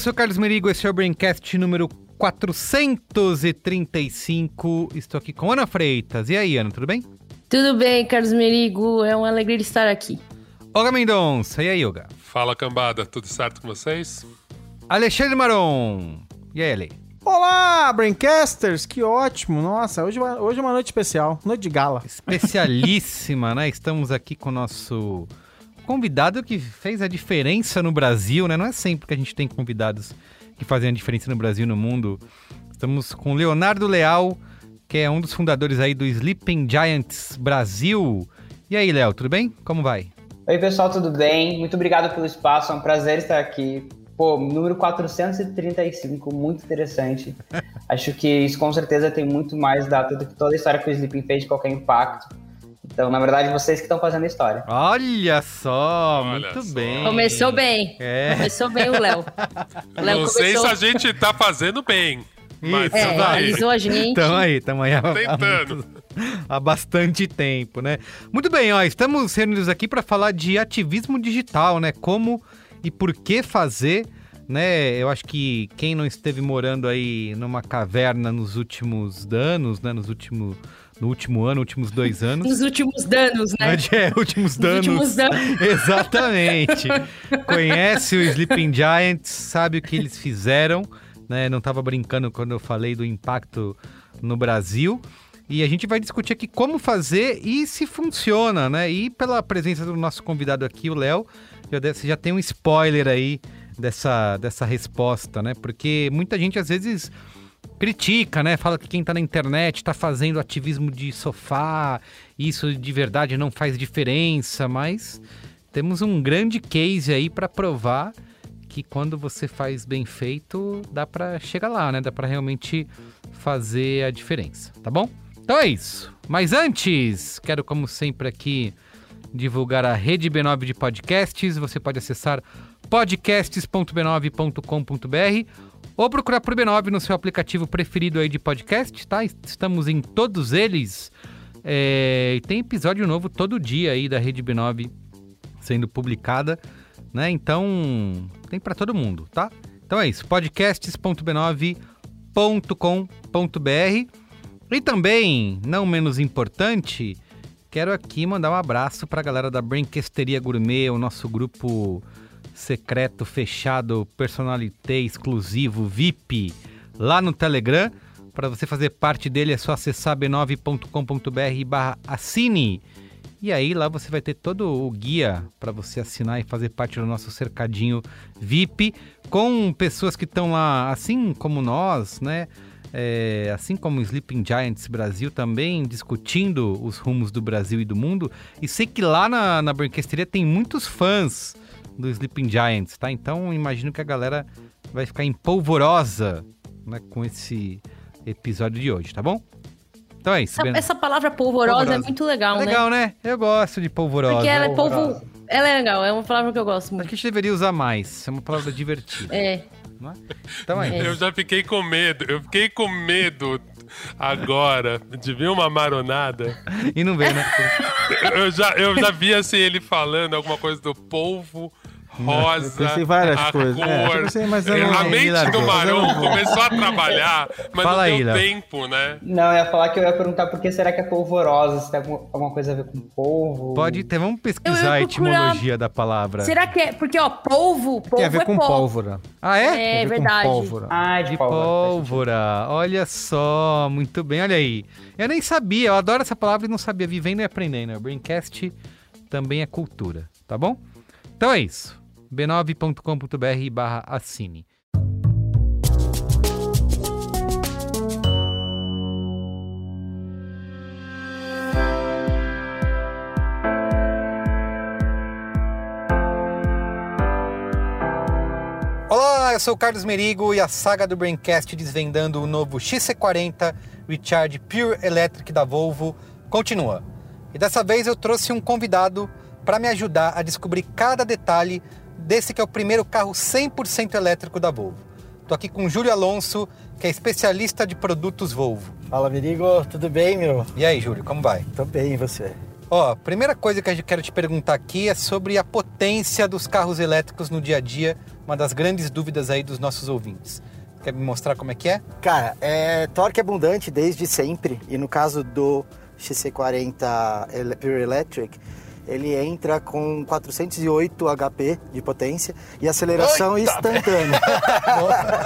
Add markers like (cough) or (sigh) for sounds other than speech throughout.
eu sou o Carlos Merigo, esse é o Braincast número 435. Estou aqui com Ana Freitas. E aí, Ana, tudo bem? Tudo bem, Carlos Merigo. É uma alegria estar aqui. Olga Mendonça. E aí, Olga? Fala, cambada. Tudo certo com vocês? Alexandre Maron. E aí, Ale? Olá, Braincasters! Que ótimo! Nossa, hoje, hoje é uma noite especial, noite de gala. Especialíssima, né? Estamos aqui com o nosso convidado que fez a diferença no Brasil, né? Não é sempre que a gente tem convidados que fazem a diferença no Brasil e no mundo. Estamos com Leonardo Leal, que é um dos fundadores aí do Sleeping Giants Brasil. E aí, Léo, tudo bem? Como vai? Oi, pessoal, tudo bem? Muito obrigado pelo espaço, é um prazer estar aqui. Pô, número 435, muito interessante. (laughs) Acho que isso com certeza tem muito mais data do que toda a história que o Sleeping fez de qualquer impacto. Então, na verdade, vocês que estão fazendo a história. Olha só, Olha muito só. bem. Começou bem. É. Começou bem o Léo. Não sei começou... se a gente tá fazendo bem, mas É, tamo aí. avisou a gente. Tamo aí, tamo aí há, há Tentando. muito- há bastante tempo, né? Muito bem, ó, estamos reunidos aqui para falar de ativismo digital, né? Como e por que fazer, né? Eu acho que quem não esteve morando aí numa caverna nos últimos anos, né? Nos últimos, no último ano, últimos dois (laughs) anos. Nos últimos danos, né? É, últimos Nos danos. últimos danos. (laughs) Exatamente. Conhece o Sleeping Giants, sabe o que eles fizeram, né? Não estava brincando quando eu falei do impacto no Brasil. E a gente vai discutir aqui como fazer e se funciona, né? E pela presença do nosso convidado aqui, o Léo, você já tem um spoiler aí dessa, dessa resposta, né? Porque muita gente às vezes critica, né? Fala que quem tá na internet tá fazendo ativismo de sofá, isso de verdade não faz diferença, mas temos um grande case aí para provar que quando você faz bem feito, dá para chegar lá, né? Dá para realmente fazer a diferença, tá bom? Então é isso. Mas antes, quero como sempre aqui divulgar a rede B9 de podcasts. Você pode acessar podcasts.b9.com.br ou procurar por B9 no seu aplicativo preferido aí de podcast, tá? Estamos em todos eles. É, tem episódio novo todo dia aí da Rede B9 sendo publicada, né? Então, tem para todo mundo, tá? Então é isso, podcasts.b9.com.br. E também, não menos importante, quero aqui mandar um abraço para a galera da Brinquesteria Gourmet, o nosso grupo secreto, fechado, personalité, exclusivo, VIP, lá no Telegram. Para você fazer parte dele é só acessar b9.com.br barra assine. E aí lá você vai ter todo o guia para você assinar e fazer parte do nosso cercadinho VIP com pessoas que estão lá, assim como nós, né? É, assim como o Sleeping Giants Brasil também, discutindo os rumos do Brasil e do mundo. E sei que lá na, na Brinquesteria tem muitos fãs do Sleeping Giants, tá? Então imagino que a galera vai ficar empolvorosa né, com esse episódio de hoje, tá bom? Então é isso. Essa, essa palavra polvorosa, Polvorosa. é muito legal, né? Legal, né? Eu gosto de polvorosa. Porque ela é polvo... Ela é legal, é uma palavra que eu gosto Acho muito. que a gente deveria usar mais. É uma palavra divertida. É. não é? Então é. Eu já fiquei com medo. Eu fiquei com medo agora de ver uma maronada. E não vem, né? (laughs) Eu já, eu já vi assim ele falando alguma coisa do polvo rosa. Eu pensei várias a coisas. Cor. É, eu pensei, mas eu não- a mente largou. do Marão começou a trabalhar, mas Fala não aí, deu Léo. tempo, né? Não, eu ia falar que eu ia perguntar por que será que é polvorosa, se tem alguma, alguma coisa a ver com polvo. Pode ter. Vamos Eu pesquisar a procurar- etimologia da palavra. Será que é... Porque, ó, polvo, polvo Tem a ver é com pó. pólvora. Ah, é? É Tem a ver verdade. Pólvora. Ah, de, De pólvora. pólvora. Olha só, muito bem. Olha aí. Eu nem sabia, eu adoro essa palavra e não sabia. Vivendo e aprendendo. O Braincast também é cultura, tá bom? Então é isso. b9.com.br barra assine. Olá, eu sou o Carlos Merigo e a saga do Braincast desvendando o novo XC40 Recharge Pure Electric da Volvo continua. E dessa vez eu trouxe um convidado para me ajudar a descobrir cada detalhe desse que é o primeiro carro 100% elétrico da Volvo. Estou aqui com o Júlio Alonso, que é especialista de produtos Volvo. Fala, Merigo, tudo bem, meu? E aí, Júlio, como vai? Tô bem, e você? Ó, a primeira coisa que eu quero te perguntar aqui é sobre a potência dos carros elétricos no dia a dia, uma das grandes dúvidas aí dos nossos ouvintes. Quer me mostrar como é que é? Cara, é torque abundante desde sempre, e no caso do XC40 Ele- Pure Electric, ele entra com 408 HP de potência e aceleração instantânea. (laughs)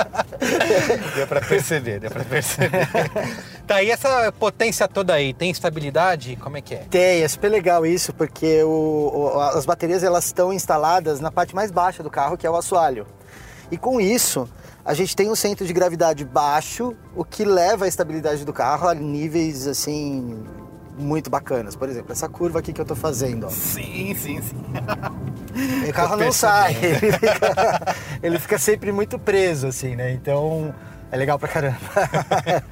Deu pra perceber, deu pra perceber. (laughs) tá, e essa potência toda aí, tem estabilidade? Como é que é? Tem, é super legal isso, porque o- o- as baterias elas estão instaladas na parte mais baixa do carro, que é o assoalho. E com isso, a gente tem um centro de gravidade baixo, o que leva a estabilidade do carro a níveis assim muito bacanas. Por exemplo, essa curva aqui que eu tô fazendo, ó. Sim, sim, sim. O carro não sai, (laughs) ele fica, ele fica sempre muito preso, assim, né? Então é legal pra caramba. (laughs)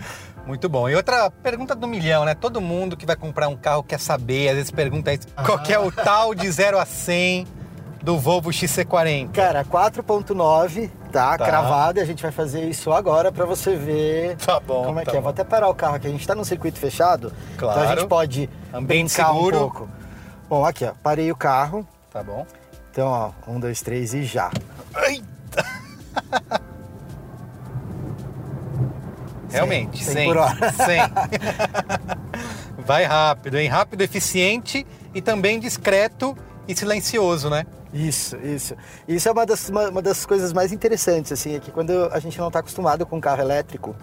Muito bom. E outra pergunta do milhão, né? Todo mundo que vai comprar um carro quer saber, às vezes pergunta isso, qual que é o tal de 0 a 100 do Volvo XC40? Cara, 4.9, tá? Tá. Cravado, e a gente vai fazer isso agora pra você ver Tá bom, como é tá que é. bom. Vou até parar o carro aqui, a gente tá num circuito fechado, Claro. então a gente pode Ambiente brincar seguro. um pouco. Bom, aqui, ó, parei o carro. Tá bom. Então, ó, um, dois, três e já. Realmente, 100 100. por hora. 100. Vai rápido, hein? Rápido, eficiente e também discreto e silencioso, né? Isso, isso. Isso é uma das, uma, uma das coisas mais interessantes, assim, é que quando a gente não está acostumado com um carro elétrico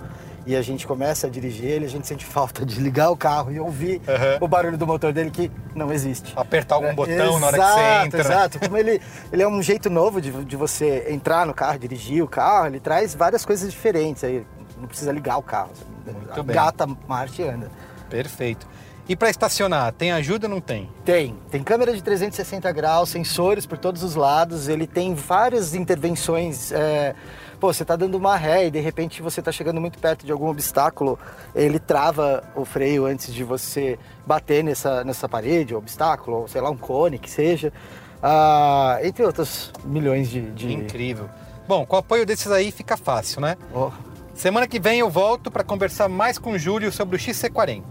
e a gente começa a dirigir ele, a gente sente falta de ligar o carro e ouvir Aham. o barulho do motor dele que não existe. Apertar algum É, botão na hora que você exato, entra. né? Exato, como ele, ele é um jeito novo de, de você entrar no carro, dirigir o carro, ele traz várias coisas diferentes, aí não precisa ligar o carro. Muito gata marcha e anda. Perfeito. E para estacionar, tem ajuda ou não tem? Tem. Tem câmera de 360 graus, sensores por todos os lados. Ele tem várias intervenções. é, Pô, você tá dando uma ré e de repente você tá chegando muito perto de algum obstáculo, ele trava o freio antes de você bater nessa, nessa parede, obstáculo, ou sei lá, um cone que seja. Ah, entre outros milhões de. de... Incrível. Bom, com o apoio desses aí fica fácil, né? Oh, Semana que vem eu volto para conversar mais com o Júlio sobre o XC40.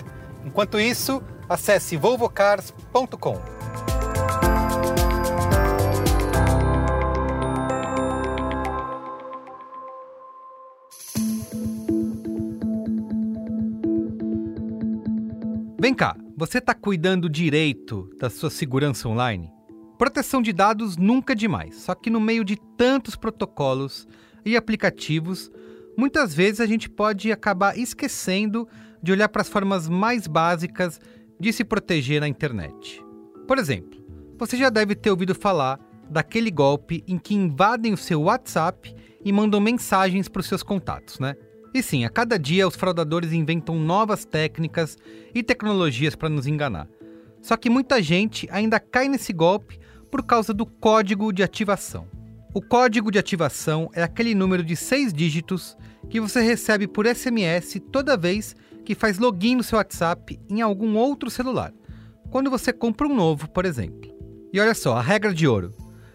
Enquanto isso, acesse volvocars.com. Vem cá, você está cuidando direito da sua segurança online? Proteção de dados nunca é demais, só que no meio de tantos protocolos e aplicativos, muitas vezes a gente pode acabar esquecendo de olhar para as formas mais básicas de se proteger na internet. Por exemplo, você já deve ter ouvido falar daquele golpe em que invadem o seu WhatsApp e mandam mensagens para os seus contatos, né? E sim, a cada dia os fraudadores inventam novas técnicas e tecnologias para nos enganar. Só que muita gente ainda cai nesse golpe por causa do código de ativação. O código de ativação é aquele número de seis dígitos que você recebe por SMS toda vez que faz login no seu WhatsApp em algum outro celular, quando você compra um novo, por exemplo. E olha só, a regra de ouro: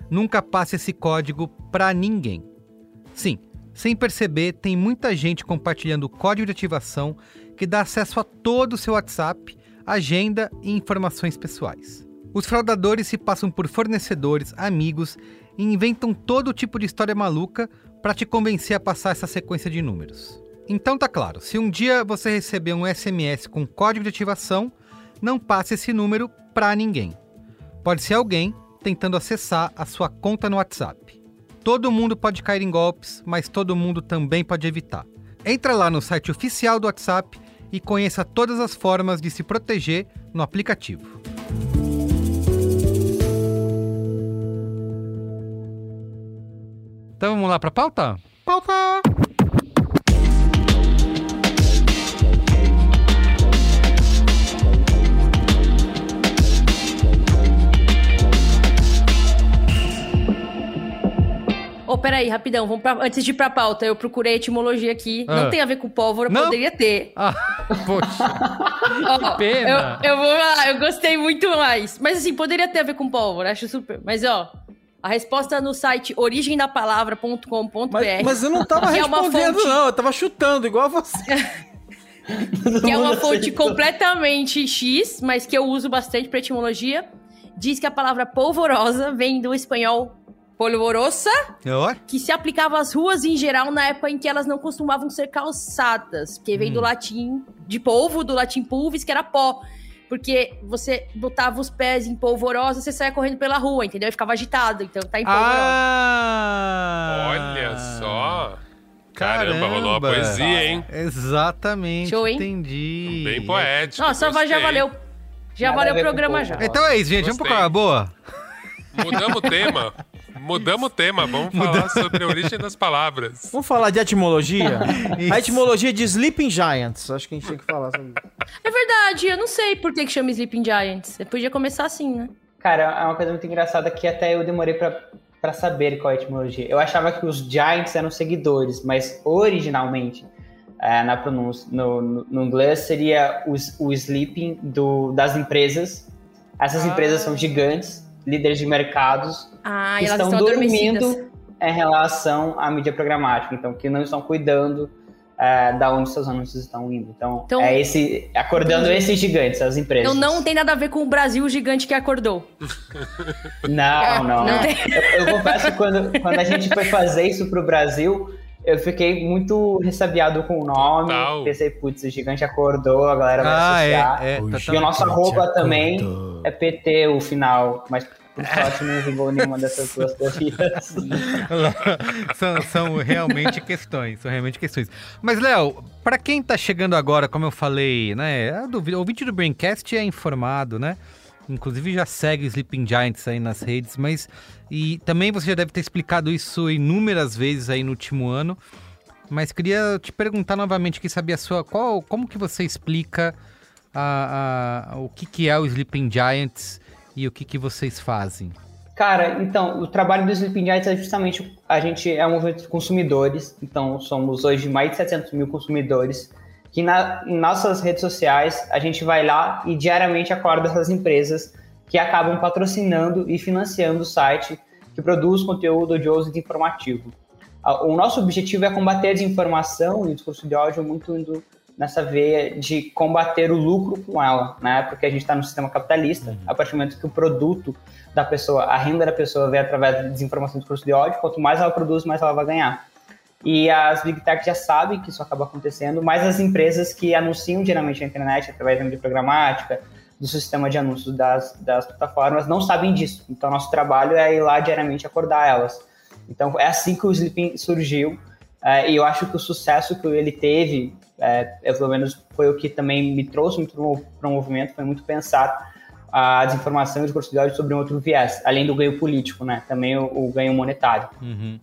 nunca passe esse código para ninguém. Sim, sem perceber, tem muita gente compartilhando o código de ativação que dá acesso a todo o seu WhatsApp, agenda e informações pessoais. Os fraudadores se passam por fornecedores, amigos e inventam todo tipo de história maluca para te convencer a passar essa sequência de números. Então tá claro, se um dia você receber um SMS com código de ativação, não passe esse número para ninguém. Pode ser alguém tentando acessar a sua conta no WhatsApp. Todo mundo pode cair em golpes, mas todo mundo também pode evitar. Entra lá no site oficial do WhatsApp e conheça todas as formas de se proteger no aplicativo. Então vamos lá pra pauta? Pauta! Ô, peraí, rapidão, vamos pra... antes de ir pra pauta, eu procurei a etimologia aqui. Ah. Não tem a ver com pólvora, Não? poderia ter. Ah, (laughs) poxa. Ó, pena. Eu, eu vou lá, eu gostei muito mais. Mas assim, poderia ter a ver com pólvora, acho super. Mas ó, a resposta no site origemdapalavra.com.br. Mas, mas eu não tava (laughs) Que é respondendo, fonte. não. Eu tava chutando, igual você. (laughs) que é uma fonte completamente X, mas que eu uso bastante para etimologia, diz que a palavra polvorosa vem do espanhol polvorosa, que se aplicava às ruas em geral na época em que elas não costumavam ser calçadas, que vem do latim de polvo, do latim pulvis, que era pó. Porque você botava os pés em polvorosa, você saia correndo pela rua, entendeu? E ficava agitado, então tá em polvorosa. Ah! Olha só. Caramba, rolou uma poesia, hein? Exatamente, Show, hein? entendi. Bem poético. Nossa, vai- já gostei. valeu. Já Nada valeu o programa já. Então é isso, gente. Vamos Gostei. pra uma boa? Mudamos o tema. Mudamos o tema. Vamos falar sobre a origem das palavras. Vamos falar de etimologia? (laughs) A etimologia de Sleeping Giants. Acho que a gente tem que falar sobre isso. É verdade, eu não sei por que, que chama Sleeping Giants. Eu podia começar assim, né? Cara, é uma coisa muito engraçada que até eu demorei pra, pra saber qual é a etimologia. Eu achava que os Giants eram seguidores, mas originalmente, é, na pronúncia, no, no, no inglês, seria os, o sleeping do, das empresas. Essas Ah. empresas são gigantes, líderes de mercados, Ah, que e elas estão estão dormindo em relação à mídia programática. Então, que não estão cuidando é, da onde seus anúncios estão indo. Então, Então- é esse acordando esses gigantes, as empresas. Então não tem nada a ver com o Brasil gigante que acordou. (laughs) Não, não. Não tem. Eu, eu confesso que quando, quando a gente foi fazer isso pro Brasil, eu fiquei muito ressabiado com o nome. Total. Pensei, putz, o gigante acordou, a galera vai Ah, associar. é. é E tá- o nosso arroba também é PT, o final. Mas sorte não vingou nenhuma dessas duas teorias. (laughs) são, são realmente questões, são realmente questões. Mas, Léo, pra quem tá chegando agora, como eu falei, né, o ouvinte do Braincast é informado, né? Inclusive já segue Sleeping Giants aí nas redes, mas e também você já deve ter explicado isso inúmeras vezes aí no último ano. Mas queria te perguntar novamente, que sabia a sua, qual, como que você explica a, a- o que, que é o Sleeping Giants e o que, que vocês fazem? Cara, então, o trabalho do Sleeping Giants é justamente, a gente é um movimento de consumidores, então somos hoje mais de 700 mil consumidores, que na, em nossas redes sociais a gente vai lá e diariamente acorda essas empresas que acabam patrocinando e financiando o site que produz conteúdo odioso e informativo. O nosso objetivo é combater a desinformação e o discurso de ódio muito indo nessa veia de combater o lucro com ela, né? Porque a gente está no sistema capitalista, a partir do momento que o produto da pessoa, a renda da pessoa vem através da desinformação e discurso de ódio, quanto mais ela produz, mais ela vai ganhar. E as Big Tech já sabem que isso acaba acontecendo, mas as empresas que anunciam diariamente na internet, através da mídia programática, do sistema de anúncios das, das plataformas, não sabem disso. Então, nosso trabalho é ir lá diariamente acordar elas. Então, é assim que o Sleeping surgiu. É, e eu acho que o sucesso que ele teve, é, eu, pelo menos foi o que também me trouxe muito para o movimento, foi muito pensar a desinformação e o discurso de ódio sobre um outro viés, além do ganho político, né? Também o, o ganho monetário. Uhum.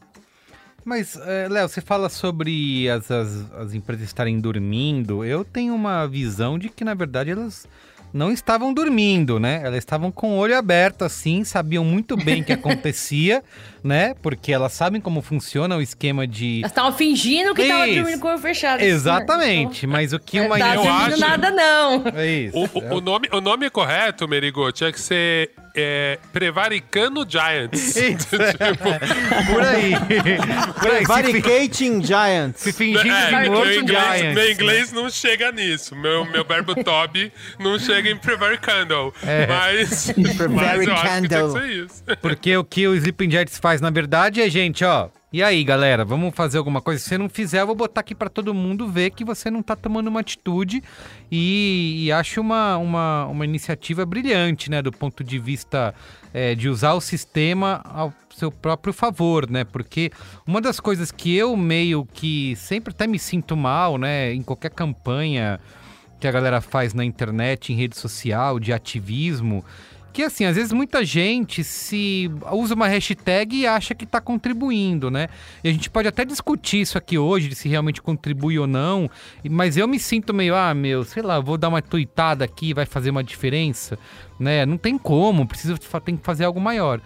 Mas, é, Léo, você fala sobre as, as, as empresas estarem dormindo. Eu tenho uma visão de que, na verdade, elas não estavam dormindo, né? Elas estavam com o olho aberto, assim, sabiam muito bem o que acontecia, (laughs) né? Porque elas sabem como funciona o esquema de. Elas estavam fingindo que estavam dormindo com o olho fechado. Exatamente, mas o que Não uma. (laughs) tá Eu dormindo acho- nada, não. É isso. O, o- o nome, o nome correto, Merigo, tinha que ser é, Prevaricano Giants. (laughs) Isso. (laughs) Por aí. Por aí. Se, fi- Varicating Giants. se fingindo É, de meu, morto inglês, Giants. meu inglês não chega nisso. Meu, meu verbo Toby não chega em Prevaricando. É. Mas, (laughs) mas eu acho que tem que ser isso. Porque o que o Sleeping Giants faz, na verdade, é, gente, ó. E aí, galera, vamos fazer alguma coisa? Se você não fizer, eu vou botar aqui pra todo mundo ver que você não tá tomando uma atitude. E, e acho uma, uma, uma iniciativa brilhante, né? Do ponto de vista é, de usar o sistema ao seu próprio favor, né? Porque uma das coisas que eu meio que sempre até me sinto mal, né? Em qualquer campanha que a galera faz na internet, em rede social, de ativismo, que assim, às vezes muita gente se usa uma hashtag e acha que está contribuindo, né? E a gente pode até discutir isso aqui hoje, de se realmente contribui ou não, mas eu me sinto meio, ah, meu, sei lá, vou dar uma tuitada aqui, vai fazer uma diferença, né? Não tem como, precisa tem que fazer algo maior.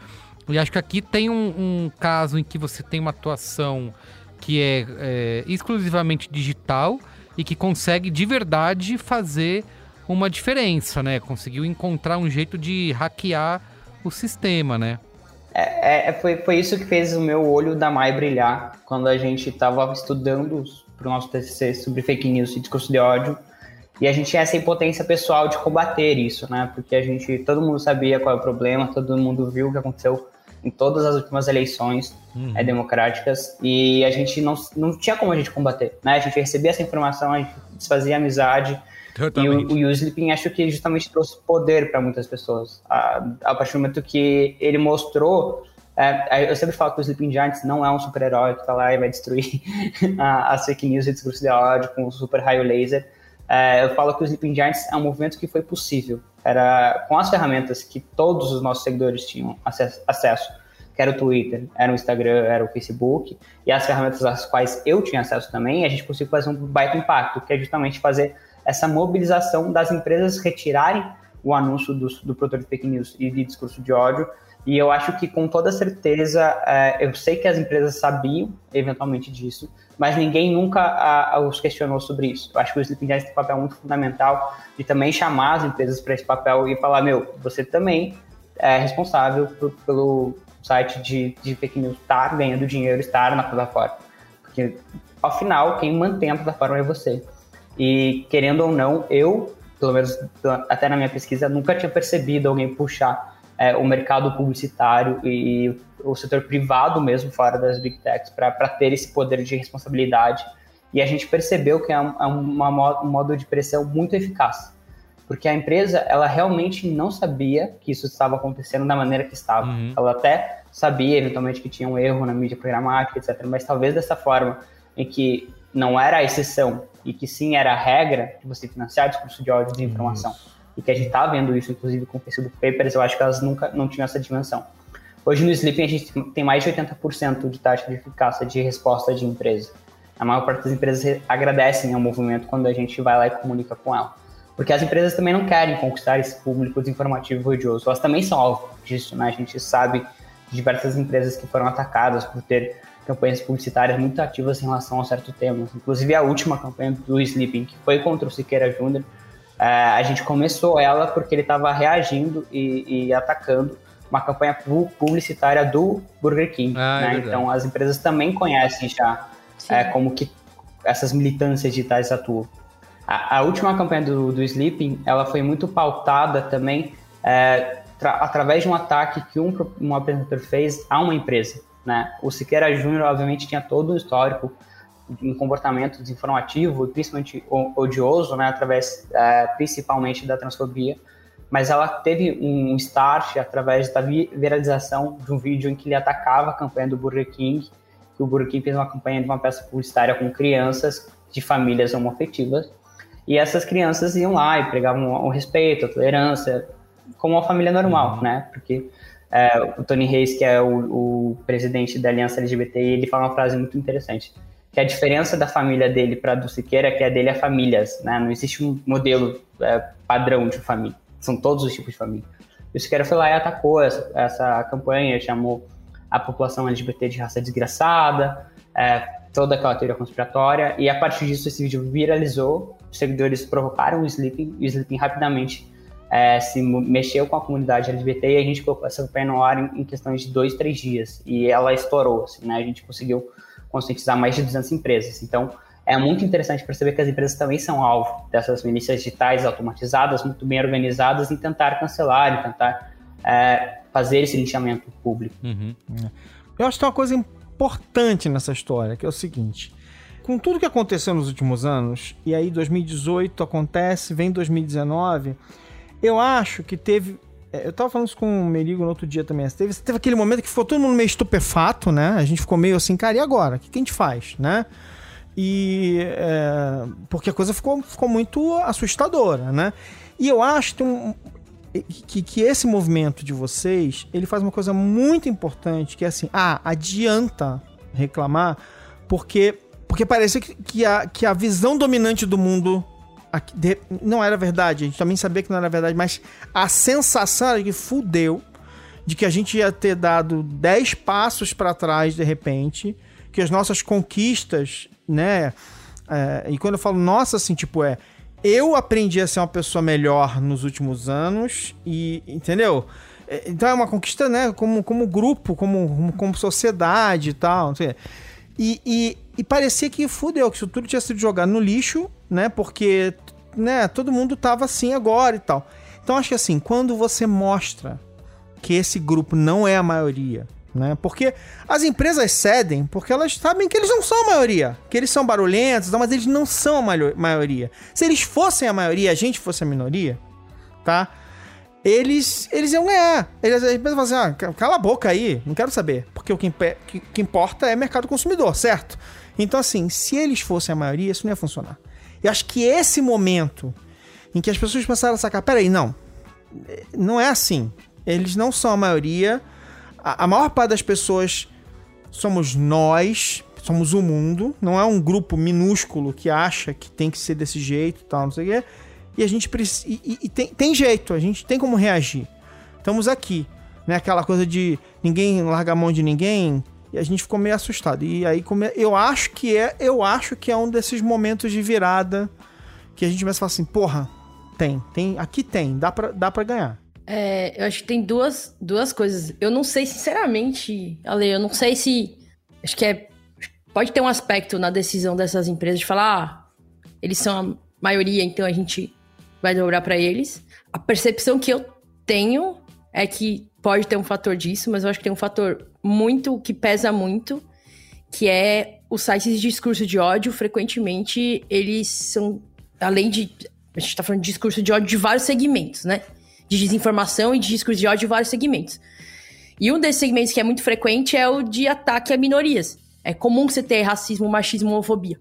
E acho que aqui tem um, um caso em que você tem uma atuação que é, é exclusivamente digital e que consegue de verdade fazer uma diferença, né? Conseguiu encontrar um jeito de hackear o sistema, né? É, é, foi, foi isso que fez o meu olho da Mai brilhar quando a gente estava estudando para o nosso TCC sobre fake news e discurso de ódio. E a gente tinha essa impotência pessoal de combater isso, né? Porque a gente, todo mundo sabia qual é o problema, todo mundo viu o que aconteceu em todas as últimas eleições uhum. é, democráticas e a gente não, não tinha como a gente combater, né? A gente recebia essa informação, a gente desfazia amizade, Totalmente. E o, o Sleeping acho que justamente trouxe poder para muitas pessoas. A, a partir do momento que ele mostrou. É, eu sempre falo que o Sleeping Giants não é um super-herói que tá lá e vai destruir (laughs) as fake news e discurso de ódio com o super raio laser. É, eu falo que o Sleeping Giants é um movimento que foi possível. Era com as ferramentas que todos os nossos seguidores tinham acesso, acesso que era o Twitter, era o Instagram, era o Facebook, e as ferramentas às quais eu tinha acesso também, a gente conseguiu fazer um baita impacto, que é justamente fazer essa mobilização das empresas retirarem o anúncio do, do produtor de fake news e de discurso de ódio. E eu acho que, com toda certeza, é, eu sei que as empresas sabiam eventualmente disso, mas ninguém nunca a, a, os questionou sobre isso. Eu acho que o Sleeping Giants tem um papel muito fundamental de também chamar as empresas para esse papel e falar: meu, você também é responsável por, pelo site de, de fake news estar ganhando dinheiro, estar na plataforma. Porque, ao final, quem mantém a plataforma é você. E querendo ou não, eu, pelo menos até na minha pesquisa, nunca tinha percebido alguém puxar é, o mercado publicitário e o setor privado mesmo, fora das big techs, para ter esse poder de responsabilidade. E a gente percebeu que é, um, é uma, um modo de pressão muito eficaz. Porque a empresa, ela realmente não sabia que isso estava acontecendo da maneira que estava. Uhum. Ela até sabia, eventualmente, que tinha um erro na mídia programática, etc. Mas talvez dessa forma em que não era a exceção e que sim era a regra de você financiar discurso de ódio e desinformação. Isso. E que a gente está vendo isso, inclusive, com o Facebook Papers, eu acho que elas nunca não tinham essa dimensão. Hoje no Sleeping a gente tem mais de 80% de taxa de eficácia de resposta de empresa. A maior parte das empresas agradecem ao movimento quando a gente vai lá e comunica com ela. Porque as empresas também não querem conquistar esse público desinformativo e odioso. Elas também são alvo disso, né? A gente sabe de diversas empresas que foram atacadas por ter campanhas publicitárias muito ativas em relação a certo tema. Inclusive a última campanha do Sleeping, que foi contra o Siqueira Júnior, é, a gente começou ela porque ele estava reagindo e, e, atacando uma campanha publicitária do Burger King. Ah, é né? é então as empresas também conhecem já é, como que essas militâncias digitais atuam. A, a última campanha do, do, Sleeping, ela foi muito pautada também é, através de um ataque que um, um apresentador fez a uma empresa. Né? O Siqueira Júnior, obviamente, tinha todo um histórico um comportamento desinformativo e principalmente odioso, né, através é, principalmente da transfobia, mas ela teve um start através da viralização de um vídeo em que ele atacava a campanha do Burger King, que o Burger King fez uma campanha de uma peça publicitária com crianças de famílias homoafetivas, e essas crianças iam lá e pregavam o respeito, a tolerância, como uma família normal, uhum. né, porque é, o Tony Reis, que é o, o, presidente da Aliança LGBT, ele fala uma frase muito interessante, que a diferença da família dele para do Siqueira é que a dele é famílias, né? Não existe um modelo é, padrão de família, são todos os tipos de família. E o Siqueira foi lá e atacou essa, essa campanha, chamou a população LGBT de raça desgraçada, é, toda aquela teoria conspiratória, e a partir disso esse vídeo viralizou, os seguidores provocaram o Sleeping, e o Sleeping rapidamente é, se mexeu com a comunidade LGBT e a gente colocou essa campanha no ar em, em questões de dois, três dias. E ela estourou, assim, né? A gente conseguiu conscientizar mais de 200 empresas. Então, é muito interessante perceber que as empresas também são alvo dessas milícias digitais automatizadas, muito bem organizadas, em tentar cancelar, em tentar é, fazer esse linchamento público. Uhum. Eu acho que tem uma coisa importante nessa história, que é o seguinte. Com tudo que aconteceu nos últimos anos, e aí 2018 acontece, vem 2019 eu acho que teve. É, eu tava falando isso com o Merigo no outro dia também. Teve, teve aquele momento que ficou todo mundo meio estupefato, né? A gente ficou meio assim, cara, e agora? O que, que a gente faz, né? E. É, porque a coisa ficou, ficou muito assustadora, né? E eu acho que um, que, que esse movimento de vocês, ele faz uma coisa muito importante, que é assim, ah, adianta reclamar, porque, porque parece que, que, a, que a visão dominante do mundo de, não era verdade, a gente também sabia que não era verdade, mas a sensação era que fudeu, de que a gente ia ter dado 10 passos para trás de repente, que as nossas conquistas, né? É, e quando eu falo nossa, assim, tipo, é. Eu aprendi a ser uma pessoa melhor nos últimos anos e, entendeu? É, então é uma conquista, né? Como, como grupo, como, como sociedade e tal, não sei. E, e, e parecia que fudeu, que isso tudo tinha sido jogado no lixo, né? Porque, né, todo mundo tava assim agora e tal. Então acho que assim, quando você mostra que esse grupo não é a maioria, né? Porque as empresas cedem porque elas sabem que eles não são a maioria, que eles são barulhentos, mas eles não são a maioria. Se eles fossem a maioria, a gente fosse a minoria, tá? Eles, eles iam ganhar. Eles, as empresas assim, ah, cala a boca aí, não quero saber. Porque o que, que, que importa é mercado consumidor, certo? Então, assim, se eles fossem a maioria, isso não ia funcionar. E acho que esse momento em que as pessoas começaram a sacar, peraí, não, não é assim. Eles não são a maioria, a, a maior parte das pessoas somos nós, somos o mundo, não é um grupo minúsculo que acha que tem que ser desse jeito tal, não sei o quê. E a gente precisa. E, e, e, tem, tem jeito, a gente tem como reagir. Estamos aqui. Né? Aquela coisa de ninguém larga a mão de ninguém. E a gente ficou meio assustado. E aí come... eu acho que é. Eu acho que é um desses momentos de virada que a gente começa a falar assim, porra, tem, tem, aqui tem, dá pra, dá pra ganhar. É, eu acho que tem duas, duas coisas. Eu não sei, sinceramente, Ale, eu não sei se. Acho que é. Pode ter um aspecto na decisão dessas empresas de falar, ah, eles são a maioria, então a gente vai dobrar para eles. A percepção que eu tenho é que pode ter um fator disso, mas eu acho que tem um fator muito que pesa muito, que é os sites de discurso de ódio, frequentemente eles são, além de. A gente tá falando de discurso de ódio de vários segmentos, né? de desinformação e de discurso de ódio em vários segmentos. E um desses segmentos que é muito frequente é o de ataque a minorias. É comum você ter racismo, machismo, homofobia.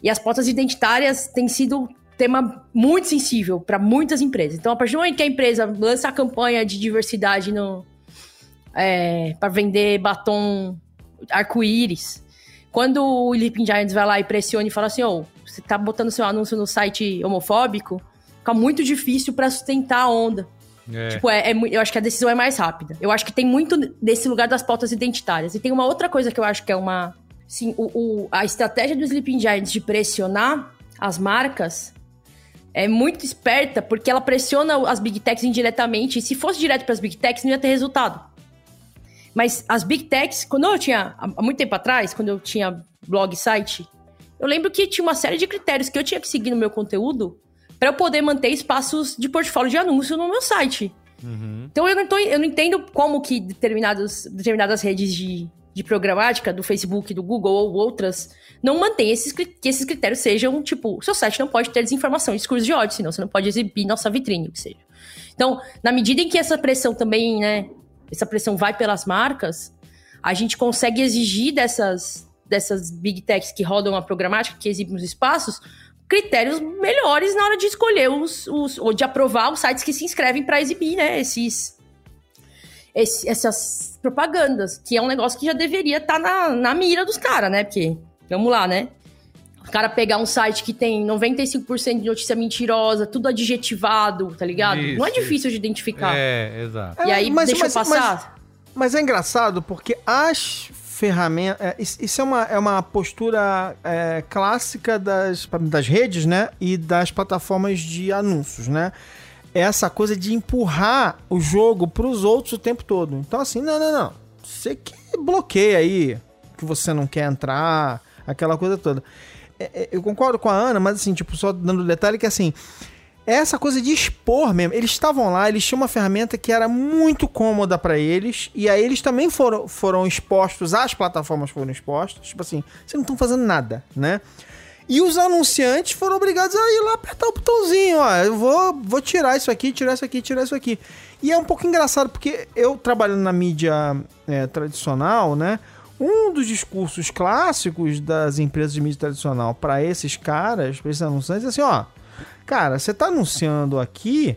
E as pautas identitárias têm sido tema muito sensível para muitas empresas. Então, a partir do momento que a empresa lança a campanha de diversidade no, é, para vender batom arco-íris, quando o Sleeping Giants vai lá e pressiona e fala assim: oh, você tá botando seu anúncio no site homofóbico, fica muito difícil para sustentar a onda. É. Tipo, é, é, eu acho que a decisão é mais rápida. Eu acho que tem muito desse lugar das pautas identitárias. E tem uma outra coisa que eu acho que é uma. Sim, o, o, a estratégia do Sleeping Giants de pressionar as marcas é muito esperta, porque ela pressiona as Big Techs indiretamente. E se fosse direto para as Big Techs, não ia ter resultado. Mas as Big Techs, quando eu tinha. Há muito tempo atrás, quando eu tinha blog site, eu lembro que tinha uma série de critérios que eu tinha que seguir no meu conteúdo para eu poder manter espaços de portfólio de anúncio no meu site. Uhum. Então eu não, tô, eu não entendo como que determinadas redes de, de programática, do Facebook, do Google ou outras, não mantêm esses, que esses critérios sejam, tipo, seu site não pode ter desinformação discurso de ódio, senão você não pode exibir nossa vitrine, o que seja. Então, na medida em que essa pressão também, né, essa pressão vai pelas marcas, a gente consegue exigir dessas, dessas big techs que rodam a programática, que exibem os espaços, critérios melhores na hora de escolher os, os ou de aprovar os sites que se inscrevem para exibir, né, esses, esse, essas propagandas, que é um negócio que já deveria estar tá na, na mira dos caras, né? Porque, vamos lá, né? O cara pegar um site que tem 95% de notícia mentirosa, tudo adjetivado, tá ligado? Isso, Não é difícil isso. de identificar. É, exato. E aí, mas, deixa mas, eu passar. Mas, mas é engraçado porque as ferramenta. É, isso é uma, é uma postura é, clássica das, das redes, né? E das plataformas de anúncios, né? Essa coisa de empurrar o jogo para os outros o tempo todo. Então, assim, não, não, não. Você que bloqueia aí, que você não quer entrar, aquela coisa toda. É, é eu concordo com a Ana, mas assim, tipo, só dando detalhe que assim essa coisa de expor mesmo. Eles estavam lá, eles tinham uma ferramenta que era muito cômoda para eles, e aí eles também foram, foram expostos, as plataformas foram expostas. Tipo assim, vocês não estão fazendo nada, né? E os anunciantes foram obrigados a ir lá apertar o botãozinho, ó. Eu vou, vou tirar isso aqui, tirar isso aqui, tirar isso aqui. E é um pouco engraçado, porque eu trabalhando na mídia é, tradicional, né? Um dos discursos clássicos das empresas de mídia tradicional para esses caras, para esses anunciantes, é assim, ó Cara, você tá anunciando aqui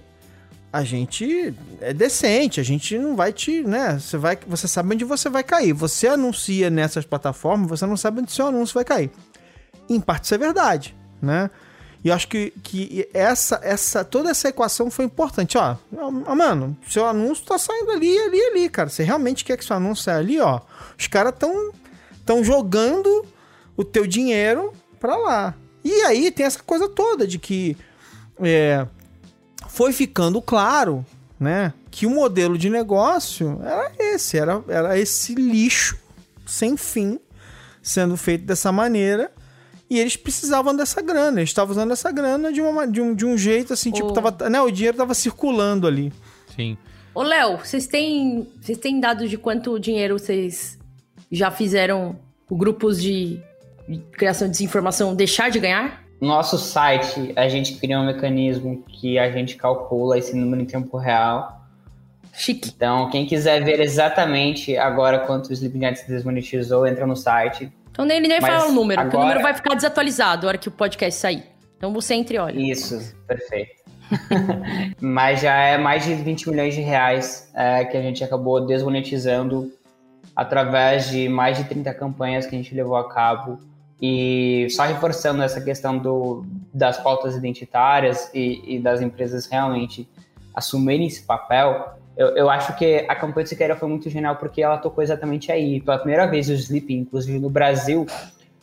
a gente é decente, a gente não vai te, né? Você vai, você sabe onde você vai cair. Você anuncia nessas plataformas, você não sabe onde seu anúncio vai cair. Em parte isso é verdade, né? E eu acho que, que essa, essa, toda essa equação foi importante. Ó, mano, seu anúncio tá saindo ali, ali, ali, cara. Você realmente quer que seu anúncio saia ali, ó? Os caras tão, tão jogando o teu dinheiro pra lá. E aí tem essa coisa toda de que é, foi ficando claro, né, que o modelo de negócio era esse, era, era esse lixo sem fim sendo feito dessa maneira e eles precisavam dessa grana, eles estavam usando essa grana de, uma, de, um, de um jeito assim, tipo, tava, né, o dinheiro tava circulando ali. Sim. Ô, Léo, vocês têm, vocês têm dados de quanto dinheiro vocês já fizeram grupos de, criação de desinformação deixar de ganhar? nosso site, a gente cria um mecanismo que a gente calcula esse número em tempo real. Chique. Então, quem quiser ver exatamente agora quanto o Sleepnet desmonetizou, entra no site. Então nem, nem Mas falar o número, porque o agora- número vai ficar desatualizado na hora que o podcast sair. Então você entre e olha. Isso, perfeito. (laughs) Mas já é mais de 20 milhões de reais é, que a gente acabou desmonetizando através de mais de 30 campanhas que a gente levou a cabo. E só reforçando essa questão do, das pautas identitárias e, e das empresas realmente assumirem esse papel, eu, eu acho que a campanha de Siqueira foi muito genial porque ela tocou exatamente aí. Pela primeira vez, o Sleep, inclusive no Brasil,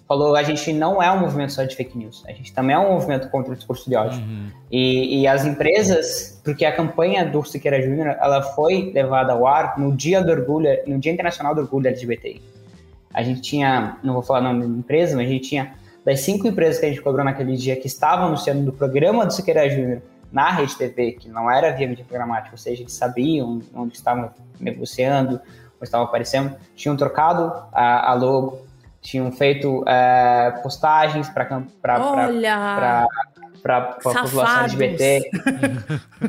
falou a gente não é um movimento só de fake news, a gente também é um movimento contra o discurso de ódio. E, e as empresas, porque a campanha do Siqueira Júnior, ela foi levada ao ar no dia do orgulho, no Dia Internacional do Orgulho LGBTI. A gente tinha, não vou falar o nome da empresa, mas a gente tinha das cinco empresas que a gente cobrou naquele dia que estavam anunciando do programa do Siqueira Júnior na Rede TV, que não era via mídia programática, ou seja, eles sabiam onde estavam negociando, onde estavam aparecendo, tinham trocado a, a logo, tinham feito é, postagens para para a população. LGBT.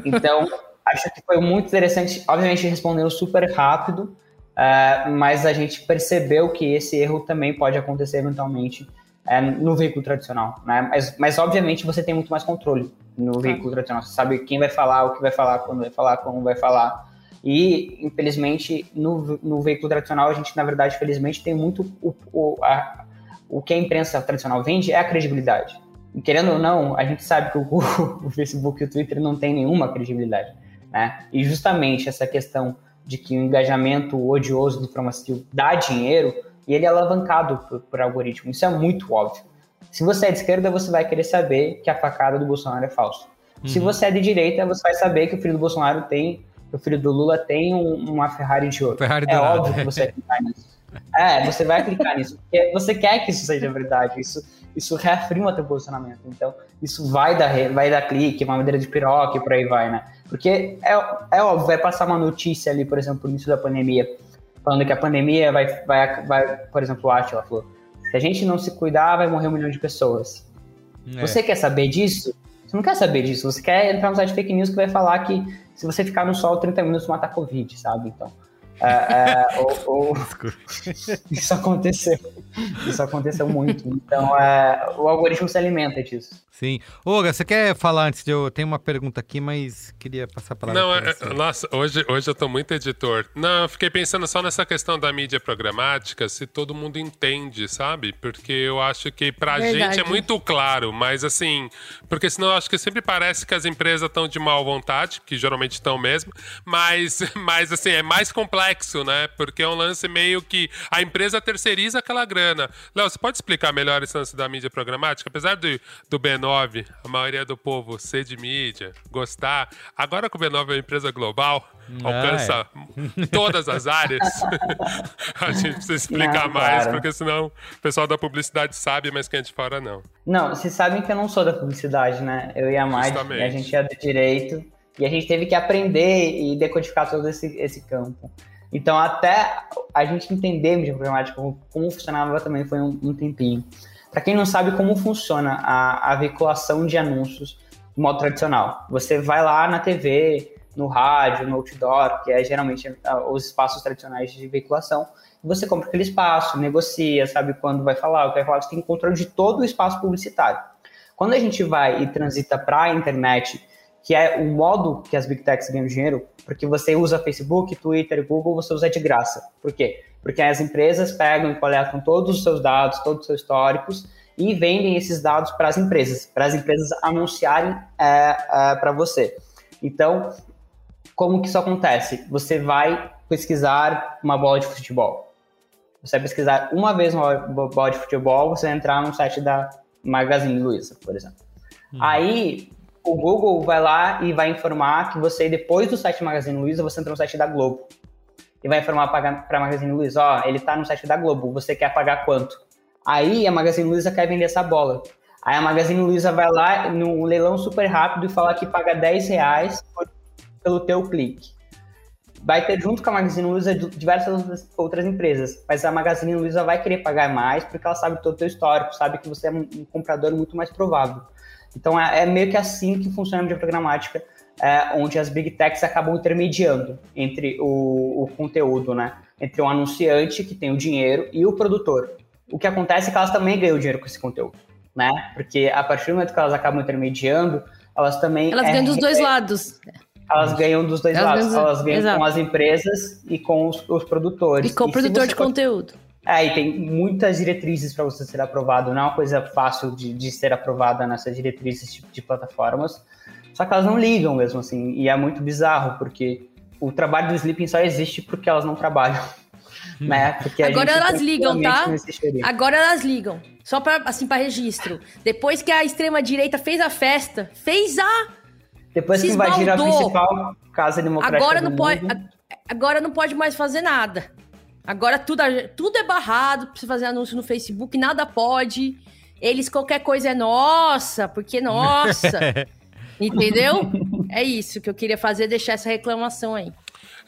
Então, acho que foi muito interessante. Obviamente, respondeu super rápido, eh, mas a gente percebeu que esse erro também pode acontecer eventualmente eh, no veículo tradicional. Né? Mas, mas, obviamente, você tem muito mais controle no veículo tradicional. Você sabe quem vai falar, o que vai falar, quando vai falar, como vai falar. E, infelizmente, no, no veículo tradicional, a gente, na verdade, felizmente, tem muito. O, o, a, o que a imprensa tradicional vende é a credibilidade. E, querendo ou não, a gente sabe que o, (laughs) o Facebook e o Twitter não tem nenhuma credibilidade. Né? E justamente essa questão de que o engajamento odioso do informativo dá dinheiro e ele é alavancado por, por algoritmo. Isso é muito óbvio. Se você é de esquerda, você vai querer saber que a facada do Bolsonaro é falsa. Se você é de direita, você vai saber que o filho do Bolsonaro tem, que o filho do Lula tem um- uma Ferrari de ouro. Ferrari é óbvio que você vai clicar nisso. É, você vai clicar nisso, porque você quer que isso seja verdade. Isso, isso reafirma teu posicionamento. Então, isso vai dar, vai dar clique, uma madeira de piroca e por aí vai, né? Porque é, é óbvio, vai passar uma notícia ali, por exemplo, no início da pandemia, falando que a pandemia vai, vai, vai por exemplo, o Atila falou, se a gente não se cuidar, vai morrer um milhão de pessoas. É. Você quer saber disso? Você não quer saber disso. Você quer entrar no site fake news que vai falar que se você ficar no sol 30 minutos, mata a Covid, sabe? Então. é, é, (laughs) ou- ou- isso aconteceu. Isso aconteceu muito. Então, é, o algoritmo se alimenta disso. Sim. Olga, você quer falar antes de eu. Tenho uma pergunta aqui, mas queria passar a palavra. Não, é- você. nossa, hoje, hoje eu tô muito editor. Não, eu fiquei pensando só nessa questão da mídia programática, se todo mundo entende, sabe? Porque eu acho que pra Verdade. gente é muito claro, mas assim, porque senão eu acho que sempre parece que as empresas estão de má vontade, que geralmente estão mesmo, mas, (laughs) mas assim, é mais complexo, né? Porque é um lance meio que a empresa terceiriza aquela grana. Léo, você pode explicar melhor esse lance da mídia programática? Apesar do, do B9, a maioria do povo ser de mídia, gostar, agora que o B9 é uma empresa global, Ah, alcança (laughs) todas as áreas, (laughs) a gente precisa explicar Não, mais, claro. porque senão o pessoal da publicidade sabe, mas quem é de fora não. Não, vocês sabem que eu não sou da publicidade, né? Eu e a Madi, Justamente. a gente é do direito e a gente teve que aprender e decodificar todo esse, esse campo. Então, até a gente entender mídia programática, como, como funcionava também foi um, um tempinho. Para quem não sabe como funciona a, a veiculação de anúncios de modo tradicional, você vai lá na TV, no rádio, no outdoor, que é geralmente ah, os espaços tradicionais de veiculação, você compra aquele espaço, negocia, sabe quando vai falar, o que vai falar, você tem controle de todo o espaço publicitário. Quando a gente vai e transita para a internet que é o modo que as Big Techs ganham dinheiro, porque você usa Facebook, Twitter, Google, você usa de graça. Por quê? Porque as empresas pegam e coletam todos os seus dados, todos os seus históricos, e vendem esses dados para as empresas, para as empresas anunciarem é, é, para você. Então, como que isso acontece? Você vai pesquisar uma bola de futebol. Você vai pesquisar uma vez uma bola de futebol, você vai entrar no site da Magazine Luiza, por exemplo. Hum. Aí, o Google vai lá e vai informar que você, depois do site Magazine Luiza, você entra no site da Globo. E vai informar para Magazine Luiza, ó, ele está no site da Globo, você quer pagar quanto? Aí a Magazine Luiza quer vender essa bola. Aí a Magazine Luiza vai lá no leilão super rápido e fala que paga 10 reais pelo teu clique. Vai ter junto com a Magazine Luiza diversas outras empresas, mas a Magazine Luiza vai querer pagar mais porque ela sabe todo o teu histórico, sabe que você é um comprador muito mais provável. Então é, é meio que assim que funciona a mídia programática, é, onde as big techs acabam intermediando entre o, o conteúdo, né? Entre o anunciante que tem o dinheiro e o produtor o que acontece é que elas também ganham dinheiro com esse conteúdo, né? Porque a partir do momento que elas acabam intermediando, elas também. Elas é, ganham dos dois lados. Elas ganham dos dois elas lados. Ganham, elas ganham exato. com as empresas e com os, os produtores. E com o produtor de conteúdo. É, e tem muitas diretrizes para você ser aprovado. Não é uma coisa fácil de, de ser aprovada nessas diretrizes de, de plataformas. Só que elas não ligam mesmo, assim. E é muito bizarro, porque o trabalho do Sleeping só existe porque elas não trabalham né? Porque Agora elas ligam, tá? Agora elas ligam. Só para assim para registro. Depois que a extrema direita fez a festa, fez a Depois que invadiram a principal casa democrática Agora não pode agora não pode mais fazer nada. Agora tudo, tudo é barrado pra você fazer anúncio no Facebook, nada pode. Eles, qualquer coisa é nossa, porque nossa. (laughs) Entendeu? É isso que eu queria fazer, deixar essa reclamação aí.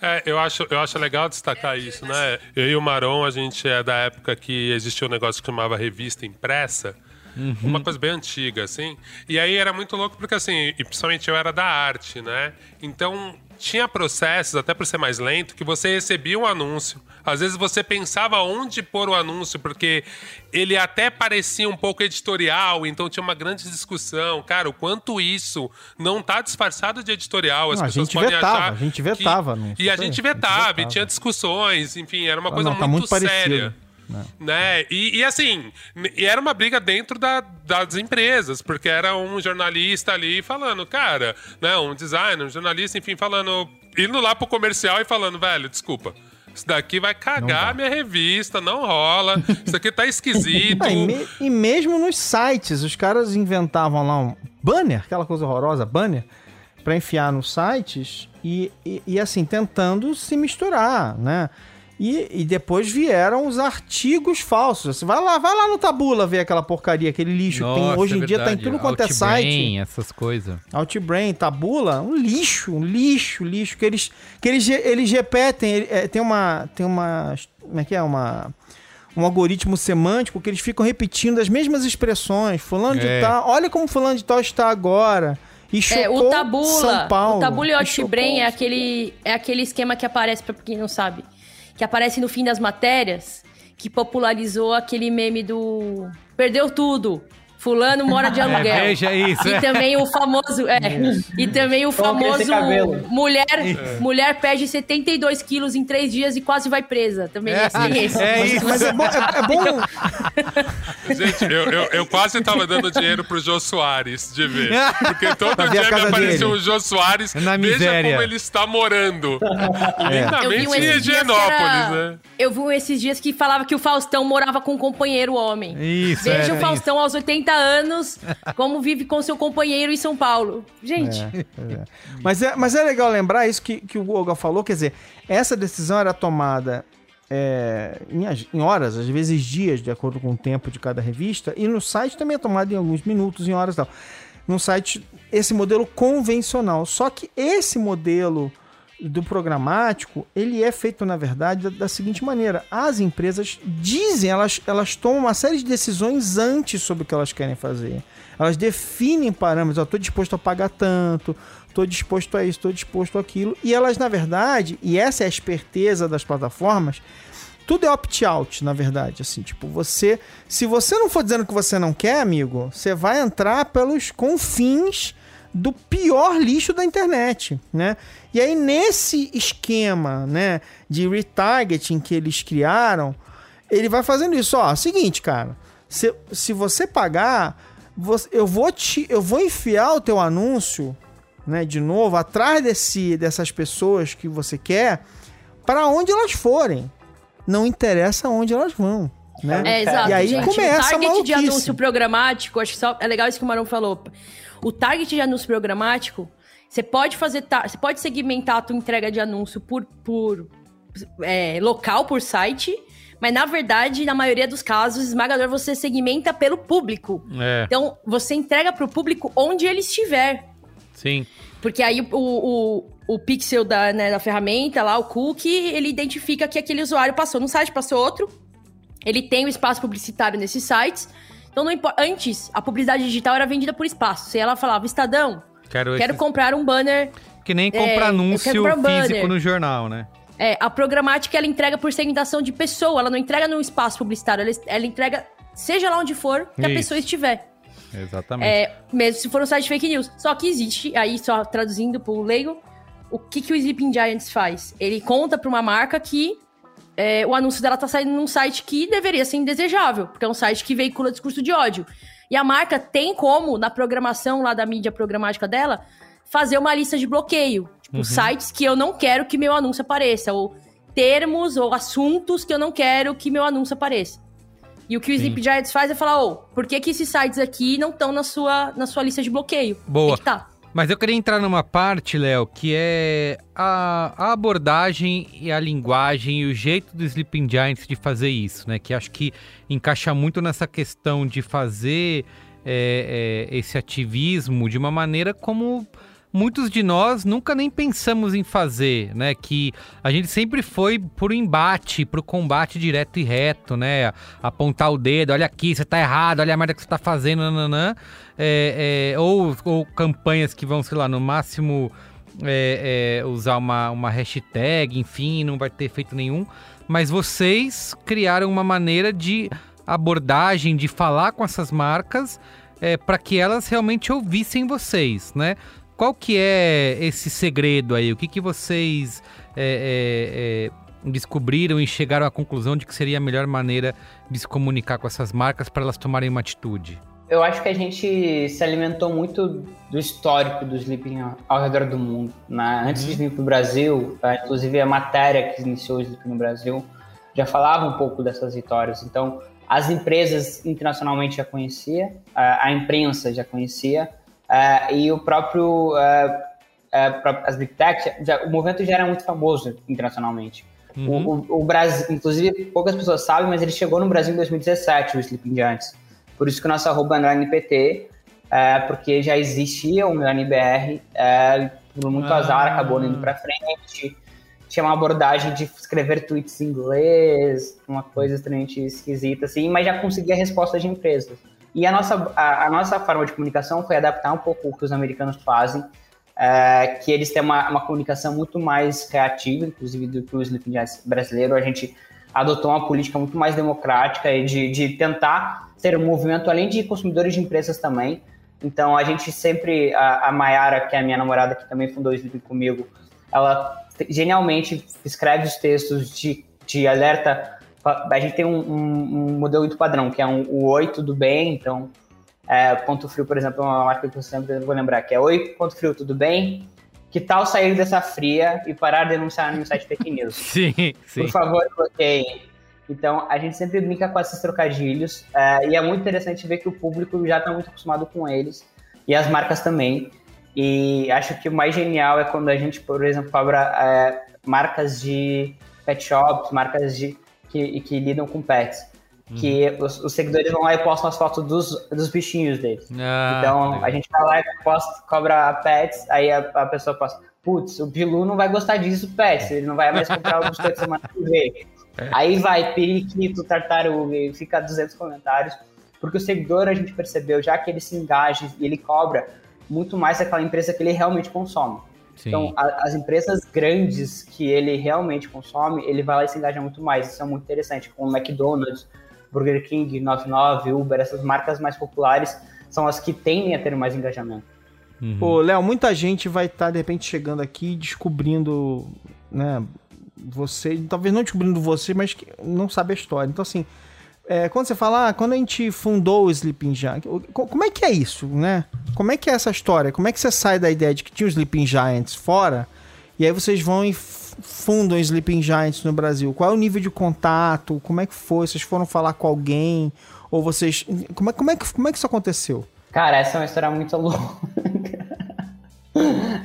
É, eu acho, eu acho legal destacar isso, né? Eu e o Maron, a gente é da época que existia um negócio que chamava revista impressa. Uhum. Uma coisa bem antiga, assim. E aí era muito louco porque, assim, e principalmente eu era da arte, né? Então tinha processos, até por ser mais lento, que você recebia um anúncio. Às vezes você pensava onde pôr o anúncio, porque ele até parecia um pouco editorial, então tinha uma grande discussão. Cara, o quanto isso não está disfarçado de editorial. As não, pessoas a gente podem vetava, achar. A gente vetava, que... E a gente vetava, a gente vetava, e tinha discussões, enfim, era uma coisa não, muito, tá muito séria. Né? E, e, assim, e era uma briga dentro da, das empresas, porque era um jornalista ali falando, cara, né, um designer, um jornalista, enfim, falando, indo lá pro comercial e falando, velho, desculpa. Isso daqui vai cagar a minha revista, não rola. Isso aqui tá esquisito. (laughs) e, me, e, mesmo nos sites, os caras inventavam lá um banner, aquela coisa horrorosa, banner, para enfiar nos sites e, e, e, assim, tentando se misturar, né? E, e depois vieram os artigos falsos. Você vai lá, vai lá no Tabula ver aquela porcaria, aquele lixo Nossa, que tem hoje em é dia, tá em tudo quanto é site. essas coisas. Outbrain, Tabula, um lixo, um lixo, lixo que eles que eles, eles repetem, é, tem uma tem uma como é que é uma um algoritmo semântico que eles ficam repetindo as mesmas expressões. Fulano é. de tal, olha como fulano de tal está agora. E chocou é, o Tabula, São Paulo. O Tabula e o Outbrain é aquele, é aquele esquema que aparece, para quem não sabe que aparece no fim das matérias, que popularizou aquele meme do perdeu tudo. Fulano mora de é, aluguel. É, veja isso. E é. também o famoso. É, e também o famoso. Mulher, é. mulher perde 72 quilos em três dias e quase vai presa. Também é, assim, esse. É isso. Mas é bom. É, é bom. (laughs) Gente, eu, eu, eu, quase tava dando dinheiro pro Jô Soares de ver. Porque todo dia me apareceu o Jô Soares. Na miséria. Veja como ele está morando. Lindamente um em Higienópolis, né? Eu vi esses dias que falava que o Faustão morava com um companheiro homem. Isso. Veja o Faustão isso. aos 80 30 anos, como vive com seu companheiro em São Paulo. Gente. É, é. Mas, é, mas é legal lembrar isso que, que o Olga falou, quer dizer, essa decisão era tomada é, em, em, horas, às vezes dias, de acordo com o tempo de cada revista, e no site também é tomada em alguns minutos, em horas e tal. No site, esse modelo convencional. Só que esse modelo do programático, ele é feito, na verdade, da, da, seguinte maneira. As empresas dizem, elas, elas tomam uma série de decisões antes sobre o que elas querem fazer. Elas definem parâmetros, estou disposto a pagar tanto, estou disposto a isso, estou disposto aquilo. E elas, na verdade, e essa é a esperteza das plataformas, tudo é opt-out, na verdade. Assim, tipo, você. Se você não for dizendo que você não quer, amigo, você vai entrar pelos confins do pior lixo da internet, né? E aí nesse esquema, né, de retargeting que eles criaram, ele vai fazendo isso, ó, seguinte, cara, se, se você pagar, você, eu vou te eu vou enfiar o teu anúncio, né, de novo atrás desse dessas pessoas que você quer, para onde elas forem. Não interessa onde elas vão. Né? É, exato. E aí gente, começa o target de anúncio programático, acho que só é legal isso que o Marão falou. O target de anúncio programático, você pode fazer, você pode segmentar a tua entrega de anúncio por, por é, local, por site, mas na verdade, na maioria dos casos, esmagador você segmenta pelo público. É. Então, você entrega para o público onde ele estiver. Sim. Porque aí o, o, o pixel da, né, da ferramenta lá, o cookie, ele identifica que aquele usuário passou num site, passou outro. Ele tem o espaço publicitário nesses sites. Então, não importa. Antes, a publicidade digital era vendida por espaço. Se ela falava, Estadão, Quero, quero esse- comprar um banner. Que nem É, comprar quero anúncio comprar um banner. físico no jornal, né? É, a programática ela entrega por segmentação de pessoa, ela não entrega no espaço publicitário, ela, ela entrega seja lá onde for que a Isso. pessoa estiver. Exatamente. É, mesmo se for um site fake news. Só que existe, aí só traduzindo pro leigo, o que, que o Sleeping Giants faz? Ele conta pra uma marca que é, o anúncio dela tá saindo num site que deveria ser indesejável, porque é um site que veicula discurso de ódio. E a marca tem como, na programação lá da mídia programática dela, fazer uma lista de bloqueio. Tipo, sites que eu não quero que meu anúncio apareça, ou termos ou assuntos que eu não quero que meu anúncio apareça. E o que o Sim. Sleep Giants faz é falar, ô, por que, que esses sites aqui não estão na sua, na sua lista de bloqueio? Boa. Tem que tá. Mas eu queria entrar numa parte, Léo, que é a, a abordagem e a linguagem e o jeito do Sleeping Giants de fazer isso, né? Que acho que encaixa muito nessa questão de fazer é, é, esse ativismo de uma maneira como muitos de nós nunca nem pensamos em fazer, né? Que a gente sempre foi pro embate, pro combate direto e reto, né? Apontar o dedo, olha aqui, você tá errado, olha a merda que você tá fazendo, nananã. É, é, ou, ou campanhas que vão, sei lá, no máximo é, é, usar uma, uma hashtag, enfim, não vai ter efeito nenhum. Mas vocês criaram uma maneira de abordagem, de falar com essas marcas é, para que elas realmente ouvissem vocês, né? Qual que é esse segredo aí? O que, que vocês é, descobriram e chegaram à conclusão de que seria a melhor maneira de se comunicar com essas marcas para elas tomarem uma atitude? Eu acho que a gente se alimentou muito do histórico do Sleeping ao- redor do mundo. né? Antes de vir para o Brasil, eh, inclusive a matéria que iniciou o Sleeping no Brasil já falava um pouco dessas vitórias. Então, as empresas internacionalmente já conhecia, a imprensa já conhecia, eh, e o próprio eh, pró- as Big Tech, já- o movimento já era muito famoso internacionalmente. O, o, o Brasil, inclusive, poucas pessoas sabem, mas ele chegou no Brasil em 2017, o Sleeping Giants. Por isso que o nosso arroba é underline PT, é, porque já existia o underline BR, é, por muito Ah. azar acabou indo pra frente. Tinha uma abordagem de escrever tweets em inglês, uma coisa extremamente esquisita, assim, mas já conseguia resposta de empresas. E a nossa, a, a nossa forma de comunicação foi adaptar um pouco o que os americanos fazem, é, que eles têm uma, uma comunicação muito mais reativa, inclusive do que o Sleeping Giants brasileiro. A gente adotou uma política muito mais democrática e de, de tentar ter um movimento além de consumidores de empresas também. Então a gente sempre, a, a Mayara, que é a minha namorada, que também fundou o comigo, ela genialmente escreve os textos de, de alerta. A gente tem um, um- um modelo muito padrão, que é um, o Oi, tudo bem? Então, é, Ponto Frio, por exemplo, é uma marca que eu sempre vou lembrar, que é Oi, Ponto Frio, tudo bem? Que tal sair dessa fria e parar de denunciar no site fake (laughs) news? Sim, sim. Por favor, bloqueiem. Então, a gente sempre brinca com esses trocadilhos. é, e é muito interessante ver que o público já está muito acostumado com eles. E as marcas também. E acho que o mais genial é quando a gente, por exemplo, cobra é, marcas de pet shops, marcas de, que, que lidam com pets. Que os, os seguidores vão lá e postam as fotos dos, dos bichinhos deles. Ah, Então, a gente vai lá e posta, cobra pets, aí a, a pessoa posta, putz, o Bilu não vai gostar disso, pets, ele não vai mais comprar o biscoito (laughs) semana que vem. Aí vai periquito, tartaruga, e fica 200 comentários, porque o seguidor a gente percebeu, já que ele se engaja e ele cobra muito mais daquela empresa que ele realmente consome. Sim. Então, a- as empresas grandes que ele realmente consome, ele vai lá e se engaja muito mais. Isso é muito interessante, como o McDonald's, Burger King, 99, Uber, essas marcas mais populares são as que tendem a ter mais engajamento. Uhum. Ô, Léo, muita gente vai estar, tá, de repente, chegando aqui descobrindo, né, você, talvez não descobrindo você, mas não sabe a história. Então, assim, é, quando você fala, ah, quando a gente fundou o Sleeping Giant, como é que é isso, né? Como é que é essa história? Como é que você sai da ideia de que tinha os Sleeping Giants fora e aí vocês vão e fundam Sleeping Giants no Brasil? Qual é o nível de contato? Como é que foi? Vocês foram falar com alguém? Ou vocês... Como é, como é, que, como é que isso aconteceu? Cara, essa é uma história muito longa.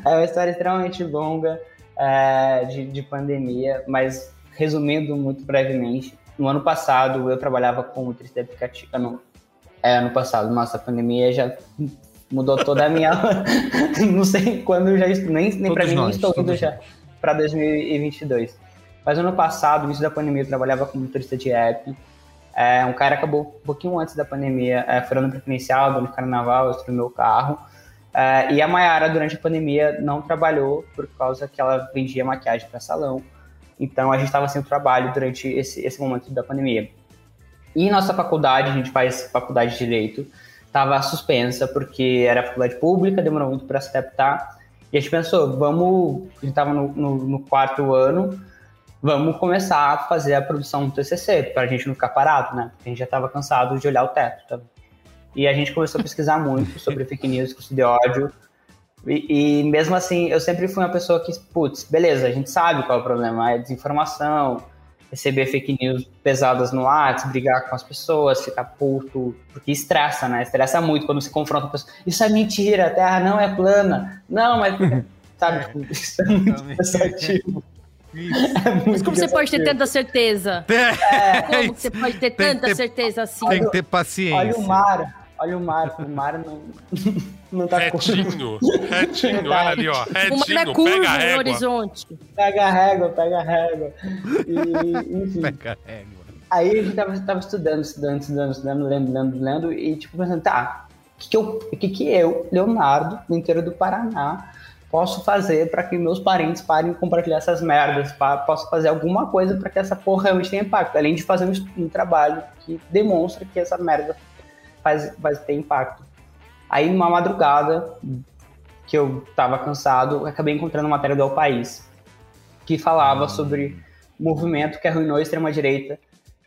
é uma história extremamente longa é, de, de pandemia, mas resumindo muito brevemente, no ano passado eu trabalhava com motorista de aplicativo. Ano, é, ano passado, nossa, a pandemia já mudou toda a minha. (laughs) não sei quando eu já estou, nem, nem para mim, nós, nem estou indo já para 2022. Mas ano passado, no início da pandemia, eu trabalhava como motorista de app. É, um cara acabou um pouquinho antes da pandemia, é, furando preferencial, no carnaval, destruiu meu carro. É, e a Mayara, durante a pandemia, não trabalhou por causa que ela vendia maquiagem para salão. Então, a gente estava sem trabalho durante esse, esse momento da pandemia. E nossa faculdade, a gente faz faculdade de Direito, estava suspensa porque era faculdade pública, demorou muito para se adaptar. E a gente pensou, vamos. A gente estava no, no, no quarto ano, vamos começar a fazer a produção do TCC, para a gente não ficar parado, né? Porque a gente já estava cansado de olhar o teto. Tá? E a gente começou a pesquisar muito (laughs) sobre fake news, curso de ódio. E, e, mesmo assim, eu sempre fui uma pessoa que, putz, beleza, a gente sabe qual é o problema, é desinformação, receber fake news pesadas no WhatsApp, brigar com as pessoas, ficar puto, porque estressa, né? Estressa muito quando se confronta com pessoas. Isso é mentira, a Terra não é plana. Não, mas. (laughs) Sabe, tipo, isso é muito cansativo. (laughs) É Mas como você pode ter tanta certeza? É, como você pode ter tem tanta ter, certeza assim? Tem que ter paciência. Olha o mar, olha o mar, o mar não, (laughs) não tá Retinho, (laughs) retinho, olha ali, ó. Retinho, o mar é curvo pega a régua. no horizonte. Pega a régua, pega a régua. E, enfim. Pega a régua. Aí a gente tava, tava estudando, estudando, estudando, estudando, lendo, lendo, lendo, e tipo pensando, tá, o que, que, eu, que, que eu, Leonardo, no interior do Paraná, posso fazer para que meus parentes parem de compartilhar essas merdas? Pra, posso fazer alguma coisa para que essa porra realmente tenha impacto, além de fazer um, um trabalho que demonstra que essa merda faz, faz ter impacto. Aí, numa madrugada, que eu estava cansado, acabei encontrando uma matéria do El País, que falava sobre o movimento que arruinou a extrema-direita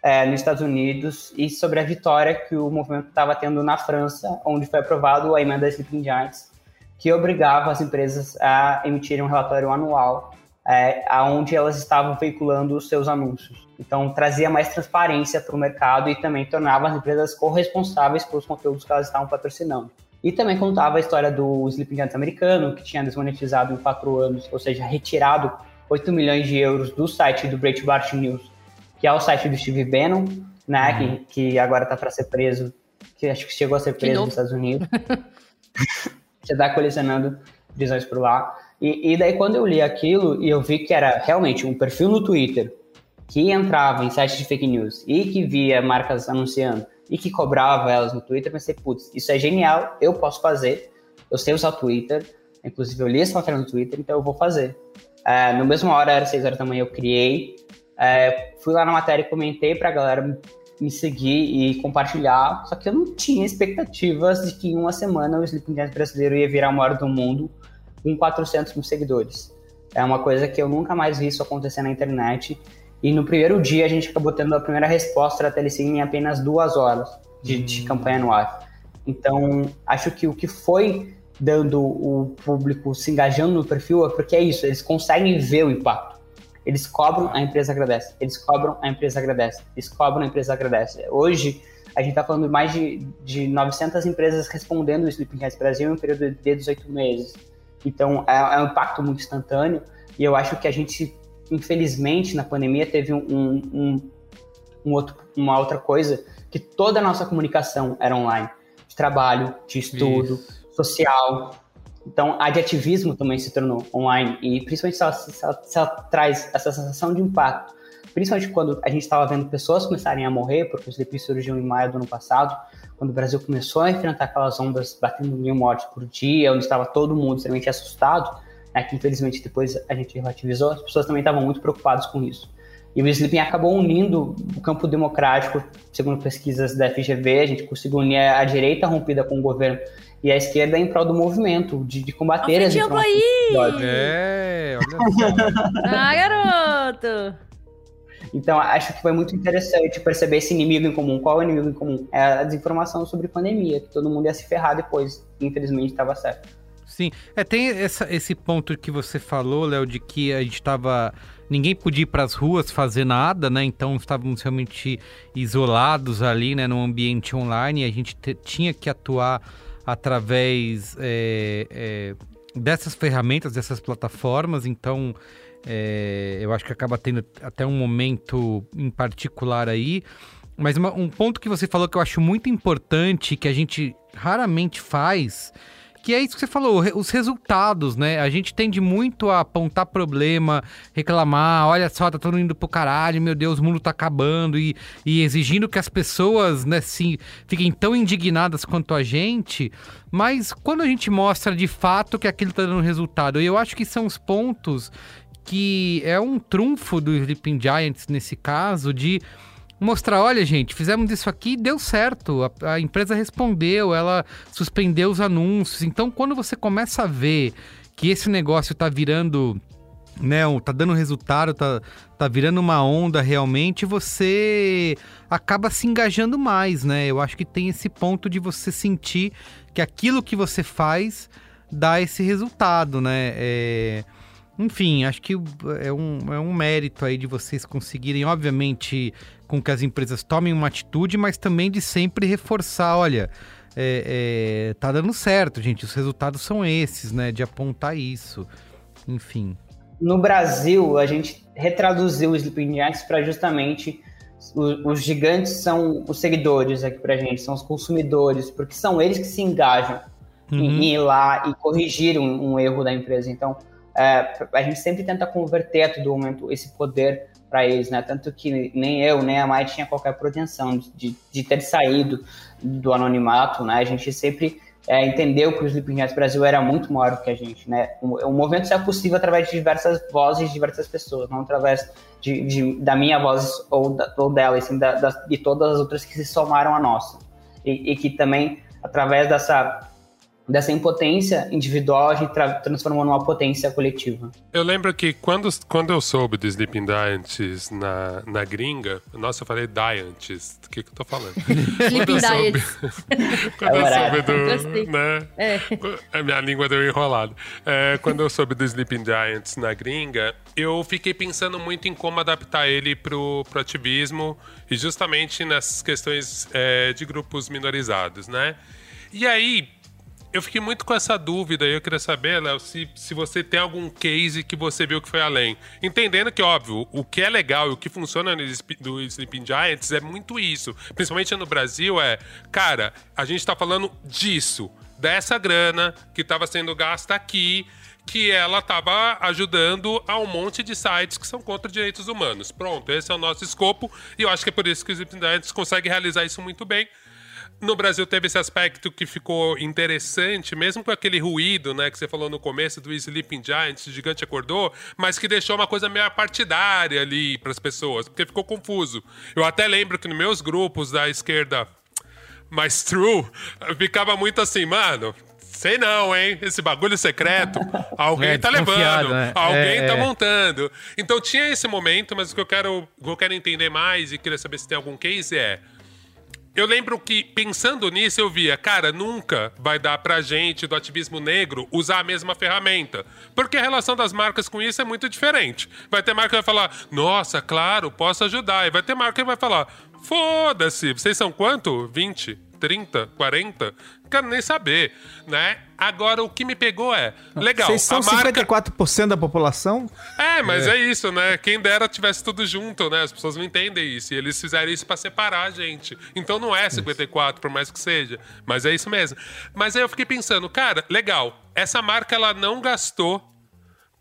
é, nos Estados Unidos e sobre a vitória que o movimento estava tendo na França, onde foi aprovado a emenda Sleeping Giants, que obrigava as empresas a emitirem um relatório anual é, onde elas estavam veiculando os seus anúncios. Então, trazia mais transparência para o mercado e também tornava as empresas corresponsáveis pelos conteúdos que elas estavam patrocinando. E também contava a história do Sleeping Giants americano, que tinha desmonetizado em quatro anos, ou seja, retirado 8 milhões de euros do site do Breitbart News, que é o site do Steve Bannon, né, uhum. que, que agora está para ser preso, que acho que chegou a ser preso nos Estados Unidos. (laughs) Você está colecionando prisões por lá. E, e, daí, quando eu li aquilo e eu vi que era realmente um perfil no Twitter que entrava em sites de fake news e que via marcas anunciando e que cobrava elas no Twitter, pensei, putz, isso é genial, eu posso fazer, eu sei usar o Twitter, inclusive eu li essa matéria no Twitter, então eu vou fazer. É, no mesmo hora, era 6 horas da manhã, eu criei, é, fui lá na matéria e comentei pra galera me seguir e compartilhar, só que eu não tinha expectativas de que em uma semana o Sleeping Giants brasileiro ia virar o maior do mundo com 400 mil seguidores. É uma coisa que eu nunca mais vi isso acontecer na internet. E no primeiro dia a gente acabou tendo a primeira resposta da Telecine em apenas duas horas de, de hum. campanha no ar. Então, acho que o que foi dando o público se engajando no perfil é porque é isso, eles conseguem ver o impacto. Eles cobram, a empresa agradece. Eles cobram, a empresa agradece. Eles cobram, a empresa agradece. Hoje, a gente está falando de mais de, de 900 empresas respondendo o Sleeping Cats Brasil em um período de 18 meses. Então, é, é um impacto muito instantâneo. E eu acho que a gente infelizmente, na pandemia teve um, um, um outro, uma outra coisa, que toda a nossa comunicação era online. De trabalho, de estudo, Isso. social. Então, a de ativismo também se tornou online. E principalmente se ela, se ela, se ela traz essa sensação de impacto. Principalmente quando a gente estava vendo pessoas começarem a morrer, porque os DPs surgiu em maio do ano passado, quando o Brasil começou a enfrentar aquelas ondas batendo mil mortes por dia, onde estava todo mundo extremamente assustado, né, que infelizmente depois a gente relativizou, as pessoas também estavam muito preocupadas com isso. E o Sleeping acabou unindo o campo democrático, segundo pesquisas da FGV, a gente conseguiu unir a direita rompida com o governo e a esquerda em prol do movimento, de, de combater as aí! É, olha só. (laughs) ah, garoto! Então, acho que foi muito interessante perceber esse inimigo em comum. Qual é o inimigo em comum? É a desinformação sobre pandemia, que todo mundo ia se ferrar depois. Infelizmente, estava certo. Sim, é, tem essa, esse ponto que você falou, Léo, de que a gente estava. Ninguém podia ir para as ruas fazer nada, né? Então estávamos realmente isolados ali, né? No ambiente online. E a gente tinha que atuar através é, é, dessas ferramentas, dessas plataformas. Então, é, eu acho que acaba tendo até um momento em particular aí. Mas uma, um ponto que você falou que eu acho muito importante, que a gente raramente faz, que é isso que você falou, os resultados, né? A gente tende muito a apontar problema, reclamar, olha só, tá todo indo pro caralho, meu Deus, o mundo tá acabando, e, e exigindo que as pessoas, né, assim, fiquem tão indignadas quanto a gente. Mas quando a gente mostra de fato que aquilo tá dando resultado, e eu acho que são os pontos que é um trunfo do Sleeping Giants nesse caso, de mostrar, olha gente, fizemos isso aqui deu certo. A, a, empresa respondeu, ela suspendeu os anúncios. Então, quando você começa a ver que esse negócio está virando, né, tá dando resultado, tá, tá virando uma onda realmente, você acaba se engajando mais, né? Eu acho que tem esse ponto de você sentir que aquilo que você faz dá esse resultado, né? É... Enfim, acho que é um, é um mérito aí de vocês conseguirem, obviamente, com que as empresas tomem uma atitude, mas também de sempre reforçar, olha, é, é, tá dando certo, gente, os resultados são esses, né? De apontar isso. Enfim. No Brasil, a gente retraduziu o Sleeping Giants para justamente os, os, gigantes são os seguidores aqui pra gente, são os consumidores, porque são eles que se engajam uhum. em, em ir lá e corrigir um, um erro da empresa. Então, é, a gente sempre tenta converter a todo momento esse poder para eles, né? Tanto que nem eu, nem a Mai tinha qualquer pretensão de, de ter saído do anonimato, né? A gente sempre é, entendeu que o Giants Brasil era muito maior que a gente, né? O, o movimento só é possível através de diversas vozes de diversas pessoas, não através de, de da minha voz ou, da, ou dela, assim, da, da, de todas as outras que se somaram à nossa. E, e que também, através dessa dessa impotência individual a gente tra transformou numa potência coletiva. Eu lembro que quando, quando eu soube do Sleeping Giants na, na gringa, nossa, eu falei Giants, o que, que eu tô falando? Sleeping Giants. (laughs) quando eu (laughs) soube do. Né, é. A minha língua deu enrolado. É, quando eu soube do Sleeping Giants na gringa, eu fiquei pensando muito em como adaptar ele pro, pro ativismo e justamente nessas questões é, de grupos minorizados, né? E aí, eu fiquei muito com essa dúvida e eu queria saber, Léo, se, se você tem algum case que você viu que foi além. Entendendo que, óbvio, o que é legal e o que funciona do Sleeping Giants é muito isso. Principalmente no Brasil, é, cara, a gente tá falando disso, dessa grana que estava sendo gasta aqui, que ela estava ajudando a um monte de sites que são contra direitos humanos. Pronto, esse é o nosso escopo e eu acho que é por isso que o Sleeping Giants consegue realizar isso muito bem no Brasil teve esse aspecto que ficou interessante, mesmo com aquele ruído, né, que você falou no começo do Sleeping Giants, o gigante acordou, mas que deixou uma coisa meio partidária ali para as pessoas, porque ficou confuso. Eu até lembro que nos meus grupos da esquerda mais true, ficava muito assim, mano, Sei não, hein? Esse bagulho secreto, alguém (laughs) é, tá levando, né? alguém é, tá é. montando. Então tinha esse momento, mas o que eu quero, o que eu quero entender mais e queria saber se tem algum case é eu lembro que, pensando nisso, eu via, cara, nunca vai dar pra gente do ativismo negro usar a mesma ferramenta. Porque a relação das marcas com isso é muito diferente. Vai ter marca que vai falar, nossa, claro, posso ajudar. E vai ter marca que vai falar, foda-se, vocês são quanto? 20? 30, 40, quero nem saber, né? Agora, o que me pegou é, legal, Vocês são a marca... 54% da população? É, mas é. é. isso, né? Quem dera tivesse tudo junto, né? As pessoas não entendem isso. E eles fizeram isso para separar a gente. Então não é 54, por mais que seja. Mas é isso mesmo. Mas aí eu fiquei pensando, cara, legal, essa marca ela não gastou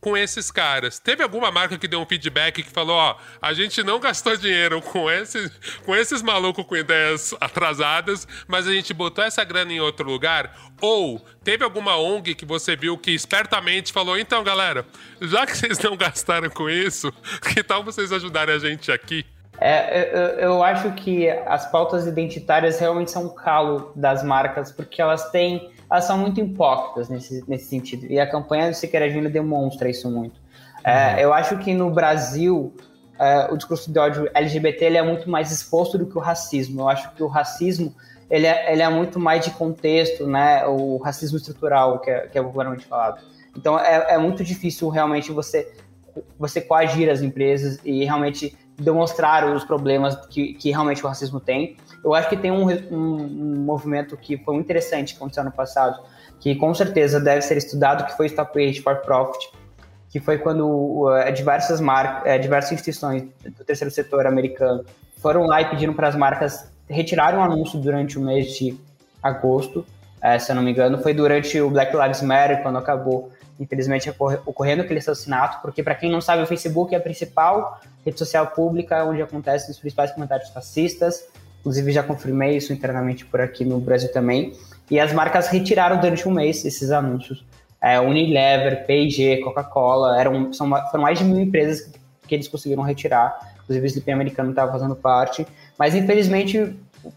com esses caras. Teve alguma marca que deu um feedback que falou: ó, a gente não gastou dinheiro com, esse, com esses malucos com ideias atrasadas, mas a gente botou essa grana em outro lugar? Ou teve alguma ONG que você viu que espertamente falou: então, galera, já que vocês não gastaram com isso, que tal vocês ajudarem a gente aqui? É, eu, eu, acho que as pautas identitárias realmente são um calo das marcas, porque elas têm. Elas são muito hipócritas nesse, nesse sentido. E a campanha do Siqueira Júnior demonstra isso muito. É, uhum. eu acho que no Brasil, é, o discurso de ódio LGBT ele é muito mais exposto do que o racismo. Eu acho que o racismo ele é, ele é muito mais de contexto, né? O racismo estrutural, que é, que é popularmente falado. Então é, é muito difícil realmente você, você coagir as empresas e realmente demonstrar os problemas que, que realmente o racismo tem. Eu acho que tem um, um, um, movimento que foi muito interessante que aconteceu no passado, que com certeza deve ser estudado, que foi o Stop Hate for Profit, que foi quando uh, diversas, marcas, uh, diversas instituições do terceiro setor americano foram lá e pediram para as marcas retirarem o anúncio durante o mês de agosto, uh, se eu não me engano. Foi durante o Black Lives Matter, quando acabou infelizmente ocorrendo aquele assassinato, porque para quem não sabe, o Facebook é a principal rede social pública onde acontecem os principais comentários fascistas. Inclusive já confirmei isso internamente por aqui no Brasil também. E as marcas retiraram durante um mês esses anúncios. É, Unilever, P&G, Coca-Cola, eram são, foram mais de mil empresas que eles conseguiram retirar. Inclusive o Sleeping americano estava fazendo parte. Mas infelizmente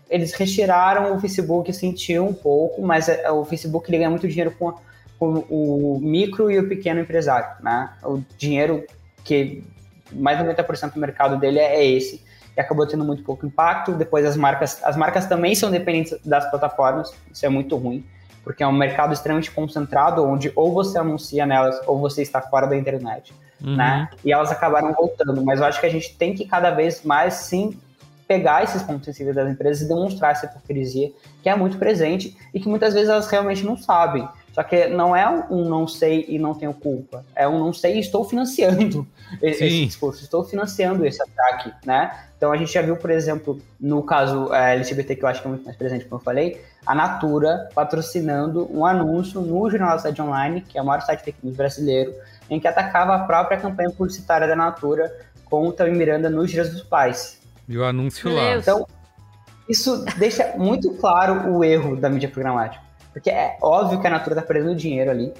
eles retiraram o Facebook, sentiu um pouco, mas é, o Facebook ele ganha muito dinheiro com o, o micro e o pequeno empresário, né? O dinheiro que mais de 90% do mercado dele é esse e acabou tendo muito pouco impacto. Depois as marcas, as marcas também são dependentes das plataformas, isso é muito ruim, porque é um mercado extremamente concentrado onde ou você anuncia nelas ou você está fora da internet, uhum. né? E elas acabaram voltando, mas eu acho que a gente tem que cada vez mais sim pegar esses pontos sensíveis das empresas e demonstrar essa hipocrisia que é muito presente e que muitas vezes elas realmente não sabem. Só que não é um não sei e não tenho culpa. É um não sei e estou financiando (laughs) esse Sim. discurso, estou financiando esse ataque, né? Então a gente já viu, por exemplo, no caso é, LGBT, que eu acho que é muito mais presente, como eu falei, a Natura patrocinando um anúncio no Jornal da Cidade Online, que é o maior site fake news brasileiro, em que atacava a própria campanha publicitária da Natura com o Tami Miranda nos Dias dos Pais. E o anúncio lá. Então, isso deixa muito claro o erro da mídia programática. Porque é óbvio que a Natura está perdendo dinheiro ali.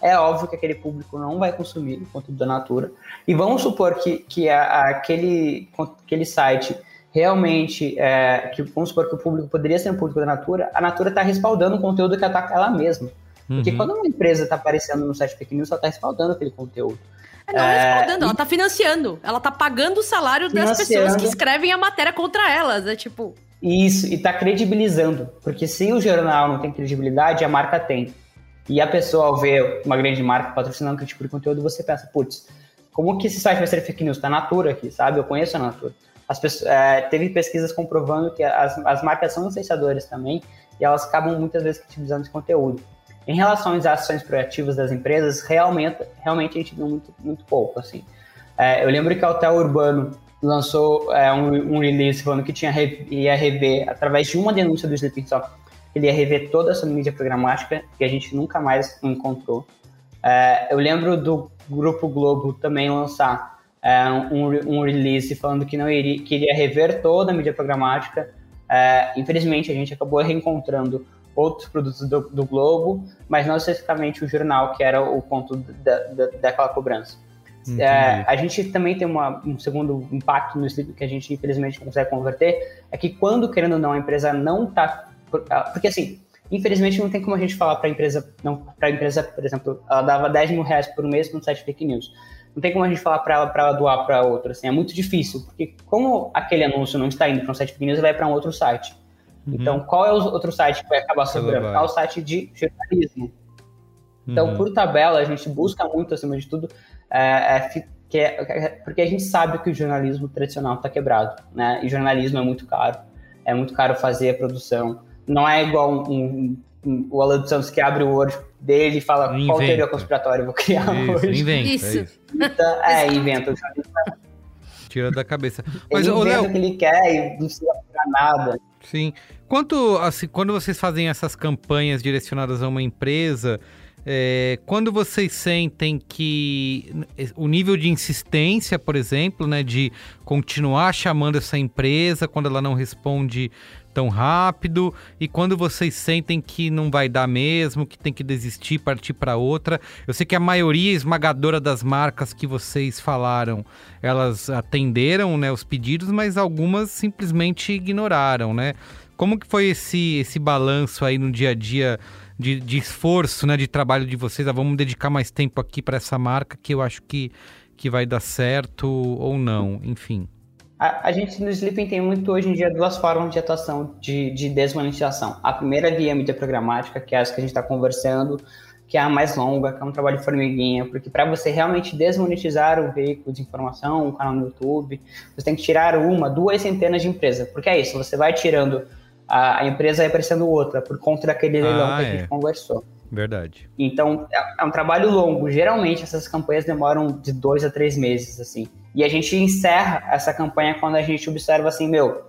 É óbvio que aquele público não vai consumir o conteúdo da Natura. E vamos supor que, que a, aquele, aquele site realmente, é, que vamos supor que o público poderia ser um público da Natura, a Natura está respaldando o conteúdo que ataca ela mesma. Porque uhum. quando uma empresa está aparecendo no site fake news, ela está respaldando aquele conteúdo. É, não é, respaldando, ela está financiando. Ela está pagando o salário das pessoas que escrevem a matéria contra elas. É tipo. Isso, e está credibilizando. Porque se o jornal não tem credibilidade, a marca tem. E a pessoa, ao ver uma grande marca patrocinando aquele tipo de conteúdo, você pensa, putz, como que esse site vai ser fake news? Tá Natura aqui, sabe? Eu conheço a Natura. As pessoas, é, teve pesquisas comprovando que as, as marcas são influenciadoras também e elas acabam muitas vezes credibilizando esse conteúdo. Em relação às ações proativas das empresas, realmente, realmente a gente viu muito, muito pouco, assim. É, eu lembro que a Hotel Urbano lançou é, um, um, release falando que tinha, ia rever, através de uma denúncia do Sleeping Soft, ele ia rever toda a sua mídia programática e a gente nunca mais encontrou. É, eu lembro do Grupo Globo também lançar é, um, um, release falando que não iria, que iria rever toda a mídia programática. É, infelizmente, a gente acabou reencontrando outros produtos do, do, Globo, mas não especificamente o jornal, que era o ponto da, da, daquela cobrança. É, a gente também tem uma, um segundo impacto no sleep que a gente infelizmente consegue converter, é que quando, querendo ou não, a empresa não está... Ah, porque assim, infelizmente não tem como a gente falar para a empresa, não, para a empresa, por exemplo, ela dava 10 mil reais por mês no site fake news. Não tem como a gente falar para ela para ela doar para outra, assim, é muito difícil, porque como aquele anúncio não está indo para um site fake news, ele vai para um outro site. Uhum. Então, qual é o outro site que vai acabar sobrando? É o site de jornalismo. Então, uhum. por tabela, a gente busca muito, acima de tudo, é, é, que é, porque a gente sabe que o jornalismo tradicional está quebrado, né? E jornalismo é muito caro, é muito caro fazer a produção. Não é igual um, um, um, o Alan dos Santos que abre o olho dele e fala inventa. qual teoria conspiratória eu vou criar isso, hoje. Inventa, isso. É, isso. Então, é inventa. É Tira da cabeça. Mas, ele inventa o que ele quer e não precisa pra nada. Sim. Quanto, assim, quando vocês fazem essas campanhas direcionadas a uma empresa, É, quando vocês sentem que o nível de insistência, por exemplo, né, de continuar chamando essa empresa quando ela não responde tão rápido e quando vocês sentem que não vai dar mesmo, que tem que desistir, partir para outra. Eu sei que a maioria esmagadora das marcas que vocês falaram, elas atenderam, né, os pedidos, mas algumas simplesmente ignoraram, né? Como que foi esse esse balanço aí no dia a dia de, de esforço, né, de trabalho de vocês? Ah, vamos dedicar mais tempo aqui para essa marca que eu acho que que vai dar certo ou não, enfim. A, a, gente no Sleeping tem muito hoje em dia duas formas de atuação de, de desmonetização. A primeira via mídia programática, que é essa que a gente está conversando, que é a mais longa, que é um trabalho de formiguinha, porque para você realmente desmonetizar o veículo de informação, um canal no YouTube, você tem que tirar uma, duas centenas de empresas, porque é isso, você vai tirando, a, a empresa vai aparecendo outra, por conta daquele leilão ah, que a gente é. conversou. Verdade. Então, é, é um trabalho longo. Geralmente, essas campanhas demoram de dois a três meses, assim. E a gente encerra essa campanha quando a gente observa assim, meu,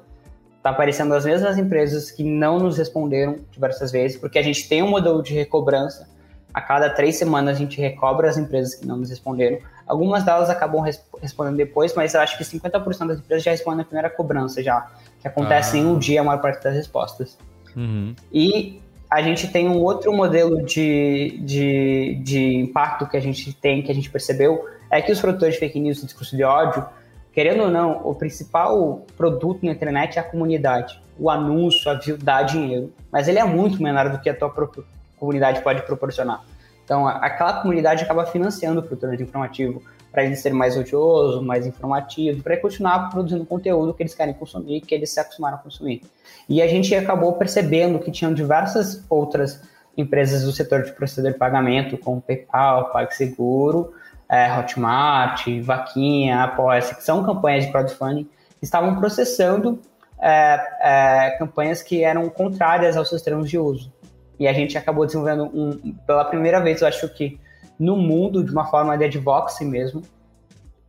tá aparecendo as mesmas empresas que não nos responderam diversas vezes, porque a gente tem um modelo de recobrança. A cada três semanas a gente recobra as empresas que não nos responderam. Algumas delas acabam res respondendo depois, mas eu acho que 50% das empresas já respondem na primeira cobrança já, que acontece ah. em um dia a maior parte das respostas. Uhum. E a gente tem um outro modelo de, de, de impacto que a gente tem, que a gente percebeu, é que os produtores de fake news e discurso de ódio, querendo ou não, o principal produto na internet é a comunidade. O anúncio, a view dá dinheiro, mas ele é muito menor do que a tua própria comunidade pode proporcionar. Então, aquela comunidade acaba financiando o produtor de informativo para ele ser mais odioso, mais informativo, para continuar produzindo conteúdo que eles querem consumir, que eles se acostumaram a consumir. E a gente acabou percebendo que tinham diversas outras empresas do setor de processador de pagamento, como PayPal, PagSeguro, é, Hotmart, Vaquinha, Apoia-se, que são campanhas de crowdfunding, estavam processando é, é, campanhas que eram contrárias aos seus termos de uso. E a gente acabou desenvolvendo, um, pela primeira vez, eu acho que no mundo, de uma forma de advocacy mesmo,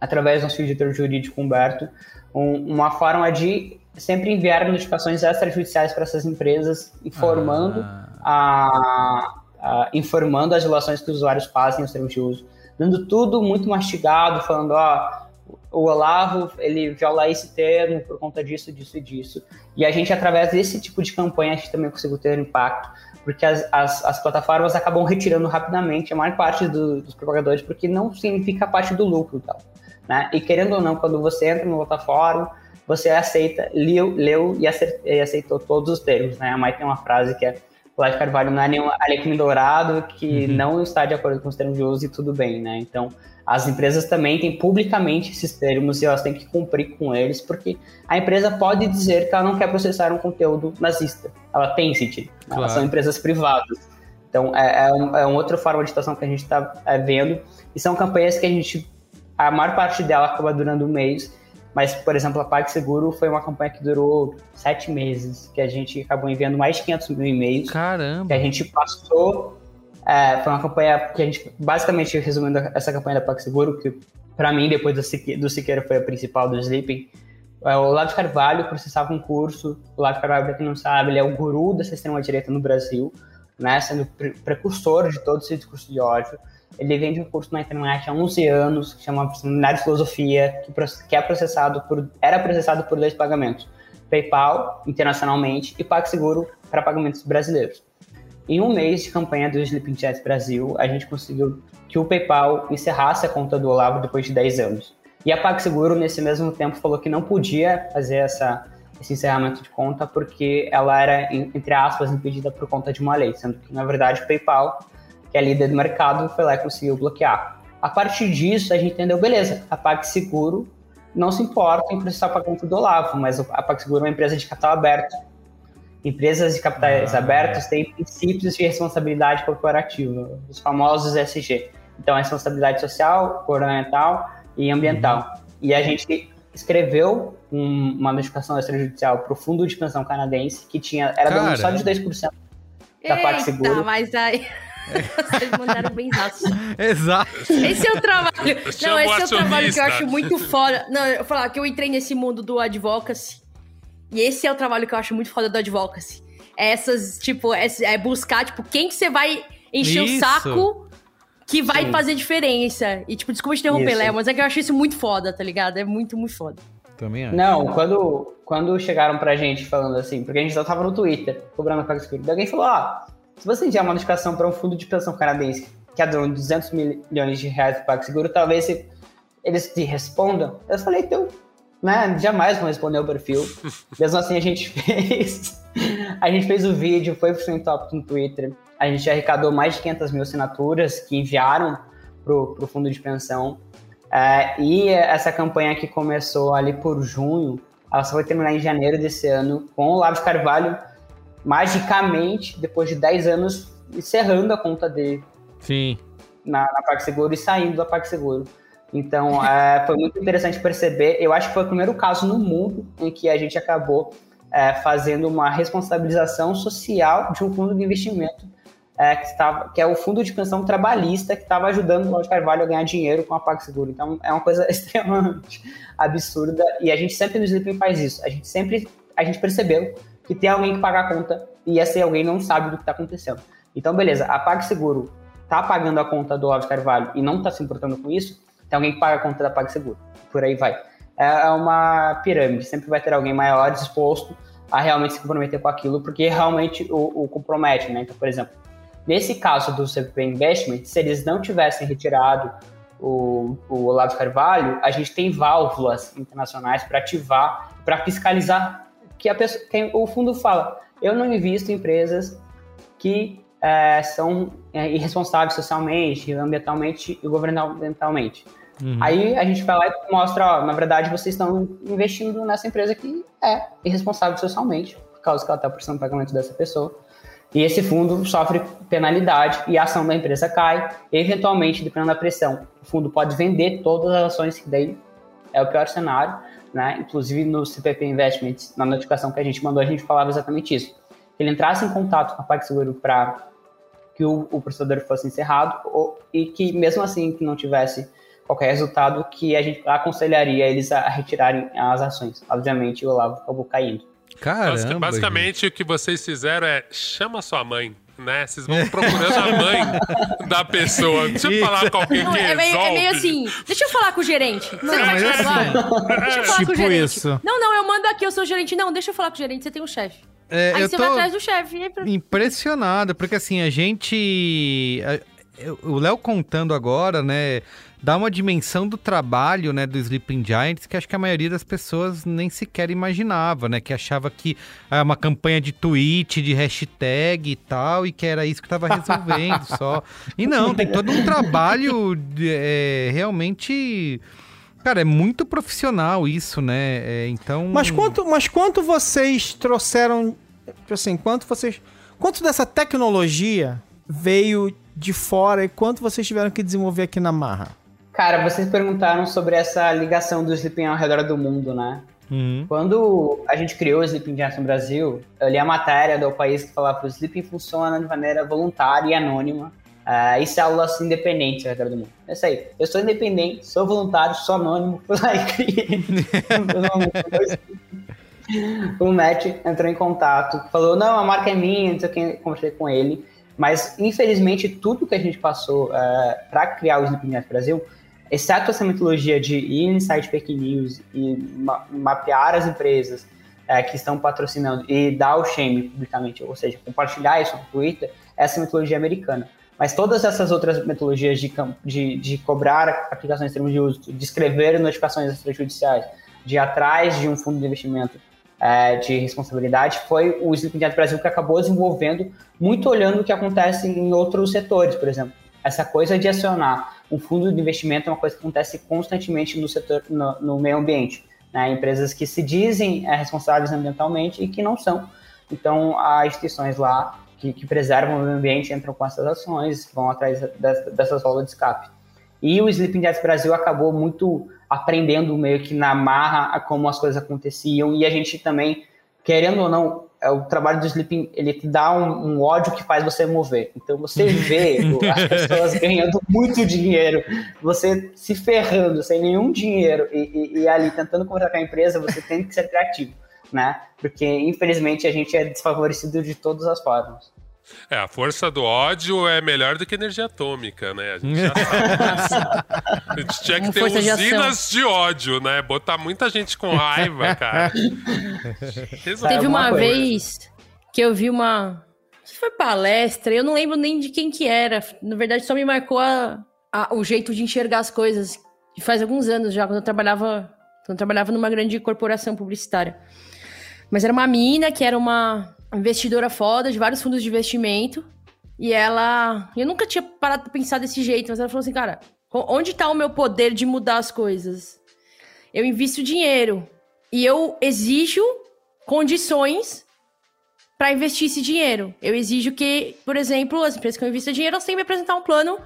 através do nosso editor jurídico Humberto, um, uma forma de sempre enviar notificações extrajudiciais para essas empresas, informando, ah. a, a, informando as relações que os usuários fazem, os termos de uso, dando tudo muito mastigado, falando, ó, o Olavo, ele viola esse termo por conta disso, disso e disso. E a gente, através desse tipo de campanha, a gente também conseguiu ter impacto, porque as, as, as plataformas acabam retirando rapidamente a maior parte do, dos propagadores, porque não significa parte do lucro e tal. Né? E querendo ou não, quando você entra numa plataforma, você aceita, leu, leu e, aceitou todos os termos. Né? A Mai tem uma frase que é o Life Carvalho não é nenhum alecrim dourado que uhum. não está de acordo com os termos de uso e tudo bem, né? Então, as empresas também têm publicamente esses termos e elas têm que cumprir com eles, porque a empresa pode dizer que ela não quer processar um conteúdo nazista. Ela tem sentido. Claro. Elas são empresas privadas. Então, é, é, um, é uma outra forma de situação que a gente está é, vendo. E são campanhas que a gente, a maior parte dela acaba durando um mês mas, por exemplo, a PagSeguro foi uma campanha que durou sete meses, que a gente acabou enviando mais de 500 mil e-mails. Caramba! Que a gente passou. É, foi uma campanha que a gente, basicamente, resumindo essa campanha da PagSeguro, que para mim, depois do, Siqueira, do Siqueira, foi a principal do Sleeping. É, o Lavo Carvalho processava um curso. O Lavo Carvalho, para quem não sabe, ele é o guru da extrema-direita no Brasil, né, sendo precursor de todo esse discurso de ódio. Ele vende um curso na internet há 11 anos, que chama Seminário de Filosofia, que, é processado por, era processado por dois pagamentos. PayPal, internacionalmente, e PagSeguro para pagamentos brasileiros. Em um mês de campanha do Sleeping Chat Brasil, a gente conseguiu que o PayPal encerrasse a conta do Olavo depois de 10 anos. E a PagSeguro, nesse mesmo tempo, falou que não podia fazer essa, esse encerramento de conta porque ela era, entre aspas, impedida por conta de uma lei, sendo que, na verdade, o PayPal que é líder do mercado, foi lá e conseguiu bloquear. A partir disso, a gente entendeu, beleza, a PagSeguro não se importa em processar o pagamento do Olavo, mas a PagSeguro é uma empresa de capital aberto. Empresas de capitais ah, abertos é. têm princípios de responsabilidade corporativa, os famosos SG. Então, responsabilidade social, governamental e ambiental. Uhum. E a gente escreveu um, uma notificação extrajudicial para o Fundo de Pensão Canadense, que tinha era Cara. só de 2% da PagSeguro. mas aí... (laughs) Vocês mandaram bem (laughs) Exato. Esse é o trabalho. Não, esse é o trabalho que eu acho muito foda. Não, eu falar que eu entrei nesse mundo do advocacy. E esse é o trabalho que eu acho muito foda do advocacy. É essas, tipo, é, é buscar, tipo, quem que você vai encher Isso. o saco que vai Sim. fazer diferença. E, tipo, desculpa te interromper. Léo, mas é que eu achei isso muito foda, tá ligado? É muito, muito foda. Também acho. Não, quando, quando chegaram pra gente falando assim, porque a gente só tava no Twitter cobrando a daí alguém falou: ah, se você enviar uma notificação para um fundo de pensão canadense que é dono de 200 milhões de reais do PagSeguro, talvez eles te respondam. Eu falei: então, né, jamais vão responder o perfil. (laughs) Mesmo assim, a gente fez. A gente fez o vídeo, foi pro Trending Topic no Twitter. A gente arrecadou mais de 500 mil assinaturas que enviaram pro, pro fundo de pensão. É, e essa campanha que começou ali por junho, ela só vai terminar em janeiro desse ano, com o Lavo Carvalho, magicamente, depois de 10 anos, encerrando a conta dele Sim. na, na PagSeguro e saindo da PagSeguro. Então, (laughs) é, foi muito interessante perceber. Eu acho que foi o primeiro caso no mundo em que a gente acabou é, fazendo uma responsabilização social de um fundo de investimento é, que, estava, que é o fundo de pensão trabalhista que estava ajudando o de Carvalho a ganhar dinheiro com a PagSeguro. Então, é uma coisa (laughs) extremamente absurda e a gente sempre no Sleeping faz isso. A gente sempre a gente percebeu que tem alguém que paga a conta e esse alguém não sabe do que está acontecendo. Então, beleza, a PagSeguro tá pagando a conta do de Carvalho e não tá se importando com isso, tem alguém que paga a conta da PagSeguro. Por aí vai. É uma pirâmide, sempre vai ter alguém maior disposto a realmente se comprometer com aquilo, porque realmente o, o compromete, né? Então, por exemplo, nesse caso do CPP Investment, se eles não tivessem retirado o, o Olavo Carvalho, a gente tem válvulas internacionais para ativar, para fiscalizar que a pessoa, quem, o fundo fala, eu não invisto em empresas que é, são é, irresponsáveis socialmente, ambientalmente e governamentalmente. Uhum. Aí a gente vai lá e mostra, ó, na verdade vocês estão investindo nessa empresa que é irresponsável socialmente, por causa que ela está precisando do pagamento dessa pessoa. E esse fundo sofre penalidade e a ação da empresa cai. Eventualmente, dependendo da pressão, o fundo pode vender todas as ações que daí é o pior cenário. Né? Inclusive no CPP Investments, na notificação que a gente mandou, a gente falava exatamente isso. Que ele entrasse em contato com a PagSeguro para que o, o processador fosse encerrado ou, e que mesmo assim que não tivesse qualquer resultado, que a gente aconselharia eles a retirarem as ações. Obviamente, o Olavo acabou caindo. Caramba. Basicamente, o que vocês fizeram é chama sua mãe. Né? Vocês vão procurando a mãe da pessoa. Deixa eu falar com alguém Não, que é, meio, é meio assim, deixa eu falar com o gerente. Você não, vai mas te é falar? Deixa eu falar com o Tipo gerente. isso. Não, não, eu mando aqui, eu sou o gerente. Não, deixa eu falar com o gerente, você tem um chefe. É, Aí eu você tô vai atrás do chefe. impressionado, porque assim, a gente. a- o Léo contando agora, né, dá uma dimensão do trabalho, né, do Sleeping Giants que acho que a maioria das pessoas nem sequer imaginava, né, que achava que era uma campanha de tweet, de hashtag e tal, e que era isso que estava resolvendo só. E não, tem todo um trabalho é, realmente. Cara, é muito profissional isso, né? É, então. Mas quanto, mas quanto vocês trouxeram, tipo assim, quanto vocês, quanto dessa tecnologia veio de fora e quanto vocês tiveram que desenvolver aqui na Marra? Cara, vocês perguntaram sobre essa ligação do Sleeping ao redor do mundo, né? Uhum. Quando a gente criou o Sleeping Giants no Brasil, eu li a matéria do país que falava que o Sleeping funciona de maneira voluntária e anônima ah, e células independentes ao redor do mundo. É isso aí. Eu sou independente, sou voluntário, sou anônimo, fui lá e criei. o Matt entrou em contato, falou, não, a marca é minha, não sei o que, conversei com ele. Mas, infelizmente, tudo que a gente passou para criar o Sleeping Giants Brasil, exceto essa metodologia de ir em site fake news e ma mapear as empresas é, que estão patrocinando e dar o shame publicamente, ou seja, compartilhar isso no Twitter, essa é a metodologia americana. Mas todas essas outras metodologias de, de, de cobrar aplicações de termos de uso, de escrever notificações extrajudiciais, de ir atrás de um fundo de investimento é, de responsabilidade, foi o Giants Brasil que acabou desenvolvendo, muito olhando o que acontece em outros setores, por exemplo. Essa coisa de acionar um fundo de investimento é uma coisa que acontece constantemente no setor, no, no meio ambiente. Né? Empresas que se dizem é, responsáveis ambientalmente e que não são. Então, há instituições lá que, que preservam o meio ambiente entram com essas ações, vão atrás dessas, dessas válvulas de escape. E o Sleeping Giants Brasil acabou muito aprendendo meio que na marra como as coisas aconteciam e a gente também, querendo ou não, é, o trabalho do Sleeping, ele te dá um, um, ódio que faz você mover. Então você (laughs) vê as pessoas ganhando muito dinheiro, você se ferrando sem nenhum dinheiro e, e, e, ali tentando conversar com a empresa, você tem que ser criativo, né? Porque infelizmente a gente é desfavorecido de todas as formas. É, a força do ódio é melhor do que energia atômica, né? A gente já (laughs) sabe. a gente tinha que Uma ter força de usinas de, ódio, né? Botar muita gente com raiva, (laughs) cara. Teve alguma uma coisa. vez que eu vi uma. Não sei se foi palestra, eu não lembro nem de quem que era. Na verdade, só me marcou a- a- o jeito de enxergar as coisas. Faz alguns anos já, quando eu trabalhava. Quando eu trabalhava numa grande corporação publicitária. Mas era uma mina que era uma investidora foda de vários fundos de investimento. E ela. Eu nunca tinha parado pra pensar desse jeito, mas ela falou assim, cara, onde tá o meu poder de mudar as coisas? Eu invisto dinheiro. E eu exijo condições para investir esse dinheiro. Eu exijo que, por exemplo, as empresas que eu invisto dinheiro, elas têm que me apresentar um plano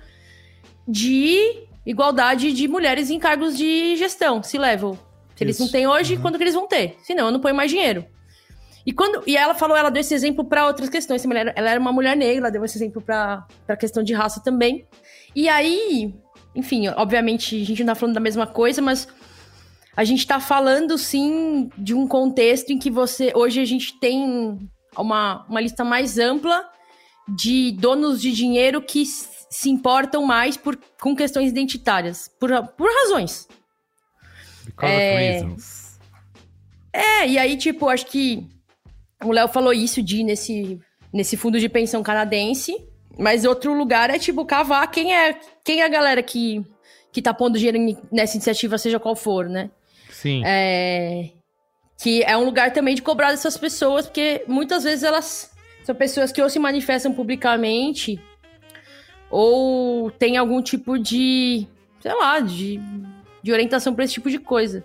de igualdade de mulheres em cargos de gestão, se level. Se eles não Isso. têm hoje, quando que eles vão ter? Senão eu não ponho mais dinheiro. E quando e ela falou, ela deu esse exemplo para outras questões. Essa mulher, ela era uma mulher negra, ela deu esse exemplo para a questão de raça também. E aí, enfim, obviamente a gente não tá falando da mesma coisa, mas a gente tá falando sim de um contexto em que você hoje a gente tem uma, uma lista mais ampla de donos de dinheiro que se importam mais por, com questões identitárias, por, por razões. Because É. of reasons. É, e aí, tipo, acho que o Léo falou isso de ir nesse, nesse fundo de pensão canadense, mas outro lugar é, tipo, cavar quem é, quem é a galera que, que tá pondo dinheiro nessa iniciativa, seja qual for, né? Sim. É, que é um lugar também de cobrar dessas pessoas, porque muitas vezes elas são pessoas que ou se manifestam publicamente ou tem algum tipo de, sei lá, de, de orientação para esse tipo de coisa.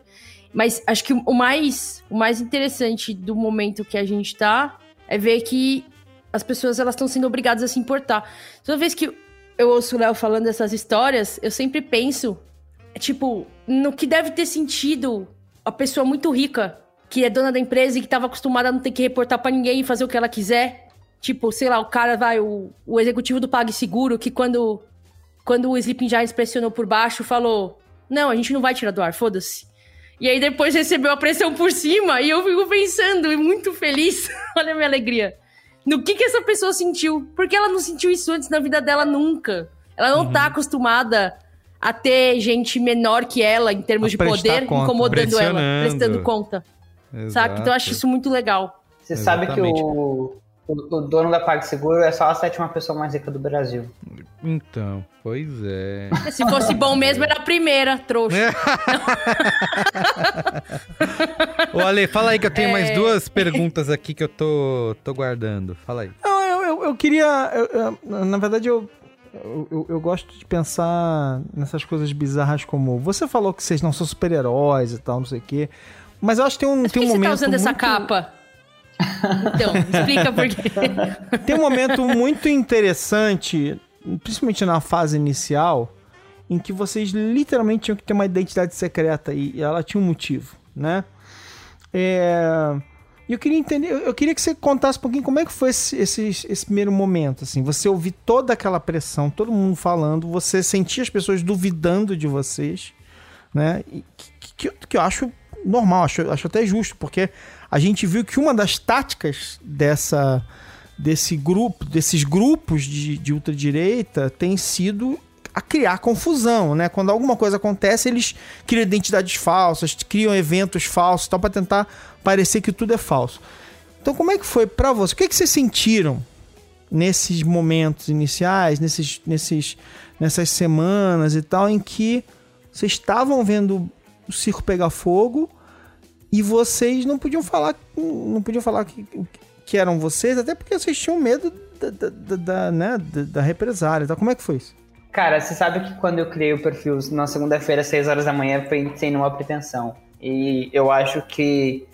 Mas acho que o mais, o mais interessante do momento que a gente tá é ver que as pessoas elas estão sendo obrigadas a se importar. Toda vez que eu ouço o Léo falando dessas histórias, eu sempre penso tipo, no que deve ter sentido a pessoa muito rica, que é dona da empresa e que tava acostumada a não ter que reportar pra ninguém e fazer o que ela quiser. Tipo, sei lá, o cara vai, o, o executivo do PagSeguro, que quando, quando o Sleeping Giants pressionou por baixo, falou: Não, a gente não vai tirar do ar, foda-se. E aí depois recebeu a pressão por cima e eu fico pensando, e muito feliz, (laughs) olha a minha alegria. No que que essa pessoa sentiu? Porque ela não sentiu isso antes na vida dela nunca. Ela não tá acostumada a ter gente menor que ela em termos A de poder conta. incomodando ela, prestando conta. Sabe? Então eu acho isso muito legal. Você sabe que Exatamente. o, o, o dono da PagSeguro é só a sétima pessoa mais rica do Brasil. Então, pois é. Se fosse bom mesmo, era a primeira, trouxa. (laughs) Ô, Ale, fala aí que eu tenho É. mais duas perguntas aqui que eu tô, tô guardando. Fala aí. Não, eu, eu, eu queria. eu- eu- na verdade, eu, eu, eu- eu gosto de pensar nessas coisas bizarras como. Você falou que vocês não são super-heróis e tal, não sei o quê. Mas eu acho que tem um, tem que um você momento. tá usando essa muito- capa? Então, explica por quê. (laughs) Tem um momento muito interessante, principalmente na fase inicial, em que vocês literalmente tinham que ter uma identidade secreta e ela tinha um motivo, né? É, eu queria entender, eu- queria que você contasse um pouquinho como é que foi esse, esse, esse primeiro momento, assim, você ouvir toda aquela pressão, todo mundo falando, você sentir as pessoas duvidando de vocês, né? Que, que, que eu acho normal, acho, acho até justo, porque a gente viu que uma das táticas dessa desse grupo, desses grupos de, de ultradireita tem sido a criar confusão, né? Quando alguma coisa acontece, eles criam identidades falsas, criam eventos falsos, tal para tentar parecer que tudo é falso. Então, como é que foi pra você? O que, é que vocês sentiram nesses momentos iniciais, nesses, nesses, nessas semanas e tal, em que vocês estavam vendo o circo pegar fogo e vocês não podiam falar, não podiam falar que, que eram vocês, até porque vocês tinham medo da, da, da, da, né, da, da represália. Então, como é que foi isso? Cara, você sabe que quando eu criei o perfil na segunda-feira, às 6 horas da manhã, foi sem nenhuma pretensão. E eu acho que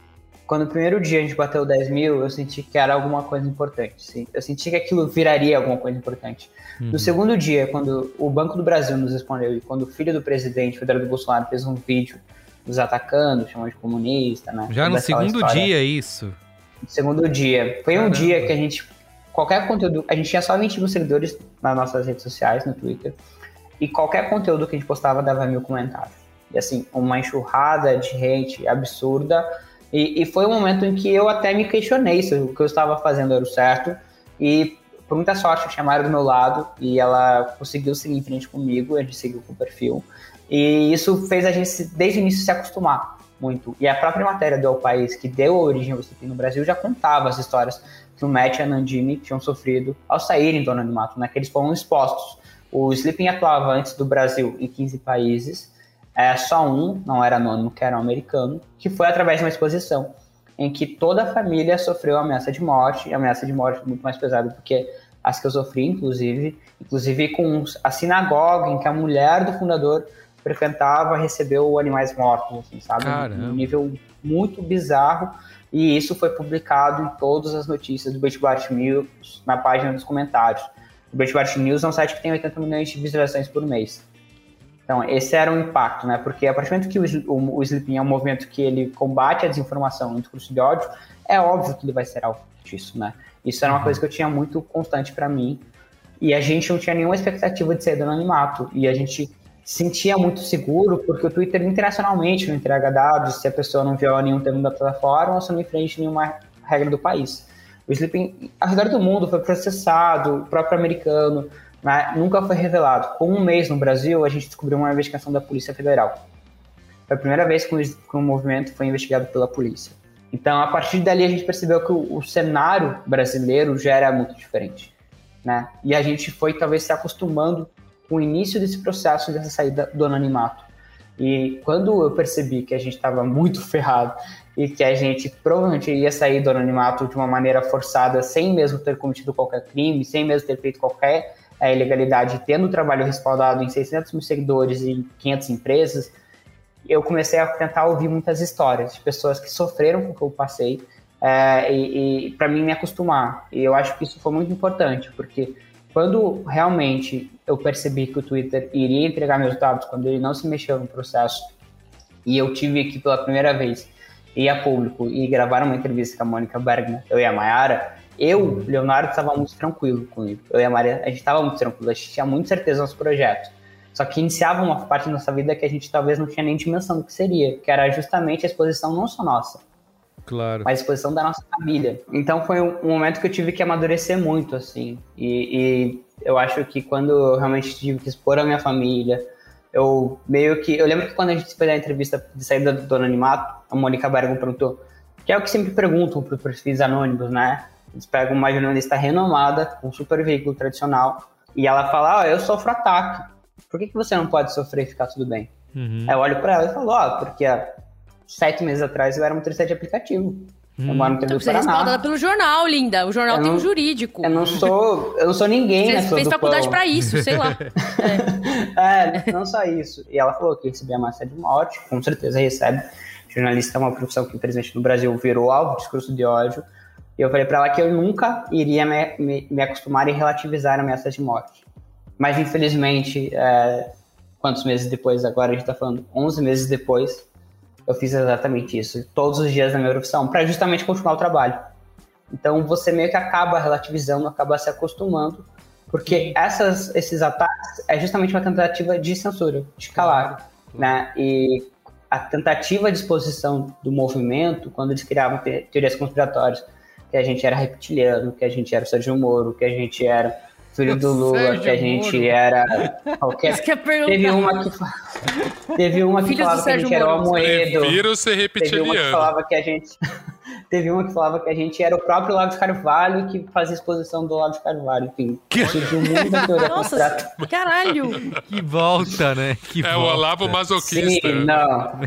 quando o primeiro dia a gente bateu 10 mil, eu senti que era alguma coisa importante. sim. Eu senti que aquilo viraria alguma coisa importante. No segundo dia, quando o Banco do Brasil nos respondeu e quando o filho do presidente, Fernando Bolsonaro, fez um vídeo nos atacando, chamando de comunista, né? Já Toda no segundo história. dia, isso. Segundo dia. Foi um Caramba. dia que a gente. Qualquer conteúdo. A gente tinha só 20 mil seguidores nas nossas redes sociais, no Twitter. E qualquer conteúdo que a gente postava dava mil comentários. E assim, uma enxurrada de gente absurda. E, e foi um momento em que eu até me questionei se o que eu estava fazendo era o certo. E por muita sorte, Mayra do meu lado e ela conseguiu seguir em frente comigo, a gente seguiu com o perfil. E isso fez a gente, desde o início, se acostumar muito. E a própria matéria do El País, que deu origem ao Sleeping no Brasil, já contava as histórias que o Matt e a Nandini tinham sofrido ao saírem do anonimato, né? Que eles foram expostos. O Sleeping atuava antes do Brasil em 15 países, é, só um, não era anônimo, que era um americano, que foi através de uma exposição em que toda a família sofreu ameaça de morte, ameaça de morte muito mais pesada do que as que eu sofri, inclusive, inclusive com a sinagoga em que a mulher do fundador frequentava recebeu animais mortos, assim, sabe? Caramba. Um nível muito bizarro. E isso foi publicado em todas as notícias do Breitbart News, na página dos comentários. O Breitbart News é um site que tem 80 milhões de visualizações por mês. Então, esse era o impacto, né? Porque a partir do momento que o, o, o Sleeping é um movimento que ele combate a desinformação e o discurso de ódio, é óbvio que ele vai ser alvo disso, né? Isso era uma coisa que eu tinha muito constante para mim. E a gente não tinha nenhuma expectativa de sair do anonimato. E a gente sentia muito seguro, porque o Twitter internacionalmente não entrega dados se a pessoa não viola nenhum termo da plataforma ou se não enfrente nenhuma regra do país. O Sleeping, ao redor do mundo, foi processado, o próprio americano, né, nunca foi revelado. Com um mês no Brasil, a gente descobriu uma investigação da Polícia Federal. Foi a primeira vez que o, movimento foi investigado pela polícia. Então, a partir dali, a gente percebeu que o, o cenário brasileiro já era muito diferente. Né? E a gente foi, talvez, se acostumando o início desse processo dessa saída do anonimato. E quando eu percebi que a gente estava muito (laughs) ferrado e que a gente provavelmente ia sair do anonimato de uma maneira forçada, sem mesmo ter cometido qualquer crime, sem mesmo ter feito qualquer é, ilegalidade, tendo o trabalho respaldado em 600 mil seguidores e 500 empresas, eu comecei a tentar ouvir muitas histórias de pessoas que sofreram com o que eu passei é, e, e para mim me acostumar. E eu acho que isso foi muito importante, porque quando realmente eu percebi que o Twitter iria entregar meus dados, quando ele não se mexeu no processo, e eu tive aqui pela primeira vez ir a público e gravar uma entrevista com a Mônica Bergman, eu e a Mayara, eu, Leonardo, estava muito tranquilo comigo. Eu e a Maria, a gente estava muito tranquilo, a gente tinha muita certeza no nosso projeto. Só que iniciava uma parte da nossa vida que a gente talvez não tinha nem dimensão do que seria, que era justamente a exposição não só nossa, Claro. a exposição da nossa família. Então foi um, momento que eu tive que amadurecer muito, assim. E, e, eu acho que quando eu realmente tive que expor a minha família, eu meio que. Eu lembro que quando a gente fez a entrevista de saída do anonimato, a Mônica Bergman perguntou, que é o que sempre perguntam para perfis anônimos, né? Eles pegam uma jornalista renomada, um super veículo tradicional, e ela fala: ah, eu sofro ataque. Por que, que você não pode sofrer e ficar tudo bem? Uhum. Aí eu olho pra ela e falo: ó, porque há sete meses atrás eu era motorista de aplicativo. Eu moro no interior Então do você é respaldada Paraná. pelo jornal, linda. O jornal Eu tem um não- jurídico. Eu não sou, eu não sou ninguém Você fez faculdade pão. pra isso, sei lá. (laughs) É, não só isso. E ela falou que recebia massa de morte, com certeza recebe. Jornalista é uma profissão que, infelizmente, no Brasil virou alvo de discurso de ódio. E eu falei pra ela que eu nunca iria me, me, me acostumar e relativizar ameaças de morte. Mas, infelizmente, é, quantos meses depois, agora a gente tá falando 11 meses depois, eu fiz exatamente isso. Todos os dias na minha profissão, para justamente continuar o trabalho. Então, você meio que acaba relativizando, acaba se acostumando, porque essas, esses ataques é justamente uma tentativa de censura, de calar, né? E a tentativa de exposição do movimento, quando eles criavam te- teorias conspiratórias, que a gente era reptiliano, que a gente era o Sérgio Moro, que a gente era filho do Lula, Sérgio que a gente Moro. era qualquer... Isso que perguntar. Teve uma que, teve uma que falava que a gente Sérgio era o Moro. Amoedo. Prefiro ser Teve uma que reptiliano. falava que a gente. (laughs) Teve uma que falava que a gente era o próprio Lago de Carvalho que fazia exposição do Lago de Carvalho. Enfim, surgiu muita teoria Nossa, caralho. Que volta, né? Que É o volta. Olavo masoquista. Sim, não.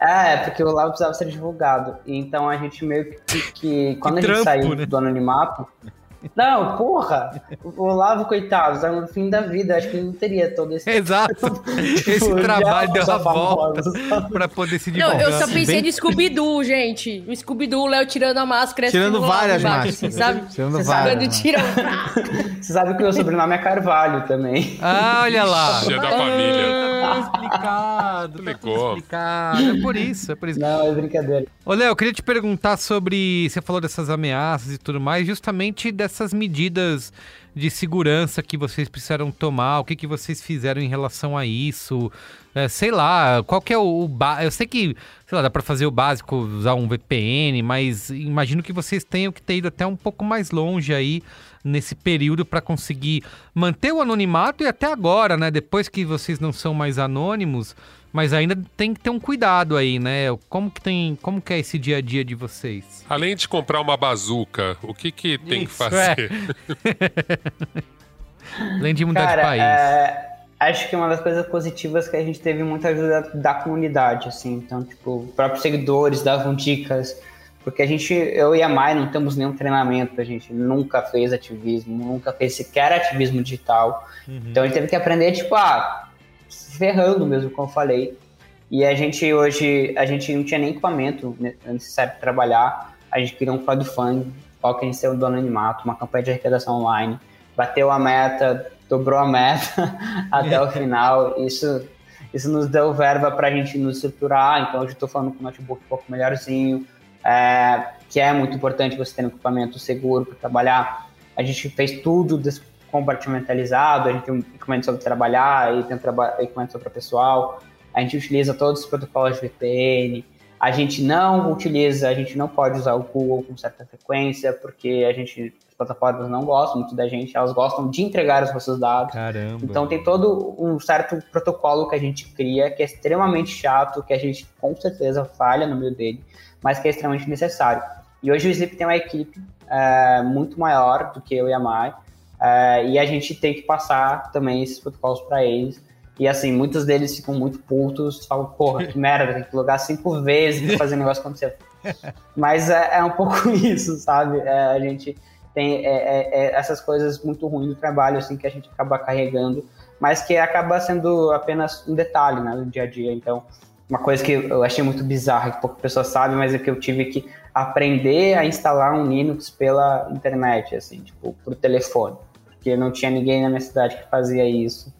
É, porque o Olavo precisava ser divulgado. Então a gente meio que. que quando a gente trampo, saiu né? do anonimato. Não, porra! O Olavo, coitado, tá no fim da vida. Acho que ele não teria todo esse. Exato. (laughs) Esse trabalho deu uma só volta pra poder se Não, divulgar. eu só pensei Bem- no Scooby-Doo, gente. O Scooby-Doo, o Léo tirando a máscara. Tirando assim, lá várias embaixo, máscaras. assim, sabe? Tirando Você várias. Máscaras. tiro. (laughs) Você sabe que o meu sobrenome é Carvalho também. Ah, olha lá. (laughs) Dia da família. Ah, explicado. Tá tudo Ligou. explicado. É por isso, é por isso. Não, é brincadeira. Ô, Léo, eu queria te perguntar sobre. Você falou dessas ameaças e tudo mais, justamente dessas medidas de segurança que vocês precisaram tomar, o que, que vocês fizeram em relação a isso, é, sei lá, qual que é o, o eu sei que, sei lá, dá para fazer o básico, usar um VPN, mas imagino que vocês tenham que ter ido até um pouco mais longe aí nesse período para conseguir manter o anonimato e até agora, né, depois que vocês não são mais anônimos, mas ainda tem que ter um cuidado aí, né? Como que tem, como que é esse dia a dia de vocês? Além de comprar uma bazuca, o que que tem Isso, que fazer? É. (laughs) Além de mudar Cara, de país. é, acho que uma das coisas positivas é que a gente teve muita ajuda da comunidade, assim. Então, tipo, os próprios seguidores davam dicas. Porque a gente, eu e a Mai não temos nenhum treinamento, a gente nunca fez ativismo, nunca fez sequer ativismo digital. Então a gente teve que aprender, tipo, ah, ferrando mesmo, como eu falei. E a gente hoje, a gente não tinha nem equipamento né, necessário para trabalhar. A gente criou um crowdfunding, qual que a gente saiu do anonimato, uma campanha de arrecadação online. Bateu a meta, dobrou a meta (laughs) até o final. Isso, isso nos deu verba para a gente nos estruturar. Então hoje estou falando com o notebook um pouco melhorzinho, é, que é muito importante você ter um equipamento seguro para trabalhar. A gente fez tudo des- compartimentalizado, a gente tem um equipamento só para trabalhar e tem um traba- equipamento só para pessoal. A gente utiliza todos os protocolos de VPN. A gente não utiliza, a gente não pode usar o Google com certa frequência, porque a gente, as plataformas não gostam muito da gente, elas gostam de entregar os nossos dados. Caramba. Então tem todo um certo protocolo que a gente cria, que é extremamente chato, que a gente com certeza falha no meio dele, mas que é extremamente necessário. E hoje o Sleep tem uma equipe é, muito maior do que eu e a Mai, é, e a gente tem que passar também esses protocolos para eles. E assim, muitos deles ficam muito putos, falam, porra, que (laughs) merda, tem que logar cinco vezes pra fazer o negócio acontecer. Mas é, é um pouco (laughs) isso, sabe? É, a gente tem é, é, é essas coisas muito ruins do trabalho, assim, que a gente acaba carregando, mas que acaba sendo apenas um detalhe, né, do dia a dia. Então, uma coisa que eu achei muito bizarra, que pouca pessoa sabe, mas é que eu tive que aprender a instalar um Linux pela internet, assim, tipo, por telefone. Porque não tinha ninguém na minha cidade que fazia isso.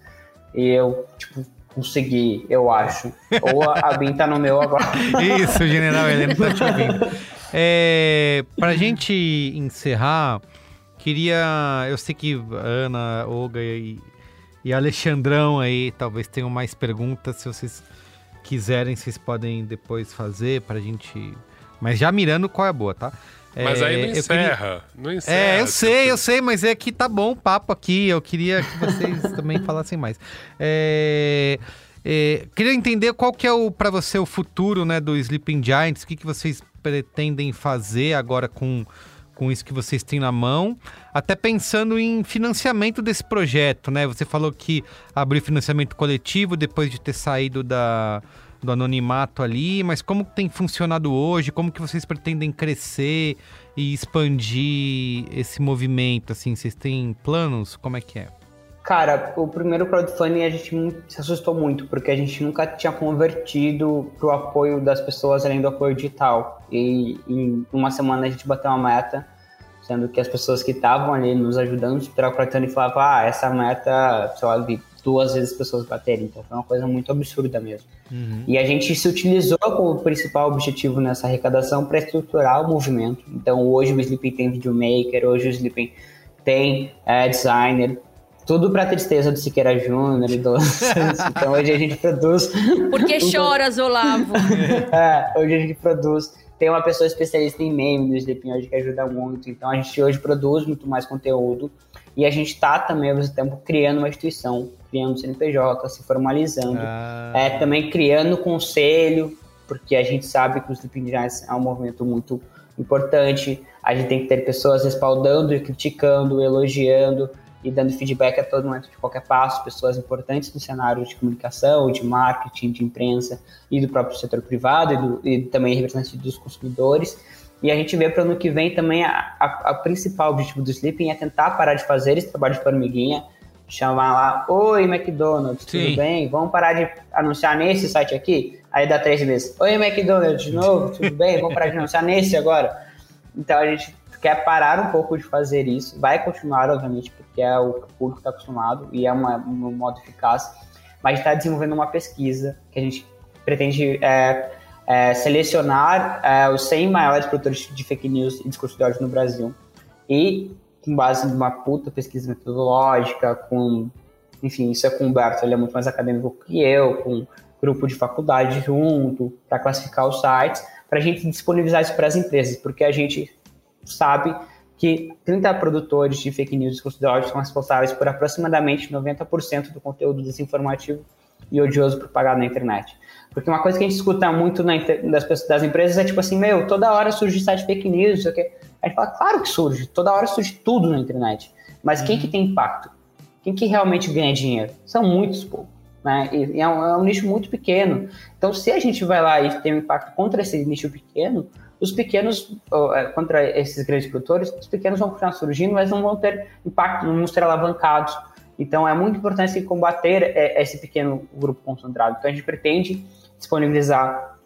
E eu, tipo, consegui, eu acho. Ou a, a Bin tá no meu agora. (laughs) Isso, General Heleno tá te ouvindo. É, pra gente encerrar, queria. Eu sei que Ana, Olga e, e Alexandrão aí talvez tenham mais perguntas. Se vocês quiserem, vocês podem depois fazer pra gente. Mas já mirando qual é a boa, tá? Mas É, aí não eu queria- encerra. Não encerra. É, eu sei, eu sei, mas é que tá bom o papo aqui. Eu queria que vocês (laughs) também falassem mais. É, é, queria entender qual que é o para você o futuro, né, do Sleeping Giants. O que, que vocês pretendem fazer agora com com isso que vocês têm na mão, até pensando em financiamento desse projeto, né? Você falou que abriu financiamento coletivo depois de ter saído da, do anonimato ali, mas como tem funcionado hoje? Como que vocês pretendem crescer e expandir esse movimento? Assim, vocês têm planos? Como é que é? Cara, o primeiro crowdfunding a gente se assustou muito, porque a gente nunca tinha convertido pro apoio das pessoas além do apoio digital. E em uma semana a gente bateu uma meta, sendo que as pessoas que estavam ali nos ajudando a o crowdfunding falavam, ah, essa meta, sei lá, duas vezes as pessoas baterem. Então foi uma coisa muito absurda mesmo. E a gente se utilizou como principal objetivo nessa arrecadação para estruturar o movimento. Então hoje o Sleeping tem videomaker, hoje o Sleeping tem é, designer, tudo para tristeza do Siqueira Júnior e do (laughs) Então hoje a gente produz. Por que (laughs) choras, Olavo? (laughs) É, hoje a gente produz. Tem uma pessoa especialista em meme no Sleeping hoje que ajuda muito. Então a gente hoje produz muito mais conteúdo. E a gente está também, ao mesmo tempo, criando uma instituição, criando CNPJ, se formalizando. Ah, É, também criando conselho, porque a gente sabe que o Sleeping Giants é um movimento muito importante. A gente tem que ter pessoas respaldando e criticando, elogiando e dando feedback a todo momento de qualquer passo, pessoas importantes no cenário de comunicação, de marketing, de imprensa e do próprio setor privado e, do, e também representantes dos consumidores. E a gente vê para o ano que vem também a, a, a principal objetivo do Sleeping é tentar parar de fazer esse trabalho de formiguinha, chamar lá, oi McDonald's, Sim. tudo bem? Vamos parar de anunciar nesse site aqui? Aí dá três meses, oi McDonald's, de novo, tudo bem? Vamos parar de anunciar nesse agora? Então a gente quer parar um pouco de fazer isso, vai continuar, obviamente, porque é o que o público está acostumado e é uma, um modo eficaz, mas está desenvolvendo uma pesquisa que a gente pretende é, é, selecionar é, os 100 maiores produtores de fake news e discurso de ódio no Brasil e com base numa puta pesquisa metodológica, com. Enfim, isso é com o Humberto, ele é muito mais acadêmico que eu, com grupo de faculdade junto, para classificar os sites, para a gente disponibilizar isso para as empresas, porque a gente sabe que 30 produtores de fake news custódios são responsáveis por aproximadamente 90% do conteúdo desinformativo e odioso propagado na internet. Porque uma coisa que a gente escuta muito na, das, pessoas, das empresas é tipo assim, meu, toda hora surge site fake news, não sei o quê. A gente fala, claro que surge, toda hora surge tudo na internet. Mas uhum. quem que tem impacto? Quem que realmente ganha dinheiro? São muitos poucos. Né? E é um, é um, nicho muito pequeno. Então, se a gente vai lá e tem um impacto contra esse nicho pequeno, os pequenos, é, contra esses grandes produtores, os pequenos vão continuar surgindo, mas não vão ter impacto, não vão ser alavancados. Então, é muito importante combater é, esse pequeno grupo concentrado. Então, a gente pretende disponibilizar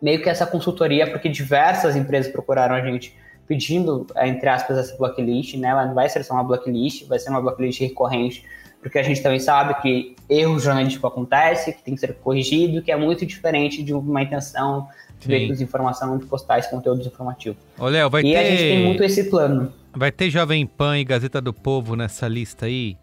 meio que essa consultoria, porque diversas empresas procuraram a gente pedindo, entre aspas, essa blacklist, né? Ela não vai ser só uma blacklist, vai ser uma blacklist recorrente, porque a gente também sabe que erro jornalístico acontece, que tem que ser corrigido, que é muito diferente de uma intenção de veículos de informação de postar esse conteúdo informativo. Ô, Léo, vai e ter... a gente tem muito esse plano. Vai ter Jovem Pan e Gazeta do Povo nessa lista aí?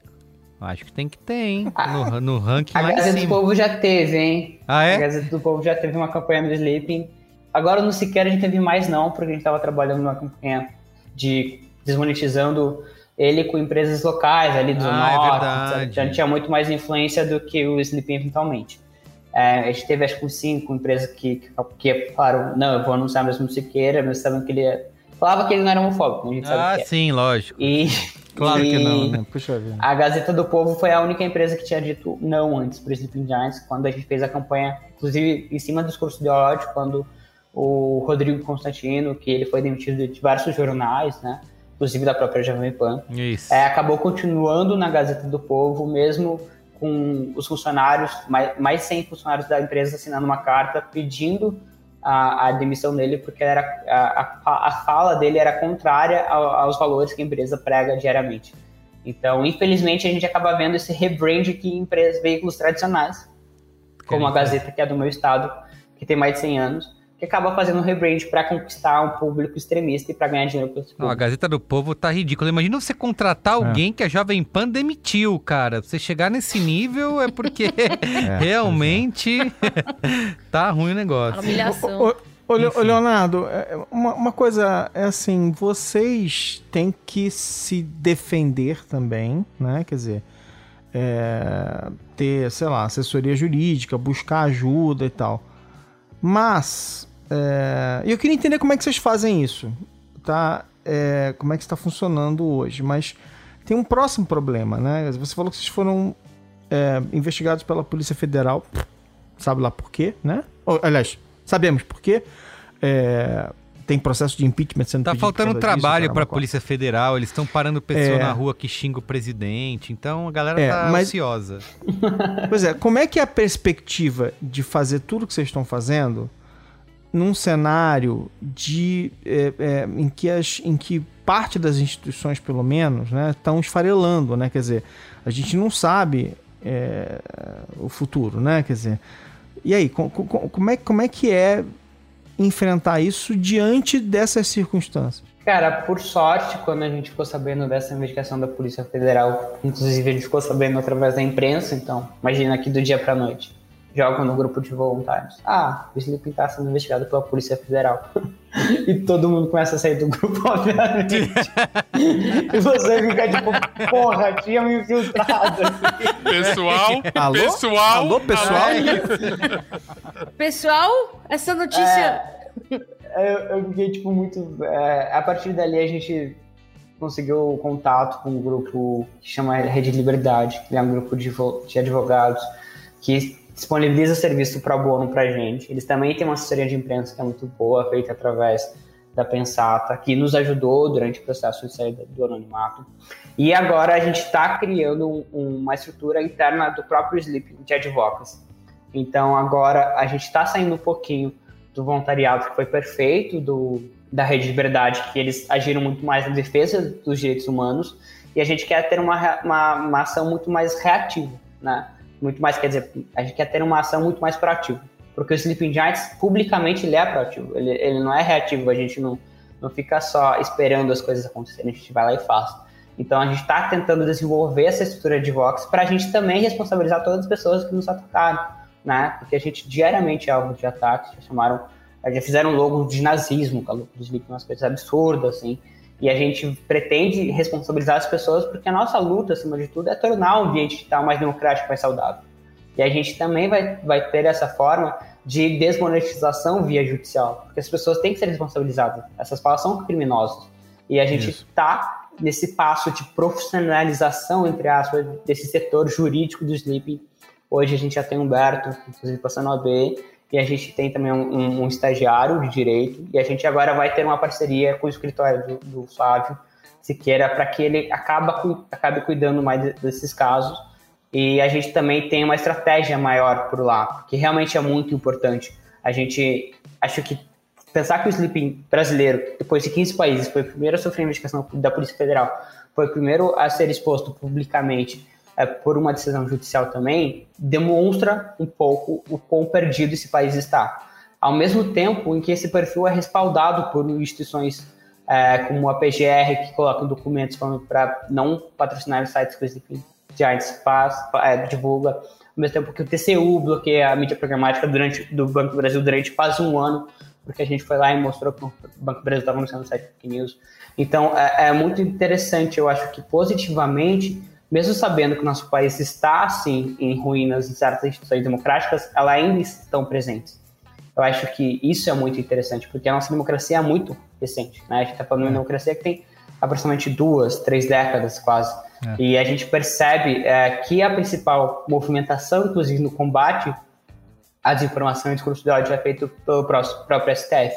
Acho que tem que ter, hein? No, no ranking A Gazeta do Povo já teve, hein? Ah, é? A Gazeta do Povo já teve uma campanha do Sleeping. Agora no Sequer a gente teve mais não, porque a gente estava trabalhando numa campanha de desmonetizando ele com empresas locais ali do ah, norte. É já tinha muito mais influência do que o Sleeping eventualmente. É, a gente teve acho que cinco empresas que, que, que falaram, não, eu vou anunciar mesmo no Siqueira, mas sabendo que ele é... Falava que ele não era homofóbico, a gente sabe Ah, que é. sim, lógico. E Claro e que não, né? Puxa vida. A Gazeta do Povo foi a única empresa que tinha dito não antes para Sleeping Giants, quando a gente fez a campanha, inclusive em cima do discurso de ódio, quando o Rodrigo Constantino, que ele foi demitido de diversos jornais, né? Inclusive da própria Jovem Pan, Isso. é, acabou continuando na Gazeta do Povo, mesmo com os funcionários, mais, mais 100 funcionários da empresa assinando uma carta pedindo a, a demissão dele, porque era, a, a, a fala dele era contrária ao, aos valores que a empresa prega diariamente. Então, infelizmente, a gente acaba vendo esse rebrand aqui em empresas, veículos tradicionais, como a Gazeta, que é do meu estado, que tem mais de 100 anos, que acaba fazendo um rebrand para conquistar um público extremista e para ganhar dinheiro com esse público. Não, a Gazeta do Povo tá ridícula. Imagina você contratar alguém que a Jovem Pan demitiu, cara. Você chegar nesse nível é porque (laughs) (laughs) realmente (laughs) tá ruim o A negócio. humilhação. Ô, ô, Le- ô, Enfim. Leonardo, é, uma, uma coisa é assim, vocês têm que se defender também, né? Quer dizer, é, ter, sei lá, assessoria jurídica, buscar ajuda e tal. Mas, é, eu queria entender como é que vocês fazem isso, tá? É, como é que está funcionando hoje, mas tem um próximo problema, né? Você falou que vocês foram é, investigados pela Polícia Federal, sabe lá por quê, né? Ou, aliás, sabemos por quê. É, tem processo de impeachment sendo Tá faltando causa trabalho pra caramba, Polícia Federal, eles estão parando pessoa É. na rua que xinga o presidente, então a galera É, tá mas- ansiosa. (laughs) Pois é, como é que é a perspectiva de fazer tudo que vocês estão fazendo num cenário de é, é, em, que as, em que parte das instituições, pelo menos, né, estão esfarelando, né? Quer dizer, a gente não sabe é, o futuro, né? Quer dizer, e aí, co- co- como é, como é que é enfrentar isso diante dessas circunstâncias? Cara, por sorte, quando a gente ficou sabendo dessa investigação da Polícia Federal, inclusive a gente ficou sabendo através da imprensa, então, imagina aqui do dia pra noite. Jogam no grupo de voluntários. Ah, o Sleeping tá sendo investigado pela Polícia Federal. (laughs) e todo mundo começa a sair do grupo, (laughs) obviamente. e você fica tipo, porra, tinha me infiltrado. Pessoal, Alô? pessoal. Alô, pessoal? Pessoal, essa notícia. eu, eu fiquei, tipo, muito. é, a partir dali a gente conseguiu contato com um grupo que chama Rede Liberdade, que é um grupo de, de advogados que disponibiliza serviço pro bono pra gente. Eles também têm uma assessoria de imprensa que é muito boa, feita através da Pensata, que nos ajudou durante o processo de saída do anonimato. E agora a gente está criando um- uma estrutura interna do próprio Sleep de advocacy. Então agora a gente está saindo um pouquinho do voluntariado que foi perfeito, do, da Rede de Liberdade, que eles agiram muito mais na defesa dos direitos humanos, e a gente quer ter uma, uma, uma ação muito mais reativa, né? Muito mais, quer dizer, a gente quer ter uma ação muito mais proativa. Porque o Sleeping Giants, publicamente, ele é proativo, ele, ele não é reativo, a gente não, não fica só esperando as coisas acontecerem, a gente vai lá e faz. Então a gente está tentando desenvolver essa estrutura de Vox para a gente também responsabilizar todas as pessoas que nos atacaram, né? Porque a gente diariamente é alvo de ataques, já chamaram, já fizeram logo de nazismo, dos umas coisas absurdas, assim. E a gente pretende responsabilizar as pessoas porque a nossa luta, acima de tudo, é tornar o ambiente digital mais democrático, mais saudável. E a gente também vai, vai ter essa forma de desmonetização via judicial, porque as pessoas têm que ser responsabilizadas. Essas falas são criminosas. E a gente está nesse passo de profissionalização, entre aspas, desse setor jurídico do Sleeping. Hoje a gente já tem Humberto, inclusive passando a B, e a gente tem também um, um, estagiário de direito, e a gente agora vai ter uma parceria com o escritório do, do Flávio Siqueira para que ele acaba, acabe cuidando mais desses casos e a gente também tem uma estratégia maior por lá, porque realmente é muito importante. A gente, acho que pensar que o sleeping brasileiro, depois de 15 países, foi o primeiro a sofrer investigação da Polícia Federal, foi o primeiro a ser exposto publicamente é, por uma decisão judicial também, demonstra um pouco o quão perdido esse país está. Ao mesmo tempo em que esse perfil é respaldado por instituições é, como a PGR, que colocam documentos para não patrocinar sites que o Giants faz, é, divulga, ao mesmo tempo que o TCU bloqueia a mídia programática durante, do Banco do Brasil durante quase um ano, porque a gente foi lá e mostrou que o Banco do Brasil estava anunciando site Fake News. Então, é, é, muito interessante, eu acho que positivamente, mesmo sabendo que o nosso país está, assim, em ruínas em certas instituições democráticas, elas ainda estão presentes. Eu acho que isso é muito interessante, porque a nossa democracia é muito recente, né? A gente está falando de uma democracia que tem aproximadamente duas, três décadas quase. É. E a gente percebe é, que a principal movimentação, inclusive no combate à desinformação e discurso de ódio, é feito pelo próprio STF,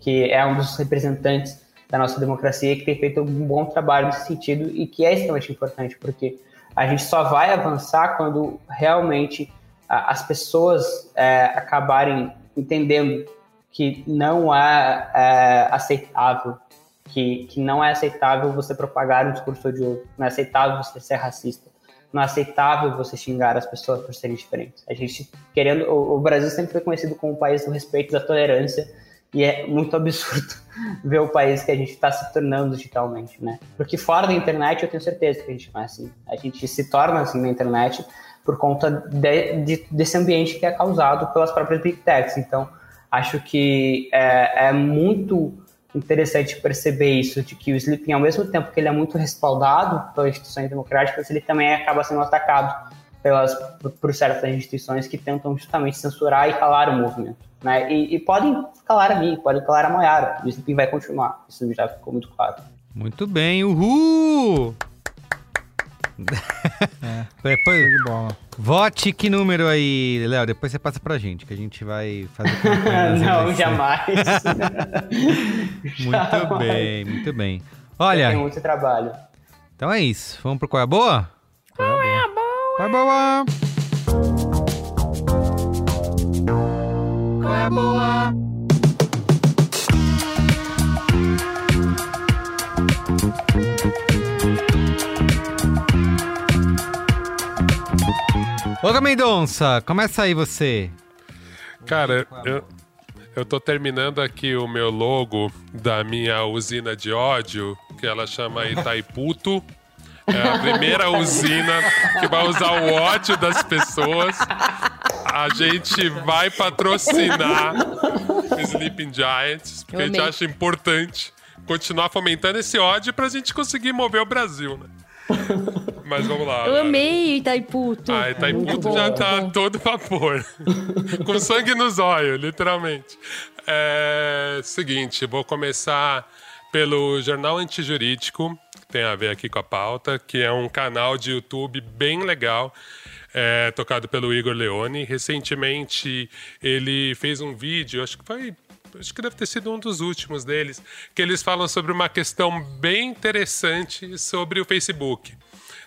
que é um dos representantes da nossa democracia e que tem feito um bom trabalho nesse sentido e que é extremamente importante, porque a gente só vai avançar quando realmente as pessoas é, acabarem entendendo que não é, é aceitável que, que não é aceitável você propagar um discurso odioso, não é aceitável você ser racista, não é aceitável você xingar as pessoas por serem diferentes. A gente querendo, o, o Brasil sempre foi conhecido como o país do respeito, da tolerância, e é muito absurdo (laughs) ver o país que a gente está se tornando digitalmente, né? Porque fora da internet eu tenho certeza que a gente não é assim. A gente se torna assim na internet por conta de, de, desse ambiente que é causado pelas próprias big techs. Então, acho que é, é muito interessante perceber isso, de que o Sleeping, ao mesmo tempo que ele é muito respaldado pelas instituições democráticas, ele também acaba sendo atacado pelas, por certas instituições que tentam justamente censurar e calar o movimento. Né? E, e podem calar a mim, podem calar a Moyara. O Sleeping vai continuar, isso já ficou muito claro. Muito bem, uhul! É, (laughs) depois de bola. Vote que número aí, Léo? Depois você passa pra gente, que a gente vai fazer. (laughs) Não, jamais. (laughs) muito jamais. bem, muito bem. Olha. Tem muito trabalho. Então é isso. Vamos pro Qual é a Boa? Qual é a Boa? Qual é a Boa? Boa? Ô, Mendonça, começa aí você. Cara, eu, eu tô terminando aqui o meu logo da minha usina de ódio, que ela chama Itaiputo. É a primeira usina que vai usar o ódio das pessoas. A gente vai patrocinar Sleeping Giants, porque a gente acha importante continuar fomentando esse ódio pra gente conseguir mover o Brasil, né? Mas vamos lá. Eu amei Itaiputo. Ah, Itaiputo já tá todo vapor. (laughs) Com sangue nos olhos, literalmente. É, seguinte, vou começar pelo Jornal Antijurídico, tem a ver aqui com a pauta, que é um canal de YouTube bem legal. É, tocado pelo Igor Leone. Recentemente ele fez um vídeo, acho que foi acho que deve ter sido um dos últimos deles, que eles falam sobre uma questão bem interessante sobre o Facebook,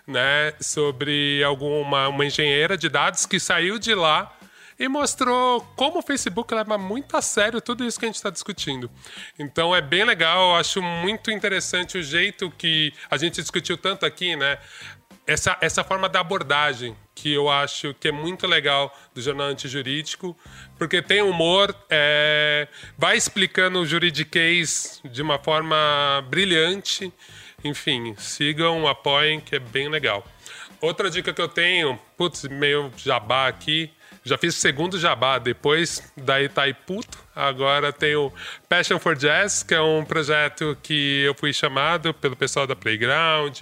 né? Sobre alguma uma engenheira de dados que saiu de lá e mostrou como o Facebook leva muito a sério tudo isso que a gente está discutindo. Então é bem legal, eu acho muito interessante o jeito que a gente discutiu tanto aqui, né? Essa, essa forma da abordagem que eu acho que é muito legal do jornal antijurídico, porque tem humor, é, vai explicando o juridiquês de uma forma brilhante Enfim, sigam, apoiem, que é bem legal. Outra dica que eu tenho, putz, meio jabá aqui. Já fiz o segundo jabá, depois da Itaiputo. Agora tem o Passion for Jazz, que é um projeto que eu fui chamado pelo pessoal da Playground,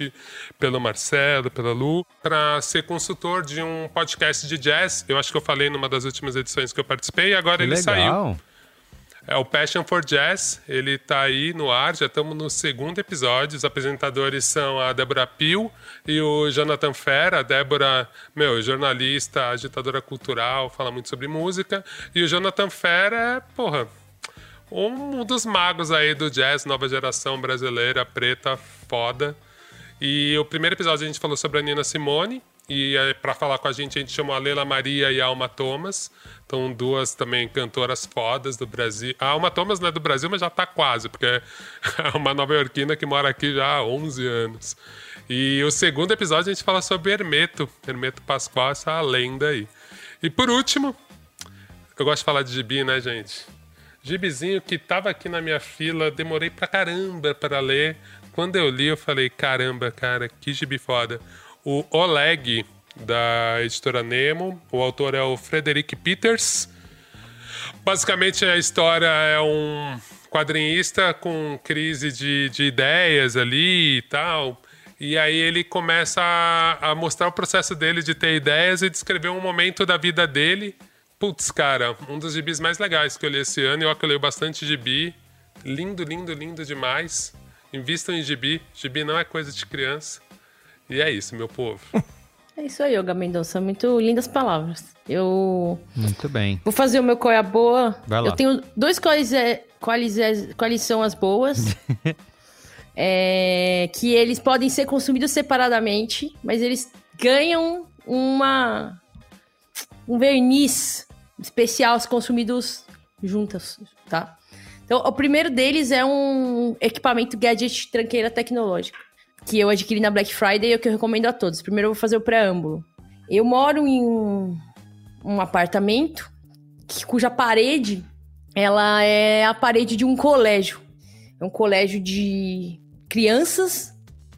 pelo Marcelo, pela Lu, para ser consultor de um podcast de jazz. Eu acho que eu falei numa das últimas edições que eu participei, e agora ele legal. saiu. É o Passion for Jazz, ele tá aí no ar, já estamos no segundo episódio. Os apresentadores são a Débora Pio e o Jonathan Fera. A Débora, meu, jornalista, agitadora cultural, fala muito sobre música. E o Jonathan Fera é, porra, um dos magos aí do jazz, nova geração brasileira, preta, foda. E o primeiro episódio a gente falou sobre a Nina Simone. E para falar com a gente, a gente chamou a Leila Maria e a Alma Thomas. Então, duas também cantoras fodas do Brasil. A Alma Thomas não é do Brasil, mas já tá quase, porque (laughs) é uma nova-iorquina que mora aqui já há 11 anos. E o segundo episódio a gente fala sobre Hermeto. Hermeto Pascoal, essa lenda aí. E por último, eu gosto de falar de gibi, né, gente? Gibizinho que tava aqui na minha fila, demorei pra caramba para ler. Quando eu li, eu falei: caramba, cara, que gibi foda. O Oleg, da editora Nemo. O autor é o Frederick Peters. Basicamente, a história é um quadrinhista com crise de, de ideias ali e tal. E aí ele começa a, a mostrar o processo dele de ter ideias e descrever um momento da vida dele. Putz, cara, um dos gibis mais legais que eu li esse ano. Eu leio bastante gibi. Lindo, lindo, lindo demais. Invistam em gibi. Gibi não é coisa de criança. E é isso, meu povo. É isso aí, Olga Mendonça. Muito lindas palavras. Eu Muito bem. vou fazer o meu qual é a boa. Vai lá. Eu tenho dois quais, é, quais, é, quais são as boas. (laughs) É, que eles podem ser consumidos separadamente, mas eles ganham uma um verniz especial se consumidos juntas, tá? Então, o primeiro deles é um equipamento gadget tranqueira tecnológica que eu adquiri na Black Friday e é o que eu recomendo a todos. Primeiro eu vou fazer o preâmbulo. Eu moro em um, um apartamento que- cuja parede ela é a parede de um colégio. É um colégio de crianças,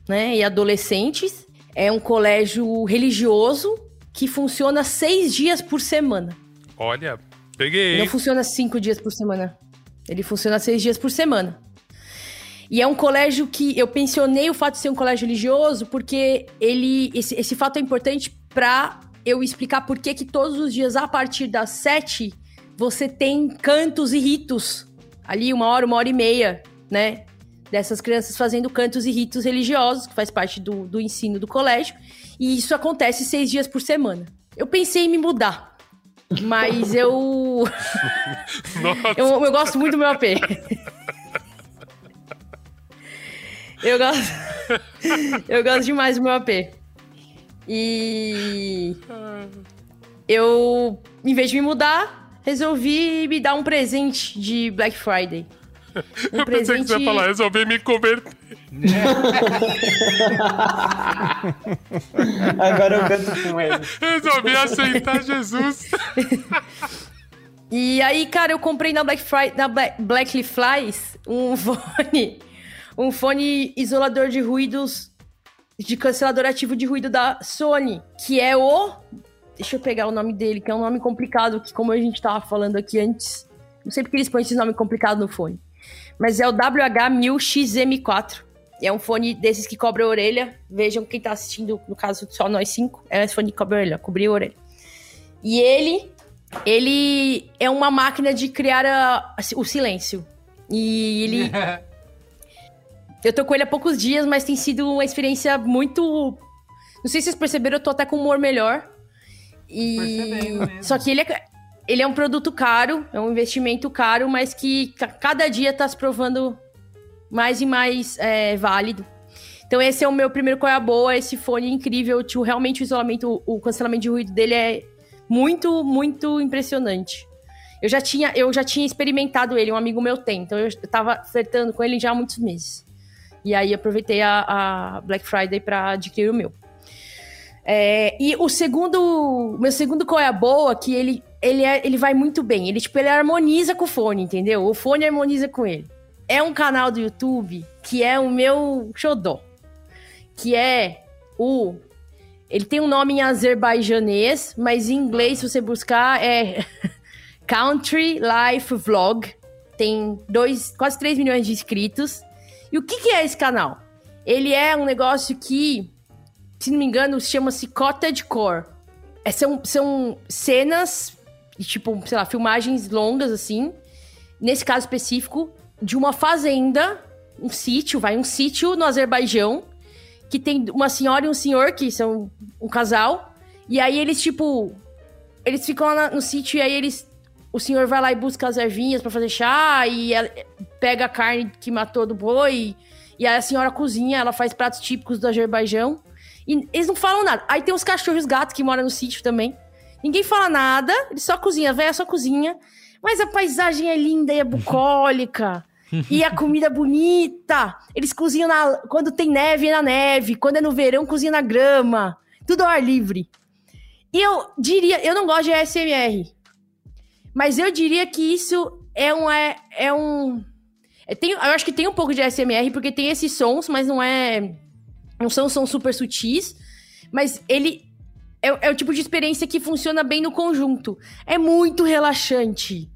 né, e adolescentes. É um colégio religioso que funciona seis dias por semana. Olha, peguei. Não funciona cinco dias por semana. Ele funciona seis dias por semana. E é um colégio que eu pensionei o fato de ser um colégio religioso porque ele esse, esse fato é importante para eu explicar por que que todos os dias a partir das sete você tem cantos e ritos ali uma hora, uma hora e meia, né? Dessas crianças fazendo cantos e ritos religiosos, que faz parte do, do ensino do colégio. E isso acontece seis dias por semana. Eu pensei em me mudar, mas eu (laughs) Nossa, eu, eu gosto muito do meu AP. (laughs) Eu gosto. (laughs) eu gosto demais do meu AP. E. Eu, em vez de me mudar, resolvi me dar um presente de Black Friday. (laughs) Um eu pensei que você ia falar, resolvi me converter. (laughs) Agora eu canto com ele. Resolvi aceitar Jesus. E aí, cara, eu comprei na Black Friday, na Black, Blackly Flies, um fone, um fone isolador de ruídos, de cancelador ativo de ruído da Sony, que é o, deixa eu pegar o nome dele, que é um nome complicado, que como a gente tava falando aqui antes, não sei porque eles põem esse nome complicado no fone, mas é o WH-1000XM4. É um fone desses que cobre a orelha. Vejam quem tá assistindo, no caso, só nós cinco. É esse fone que cobre a orelha, cobrir a orelha. E ele ele é uma máquina de criar a- o silêncio. E ele. (laughs) eu tô com ele há poucos dias, mas tem sido uma experiência muito. Não sei se vocês perceberam, eu tô até com humor melhor. E. Só que ele é, ele é um produto caro, é um investimento caro, mas que ca- cada dia tá se provando mais e mais é, válido. Então esse é o meu primeiro qual é a boa, esse fone incrível, tipo, realmente o isolamento, o cancelamento de ruído dele é muito, muito impressionante. Eu já tinha, eu já tinha experimentado ele, um amigo meu tem, então eu tava flertando com ele já há muitos meses. E aí aproveitei a, a Black Friday para adquirir o meu. É, e o segundo, meu segundo qual é a boa, que ele, ele, é, ele vai muito bem. Ele, tipo, ele harmoniza com o fone, entendeu? O fone harmoniza com ele. É um canal do YouTube que é o meu xodó. que é o. Ele tem um nome em azerbaijânês, mas em inglês, se você buscar, é (laughs) Country Life Vlog. Tem dois, quase 3 milhões de inscritos. E o que, que é esse canal? Ele é um negócio que, se não me engano, chama-se Cottagecore. É, são, são cenas, tipo, sei lá, filmagens longas, assim. Nesse caso específico, de uma fazenda, um sítio, vai, um sítio no Azerbaijão, que tem uma senhora e um senhor, que são um casal. E aí eles, tipo, eles ficam lá no sítio e aí eles. O senhor vai lá e busca as ervinhas para fazer chá e ela pega a carne que matou do boi. E aí a senhora cozinha, ela faz pratos típicos do Azerbaijão. E eles não falam nada. Aí tem os cachorros gatos que moram no sítio também. Ninguém fala nada, eles só cozinham, a véia só cozinha. Mas a paisagem é linda e é bucólica. (laughs) e a comida é bonita. Eles cozinham na, quando tem neve na neve, quando é no verão, cozinham na grama. Tudo ao ar livre. E eu diria, eu não gosto de ASMR. Mas eu diria que isso é um. É, é um. É, tem, eu acho que tem um pouco de ASMR, porque tem esses sons, mas não é. Não são sons super sutis. Mas ele é, é o tipo de experiência que funciona bem no conjunto. É muito relaxante.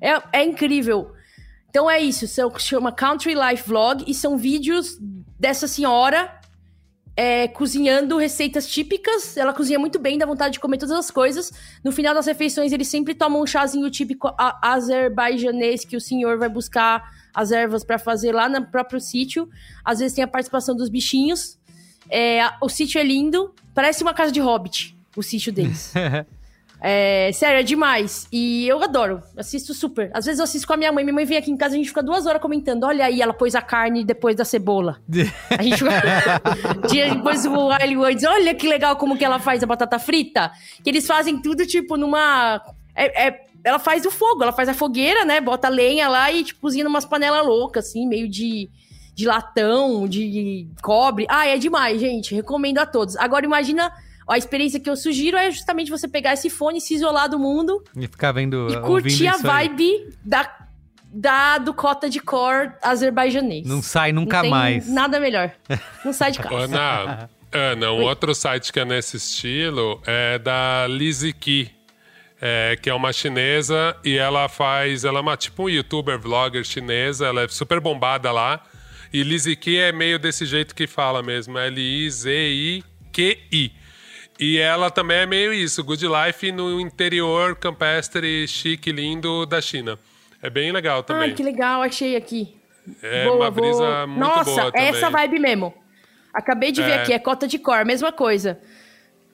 É, é incrível. Então é isso, são, chama Country Life Vlog e são vídeos dessa senhora é, cozinhando receitas típicas. Ela cozinha muito bem, dá vontade de comer todas as coisas. No final das refeições, eles sempre tomam um chazinho típico azerbaijânês que o senhor vai buscar as ervas para fazer lá no próprio sítio. Às vezes tem a participação dos bichinhos. É, o sítio é lindo, parece uma casa de hobbit, o sítio deles. (laughs) É, sério, é demais. E eu adoro, assisto super. Às vezes eu assisto com a minha mãe. Minha mãe vem aqui em casa, a gente fica duas horas comentando. Olha aí, ela pôs a carne depois da cebola. A gente fica... (laughs) (laughs) depois o alho antes. Olha que legal como que ela faz a batata frita. Que eles fazem tudo, tipo, numa... É, é... Ela faz o fogo, ela faz a fogueira, né? Bota lenha lá e, tipo, cozinha umas panelas loucas, assim, meio de de latão, de cobre. Ah, é demais, gente. Recomendo a todos. Agora imagina a experiência que eu sugiro é justamente você pegar esse fone, se isolar do mundo. E ficar vendo. E curtir a vibe da, da, do cota de cor azerbaijânês. Não sai nunca Não mais. Nada melhor. Não sai de (laughs) casa. Ana, Ana um Oi. outro site que é nesse estilo é da Lizzy Ki. É, que é uma chinesa e ela faz. Ela é uma tipo um youtuber, vlogger chinesa, ela é super bombada lá. E Lizzy Ki é meio desse jeito que fala mesmo, L-I-Z-I-Q-I. E ela também é meio isso, good life no interior campestre, chique, lindo da China. É bem legal também. Ai, que legal, achei aqui. É boa, uma brisa vou... muito Nossa, boa Nossa, é essa vibe mesmo. Acabei de ver é. aqui, é cota de cor, mesma coisa.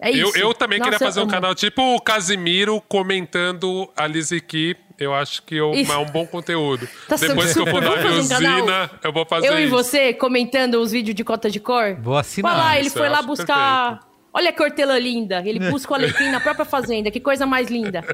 É isso. Eu, eu também Nossa, queria fazer um canal tipo o Casimiro comentando a Lizzy Eu acho que eu, é um bom conteúdo. (laughs) Tá Depois que eu for (laughs) na usina, um eu vou fazer Eu isso. e você comentando os vídeos de cota de cor? Vou assinar. Olha lá, ele foi lá buscar... Perfeito Olha que hortelã linda. Ele (laughs) busca o alecrim na própria fazenda. Que coisa mais linda.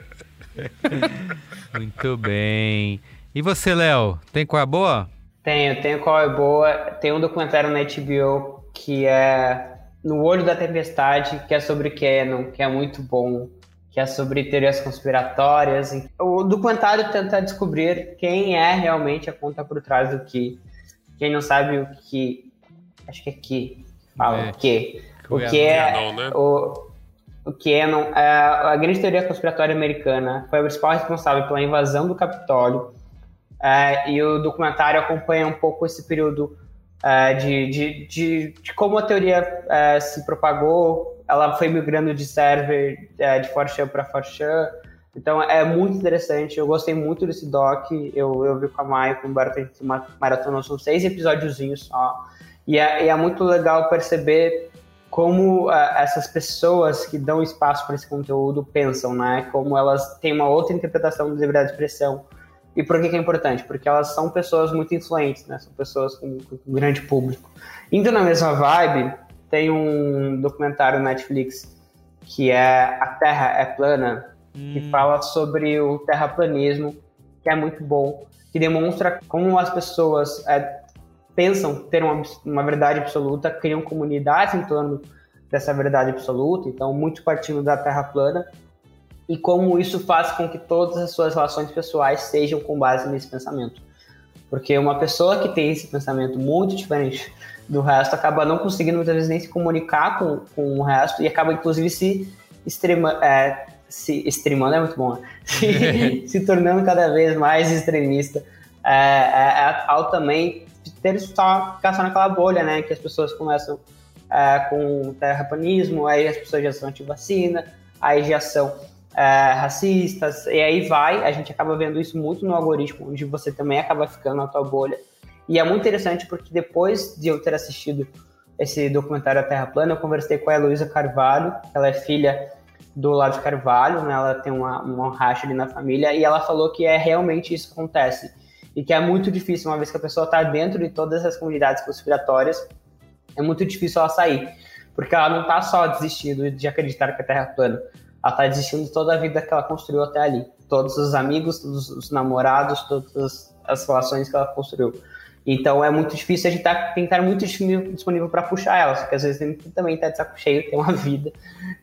Muito bem. E você, Léo? Tem qual é boa? Tenho, tenho qual é boa. Tem um documentário na HBO que é No Olho da Tempestade, que é sobre Canon, que é muito bom, que é sobre teorias conspiratórias. O documentário tenta descobrir quem é realmente a conta por trás do que. Quem não sabe o que. Acho que é que. Fala é. o que o que é né? o, o Canon, é, a grande teoria conspiratória americana foi o principal responsável pela invasão do Capitólio é, e o documentário acompanha um pouco esse período é, de, de, de, de, como a teoria é, se propagou, ela foi migrando de server é, de 4chan para 4chan, então é muito interessante, eu gostei muito desse doc, eu, eu vi com a Maia, com o Barato, uma maratona, são seis episódiozinhos só, e é, e é muito legal perceber como uh, essas pessoas que dão espaço para esse conteúdo pensam, né? Como elas têm uma outra interpretação da liberdade de expressão. E por que, que é importante? Porque elas são pessoas muito influentes, né? São pessoas com, com grande público. Indo na mesma vibe, tem um documentário Netflix que é A Terra é Plana, hum. que fala sobre o terraplanismo, que é muito bom, que demonstra como as pessoas é, pensam ter uma, uma verdade absoluta, criam comunidades em torno dessa verdade absoluta, então muito partindo da Terra plana, e como isso faz com que todas as suas relações pessoais sejam com base nesse pensamento. Porque uma pessoa que tem esse pensamento muito diferente do resto acaba não conseguindo muitas vezes nem se comunicar com, com o resto e acaba inclusive se extrema, é, se extremando é muito bom, né? (laughs) se, (laughs) se tornando cada vez mais extremista é, é, é ao também ter só ficar só naquela bolha, né? Que as pessoas começam é, com terraplanismo, aí as pessoas já são anti-vacina, aí já são é, racistas, e aí vai, a gente acaba vendo isso muito no algoritmo, onde você também acaba ficando na tua bolha. E é muito interessante porque depois de eu ter assistido esse documentário A Terra Plana, eu conversei com a Heloísa Carvalho, ela é filha do de Carvalho, né? ela tem uma, uma racha ali na família, e ela falou que é realmente isso que acontece. E que é muito difícil, uma vez que a pessoa está dentro de todas as comunidades conspiratórias, é muito difícil ela sair. Porque ela não está só desistindo de acreditar que a Terra é plana, ela está desistindo de toda a vida que ela construiu até ali. Todos os amigos, todos os namorados, todas as relações que ela construiu. Então é muito difícil a gente tá, tem que estar muito disponível para puxar ela, porque às vezes tem também tá de saco cheio, tem uma (laughs) vida,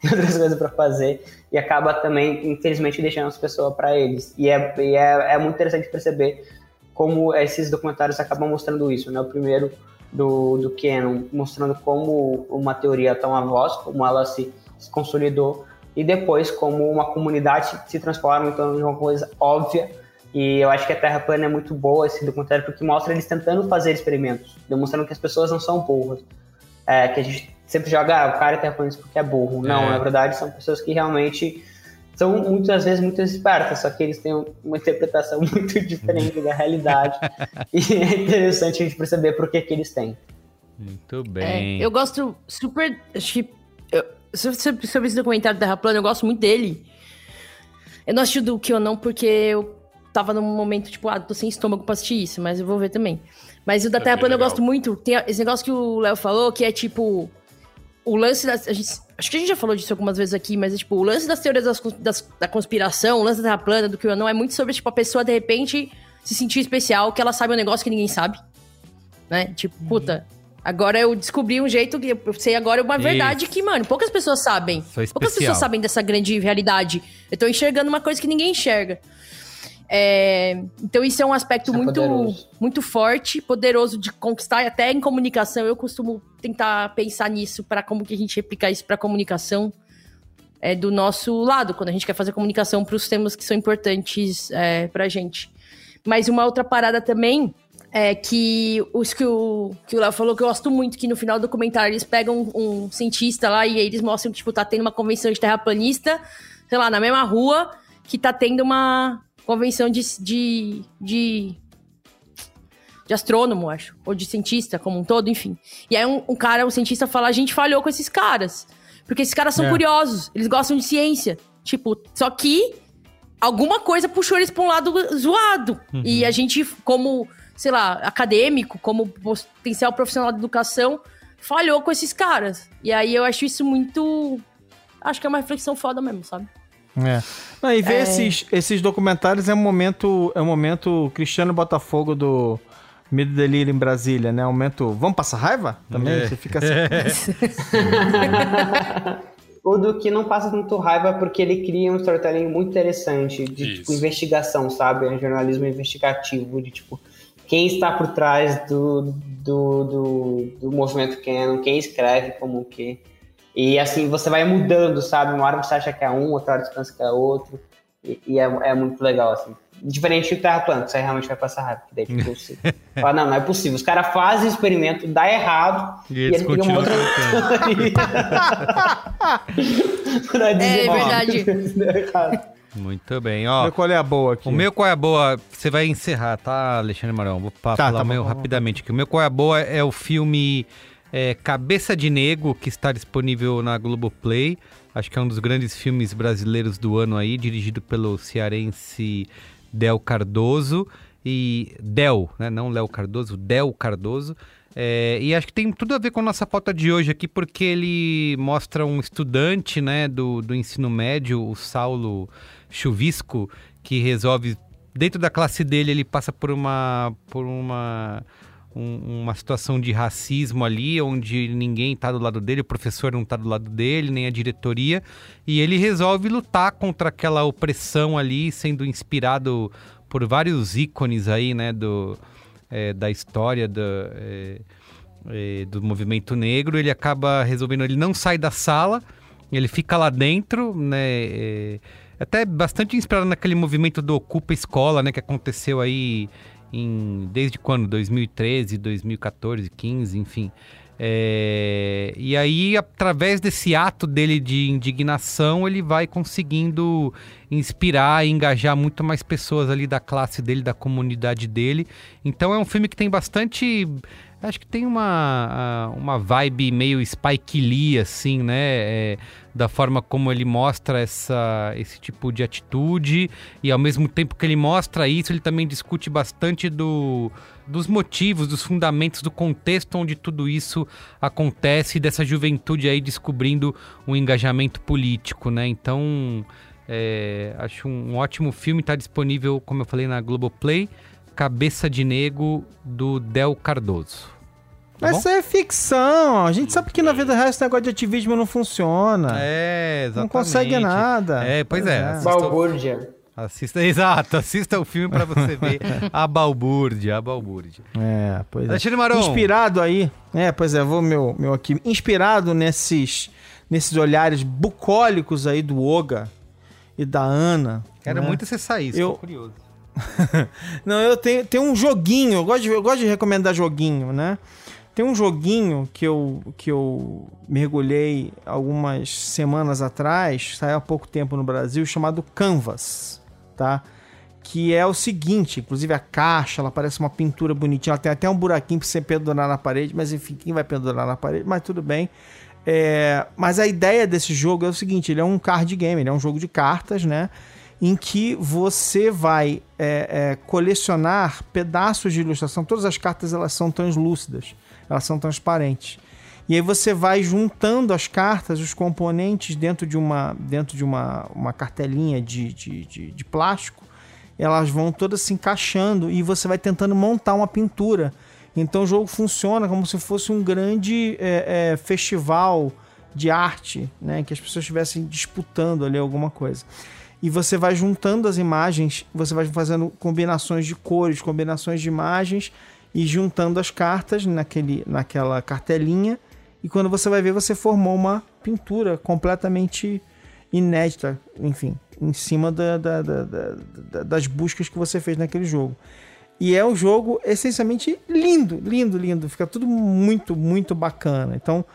tem outras coisas para fazer e acaba também, infelizmente, deixando as pessoas para eles. E, é, e é, é muito interessante perceber como esses documentários acabam mostrando isso, né? O primeiro do, do Canon mostrando como uma teoria toma voz, como ela se consolidou, e depois como uma comunidade se transforma então, em uma coisa óbvia e eu acho que a Terra Plana é muito boa esse documentário porque mostra eles tentando fazer experimentos, demonstrando que as pessoas não são burras. É, que a gente sempre joga, ah, o cara é terraplanista porque é burro. Não, é. na verdade são pessoas que realmente são muitas vezes muito espertas, só que eles têm uma interpretação (laughs) muito diferente da realidade. (laughs) e é interessante a gente perceber por que, que eles têm. Muito bem. É, eu gosto super. Acho que. Eu, sobre, sobre esse documentário Terra Plana, eu gosto muito dele. Eu não assisti do que ou não, porque eu tava num momento, tipo, ah, tô sem estômago pra assistir isso, mas eu vou ver também. Mas o da Terra Plana eu gosto muito. Tem esse negócio que o Léo falou, que é tipo. O lance da. Acho que a gente já falou disso algumas vezes aqui, mas é tipo, o lance das teorias das, das, da conspiração, o lance da Terra Plana, do que não, é muito sobre, tipo, a pessoa de repente se sentir especial, que ela sabe um negócio que ninguém sabe. Né? Tipo, uhum. puta, Agora eu descobri um jeito que eu sei agora uma verdade isso. que, mano, poucas pessoas sabem. Poucas pessoas sabem dessa grande realidade. Eu tô enxergando uma coisa que ninguém enxerga. É, então isso é um aspecto é muito, muito forte, poderoso de conquistar, até em comunicação. Eu costumo tentar pensar nisso para como que a gente replicar isso para comunicação é, do nosso lado, quando a gente quer fazer comunicação para os temas que são importantes é, para a gente. Mas uma outra parada também é que os que o que o Léo falou que eu gosto muito que no final do documentário eles pegam um, um cientista lá e eles mostram que tipo tá tendo uma convenção de terraplanista, sei lá, na mesma rua que tá tendo uma convenção de, de, de, de astrônomo, acho, ou de cientista como um todo, enfim. E aí um, um cara, um cientista fala, a gente falhou com esses caras, porque esses caras são é. curiosos, eles gostam de ciência. Tipo, só que alguma coisa puxou eles pra um lado zoado. Uhum. E a gente, como, sei lá, acadêmico, como potencial profissional de educação, falhou com esses caras. E aí eu acho isso muito. Acho que é uma reflexão foda mesmo, sabe? É. Não, e ver é... esses, esses documentários é um momento. É um momento Cristiano Botafogo do Medo Delírio em Brasília, né? É um momento. Vamos passar raiva? Também? É. Você fica assim. (laughs) o do que não passa tanto raiva porque ele cria um storytelling muito interessante de tipo, investigação, sabe? É um jornalismo investigativo, de tipo, quem está por trás do, do, do, do movimento Canon, quem escreve como o quê. E assim, você vai mudando, sabe? Uma hora você acha que é um, outra hora você pensa que é outro. E, e é, é, muito legal, assim. Diferente do Terra Plana, que você realmente vai passar rápido. Daí, tipo, você (laughs) fala, não, não é possível. Os caras fazem o experimento, dá errado, e, e eles criam uma outra (laughs) É, verdade. (laughs) Muito bem, ó. Meu qual é a boa aqui? O meu qual é a boa, você vai encerrar, tá, Alexandre Marão? Vou tá, falar tá, o meu bom, rapidamente aqui. O meu qual é a boa é o filme é, Cabeça de Nego, que está disponível na Globoplay. Acho que é um dos grandes filmes brasileiros do ano aí, dirigido pelo cearense Del Cardoso. E Del, né? não Léo Cardoso, Del Cardoso. É, e acho que tem tudo a ver com a nossa pauta de hoje aqui, porque ele mostra um estudante né, do, do ensino médio, o Saulo Chuvisco, que resolve, dentro da classe dele, ele passa por uma, por uma um, uma situação de racismo ali, onde ninguém está do lado dele, o professor não está do lado dele, nem a diretoria, e ele resolve lutar contra aquela opressão ali, sendo inspirado por vários ícones aí, né, do, é, da história da, é, é, do movimento negro. Ele acaba resolvendo, ele não sai da sala, ele fica lá dentro, né? Até bastante inspirado naquele movimento do Ocupa Escola, né? Que aconteceu aí em desde quando? 2013, 2014, 15, enfim. É, e aí, através desse ato dele de indignação, ele vai conseguindo inspirar e engajar muito mais pessoas ali da classe dele, da comunidade dele. Então é um filme que tem bastante. Acho que tem uma, uma vibe meio Spike Lee, assim, né? É, da forma como ele mostra essa, esse tipo de atitude. E ao mesmo tempo que ele mostra isso, ele também discute bastante do, dos motivos, dos fundamentos, do contexto onde tudo isso acontece, dessa juventude aí descobrindo um engajamento político, né? Então, é, acho um ótimo filme, está disponível, como eu falei, na Globoplay. Cabeça de Nego, do Del Cardoso. Tá Mas isso é ficção. A gente sabe que na vida real esse negócio de ativismo não funciona. É, exatamente. Não consegue nada. É, pois, pois é. é. Balbúrdia. Assista, (laughs) exato, assista o filme para você (laughs) ver a balbúrdia, a balbúrdia. É, pois é. Maron. Inspirado aí, é, pois é, vou meu, meu aqui, inspirado nesses, nesses olhares bucólicos aí do Oga e da Ana. Quero né? muito acessar isso, eu, curioso. (laughs) Não, eu tenho, tenho um joguinho, eu gosto, de, eu gosto de recomendar joguinho, né? Tem um joguinho que eu, que eu mergulhei algumas semanas atrás, saiu há pouco tempo no Brasil, chamado Canvas, tá? Que é o seguinte, inclusive a caixa, ela parece uma pintura bonitinha, ela tem até um buraquinho para você pendurar na parede, mas enfim, quem vai pendurar na parede? Mas tudo bem. É, mas a ideia desse jogo é o seguinte, ele é um card game, ele é um jogo de cartas, né? Em que você vai é, é, colecionar pedaços de ilustração. Todas as cartas elas são translúcidas elas são transparentes. E aí você vai juntando as cartas, os componentes dentro de uma, dentro de uma, uma cartelinha de, de, de, de plástico, elas vão todas se encaixando e você vai tentando montar uma pintura. Então o jogo funciona como se fosse um grande é, é, festival de arte, né? Que as pessoas estivessem disputando ali alguma coisa. E você vai juntando as imagens, você vai fazendo combinações de cores, combinações de imagens e juntando as cartas naquele, naquela cartelinha. E quando você vai ver, você formou uma pintura completamente inédita, enfim, em cima da, da, da, das buscas que você fez naquele jogo. E é um jogo essencialmente lindo, lindo, lindo. Fica tudo muito, muito bacana. Então,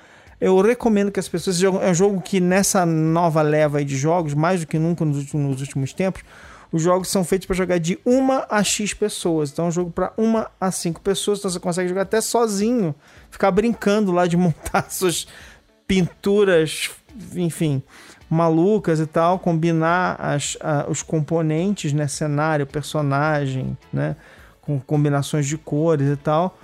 eu recomendo que as pessoas. É um jogo que nessa nova leva de jogos, mais do que nunca nos últimos, nos últimos tempos, os jogos são feitos para jogar de uma a X pessoas. Então é um jogo para uma a cinco pessoas. Então você consegue jogar até sozinho, ficar brincando lá de (laughs) montar suas pinturas, enfim, malucas e tal, combinar as, a, os componentes, né, cenário, personagem, né, com combinações de cores e tal.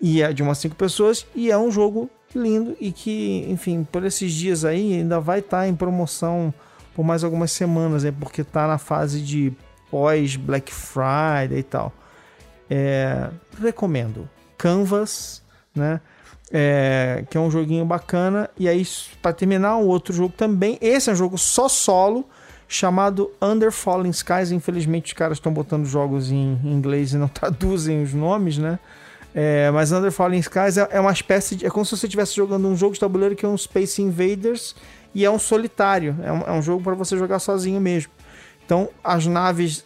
E é de umas cinco pessoas e é um jogo lindo e que, enfim, por esses dias aí ainda vai estar tá em promoção por mais algumas semanas, é porque tá na fase de pós Black Friday e tal. É, recomendo. Canvas, né? É, que é um joguinho bacana. E aí, para terminar, um outro jogo também. Esse é um jogo só solo, chamado Under Falling Skies. Infelizmente, os caras estão botando jogos em inglês e não (laughs) traduzem os nomes, né? É, mas Under Falling Skies é, é, uma espécie de. É como se você estivesse jogando um jogo de tabuleiro que é um Space Invaders e é um solitário, é um, é um jogo para você jogar sozinho mesmo. Então as naves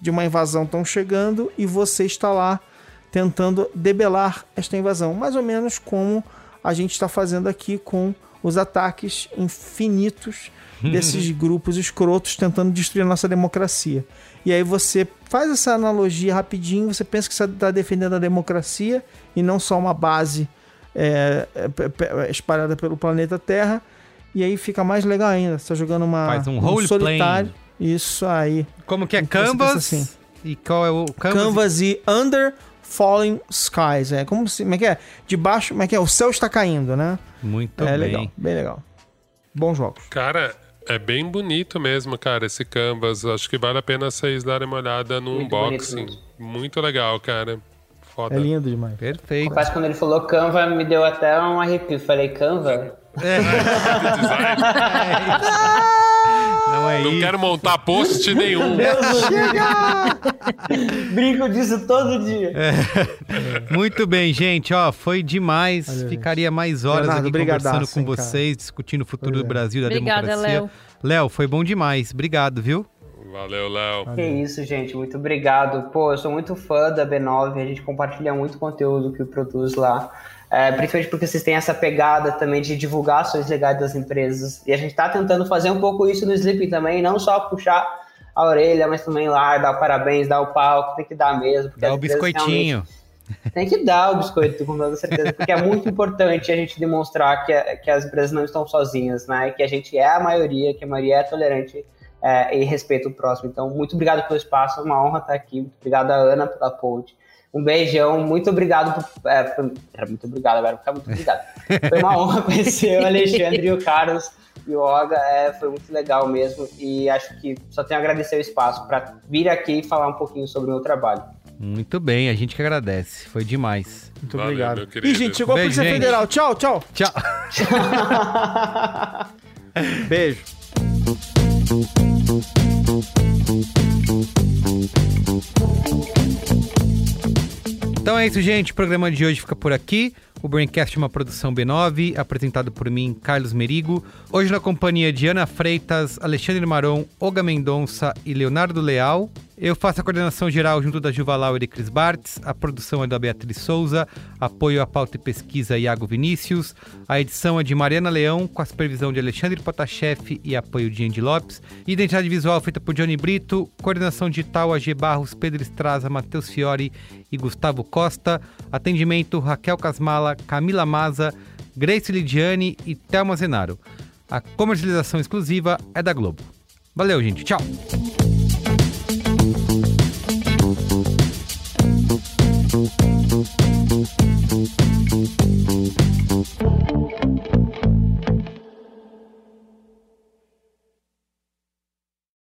de uma invasão estão chegando e você está lá tentando debelar esta invasão, mais ou menos como a gente está fazendo aqui com os ataques infinitos (laughs) desses grupos escrotos tentando destruir a nossa democracia. E aí você faz essa analogia rapidinho, você pensa que você está defendendo a democracia e não só uma base é, é, espalhada pelo planeta Terra, e aí fica mais legal ainda. Você tá jogando uma, Faz um, um solitário. Playing. Isso aí. Como que é Canvas? Assim. E qual é o Canvas? Canvas e Under Falling Skies. É como se. Como é que é? De baixo, como é que é? O céu está caindo, né? Muito é, bem. legal, bem legal. Bons jogos. Cara, é bem bonito mesmo, cara, esse canvas. Acho que vale a pena vocês darem uma olhada no Muito unboxing. Muito legal, cara. Foda. É lindo demais. Perfeito. Mas quando ele falou Canva, me deu até um arrepio. Falei, Canva? É. Não é Não isso. quero montar post nenhum. (laughs) Brinco disso todo dia. Muito bem, gente. Ó, foi demais. Valeu, Ficaria mais horas Leonardo, aqui conversando com hein, cara. vocês, discutindo o futuro do é. Brasil, da Obrigada, democracia. Léo. Léo, foi bom demais. Obrigado, viu? Valeu, Léo. Que isso, gente. Muito obrigado. Pô, eu sou muito fã da B9. A gente compartilha muito conteúdo que produz lá. É, principalmente porque vocês têm essa pegada também de divulgar ações legais das empresas. E a gente está tentando fazer um pouco isso no Sleeping também, não só puxar a orelha, mas também lá, dar parabéns, dar o palco, tem que dar mesmo. Dá o biscoitinho. Tem que dar o biscoito, com toda certeza, porque é muito importante a gente demonstrar que, que as empresas não estão sozinhas, né? Que a gente é a maioria, que a maioria é tolerante é, e respeita o próximo. Então, muito obrigado pelo espaço, é uma honra estar aqui. Muito obrigado a Ana pela ponte. Um beijão, muito obrigado. Por, é, muito obrigado, agora ficar muito obrigado. Foi uma honra (laughs) conhecer o Alexandre e o Carlos e o Olga, é, foi muito legal mesmo. E acho que só tenho a agradecer o espaço para vir aqui e falar um pouquinho sobre o meu trabalho. Muito bem, a gente que agradece. Foi demais. Muito Valeu, obrigado. Ih, gente, chegou a Beijo, Polícia gente. Federal. Tchau, tchau. Tchau. (laughs) Beijo. Então é isso, gente. O programa de hoje fica por aqui. O Braincast é uma produção B9, apresentado por mim, Carlos Merigo. Hoje na companhia de Ana Freitas, Alexandre Maron, Olga Mendonça e Leonardo Leal. Eu faço a coordenação geral junto da Juva e Cris Bartz. A produção é da Beatriz Souza. Apoio à pauta e pesquisa Iago Vinícius. A edição é de Mariana Leão, com a supervisão de Alexandre Potashev e apoio de Andy Lopes. Identidade visual feita por Johnny Brito. Coordenação digital AG Barros, Pedro Estraza, Matheus Fiore e Gustavo Costa. Atendimento Raquel Casmala, Camila Maza, Grace Lidiane e Thelma Zenaro. A comercialização exclusiva é da Globo. Valeu, gente. Tchau.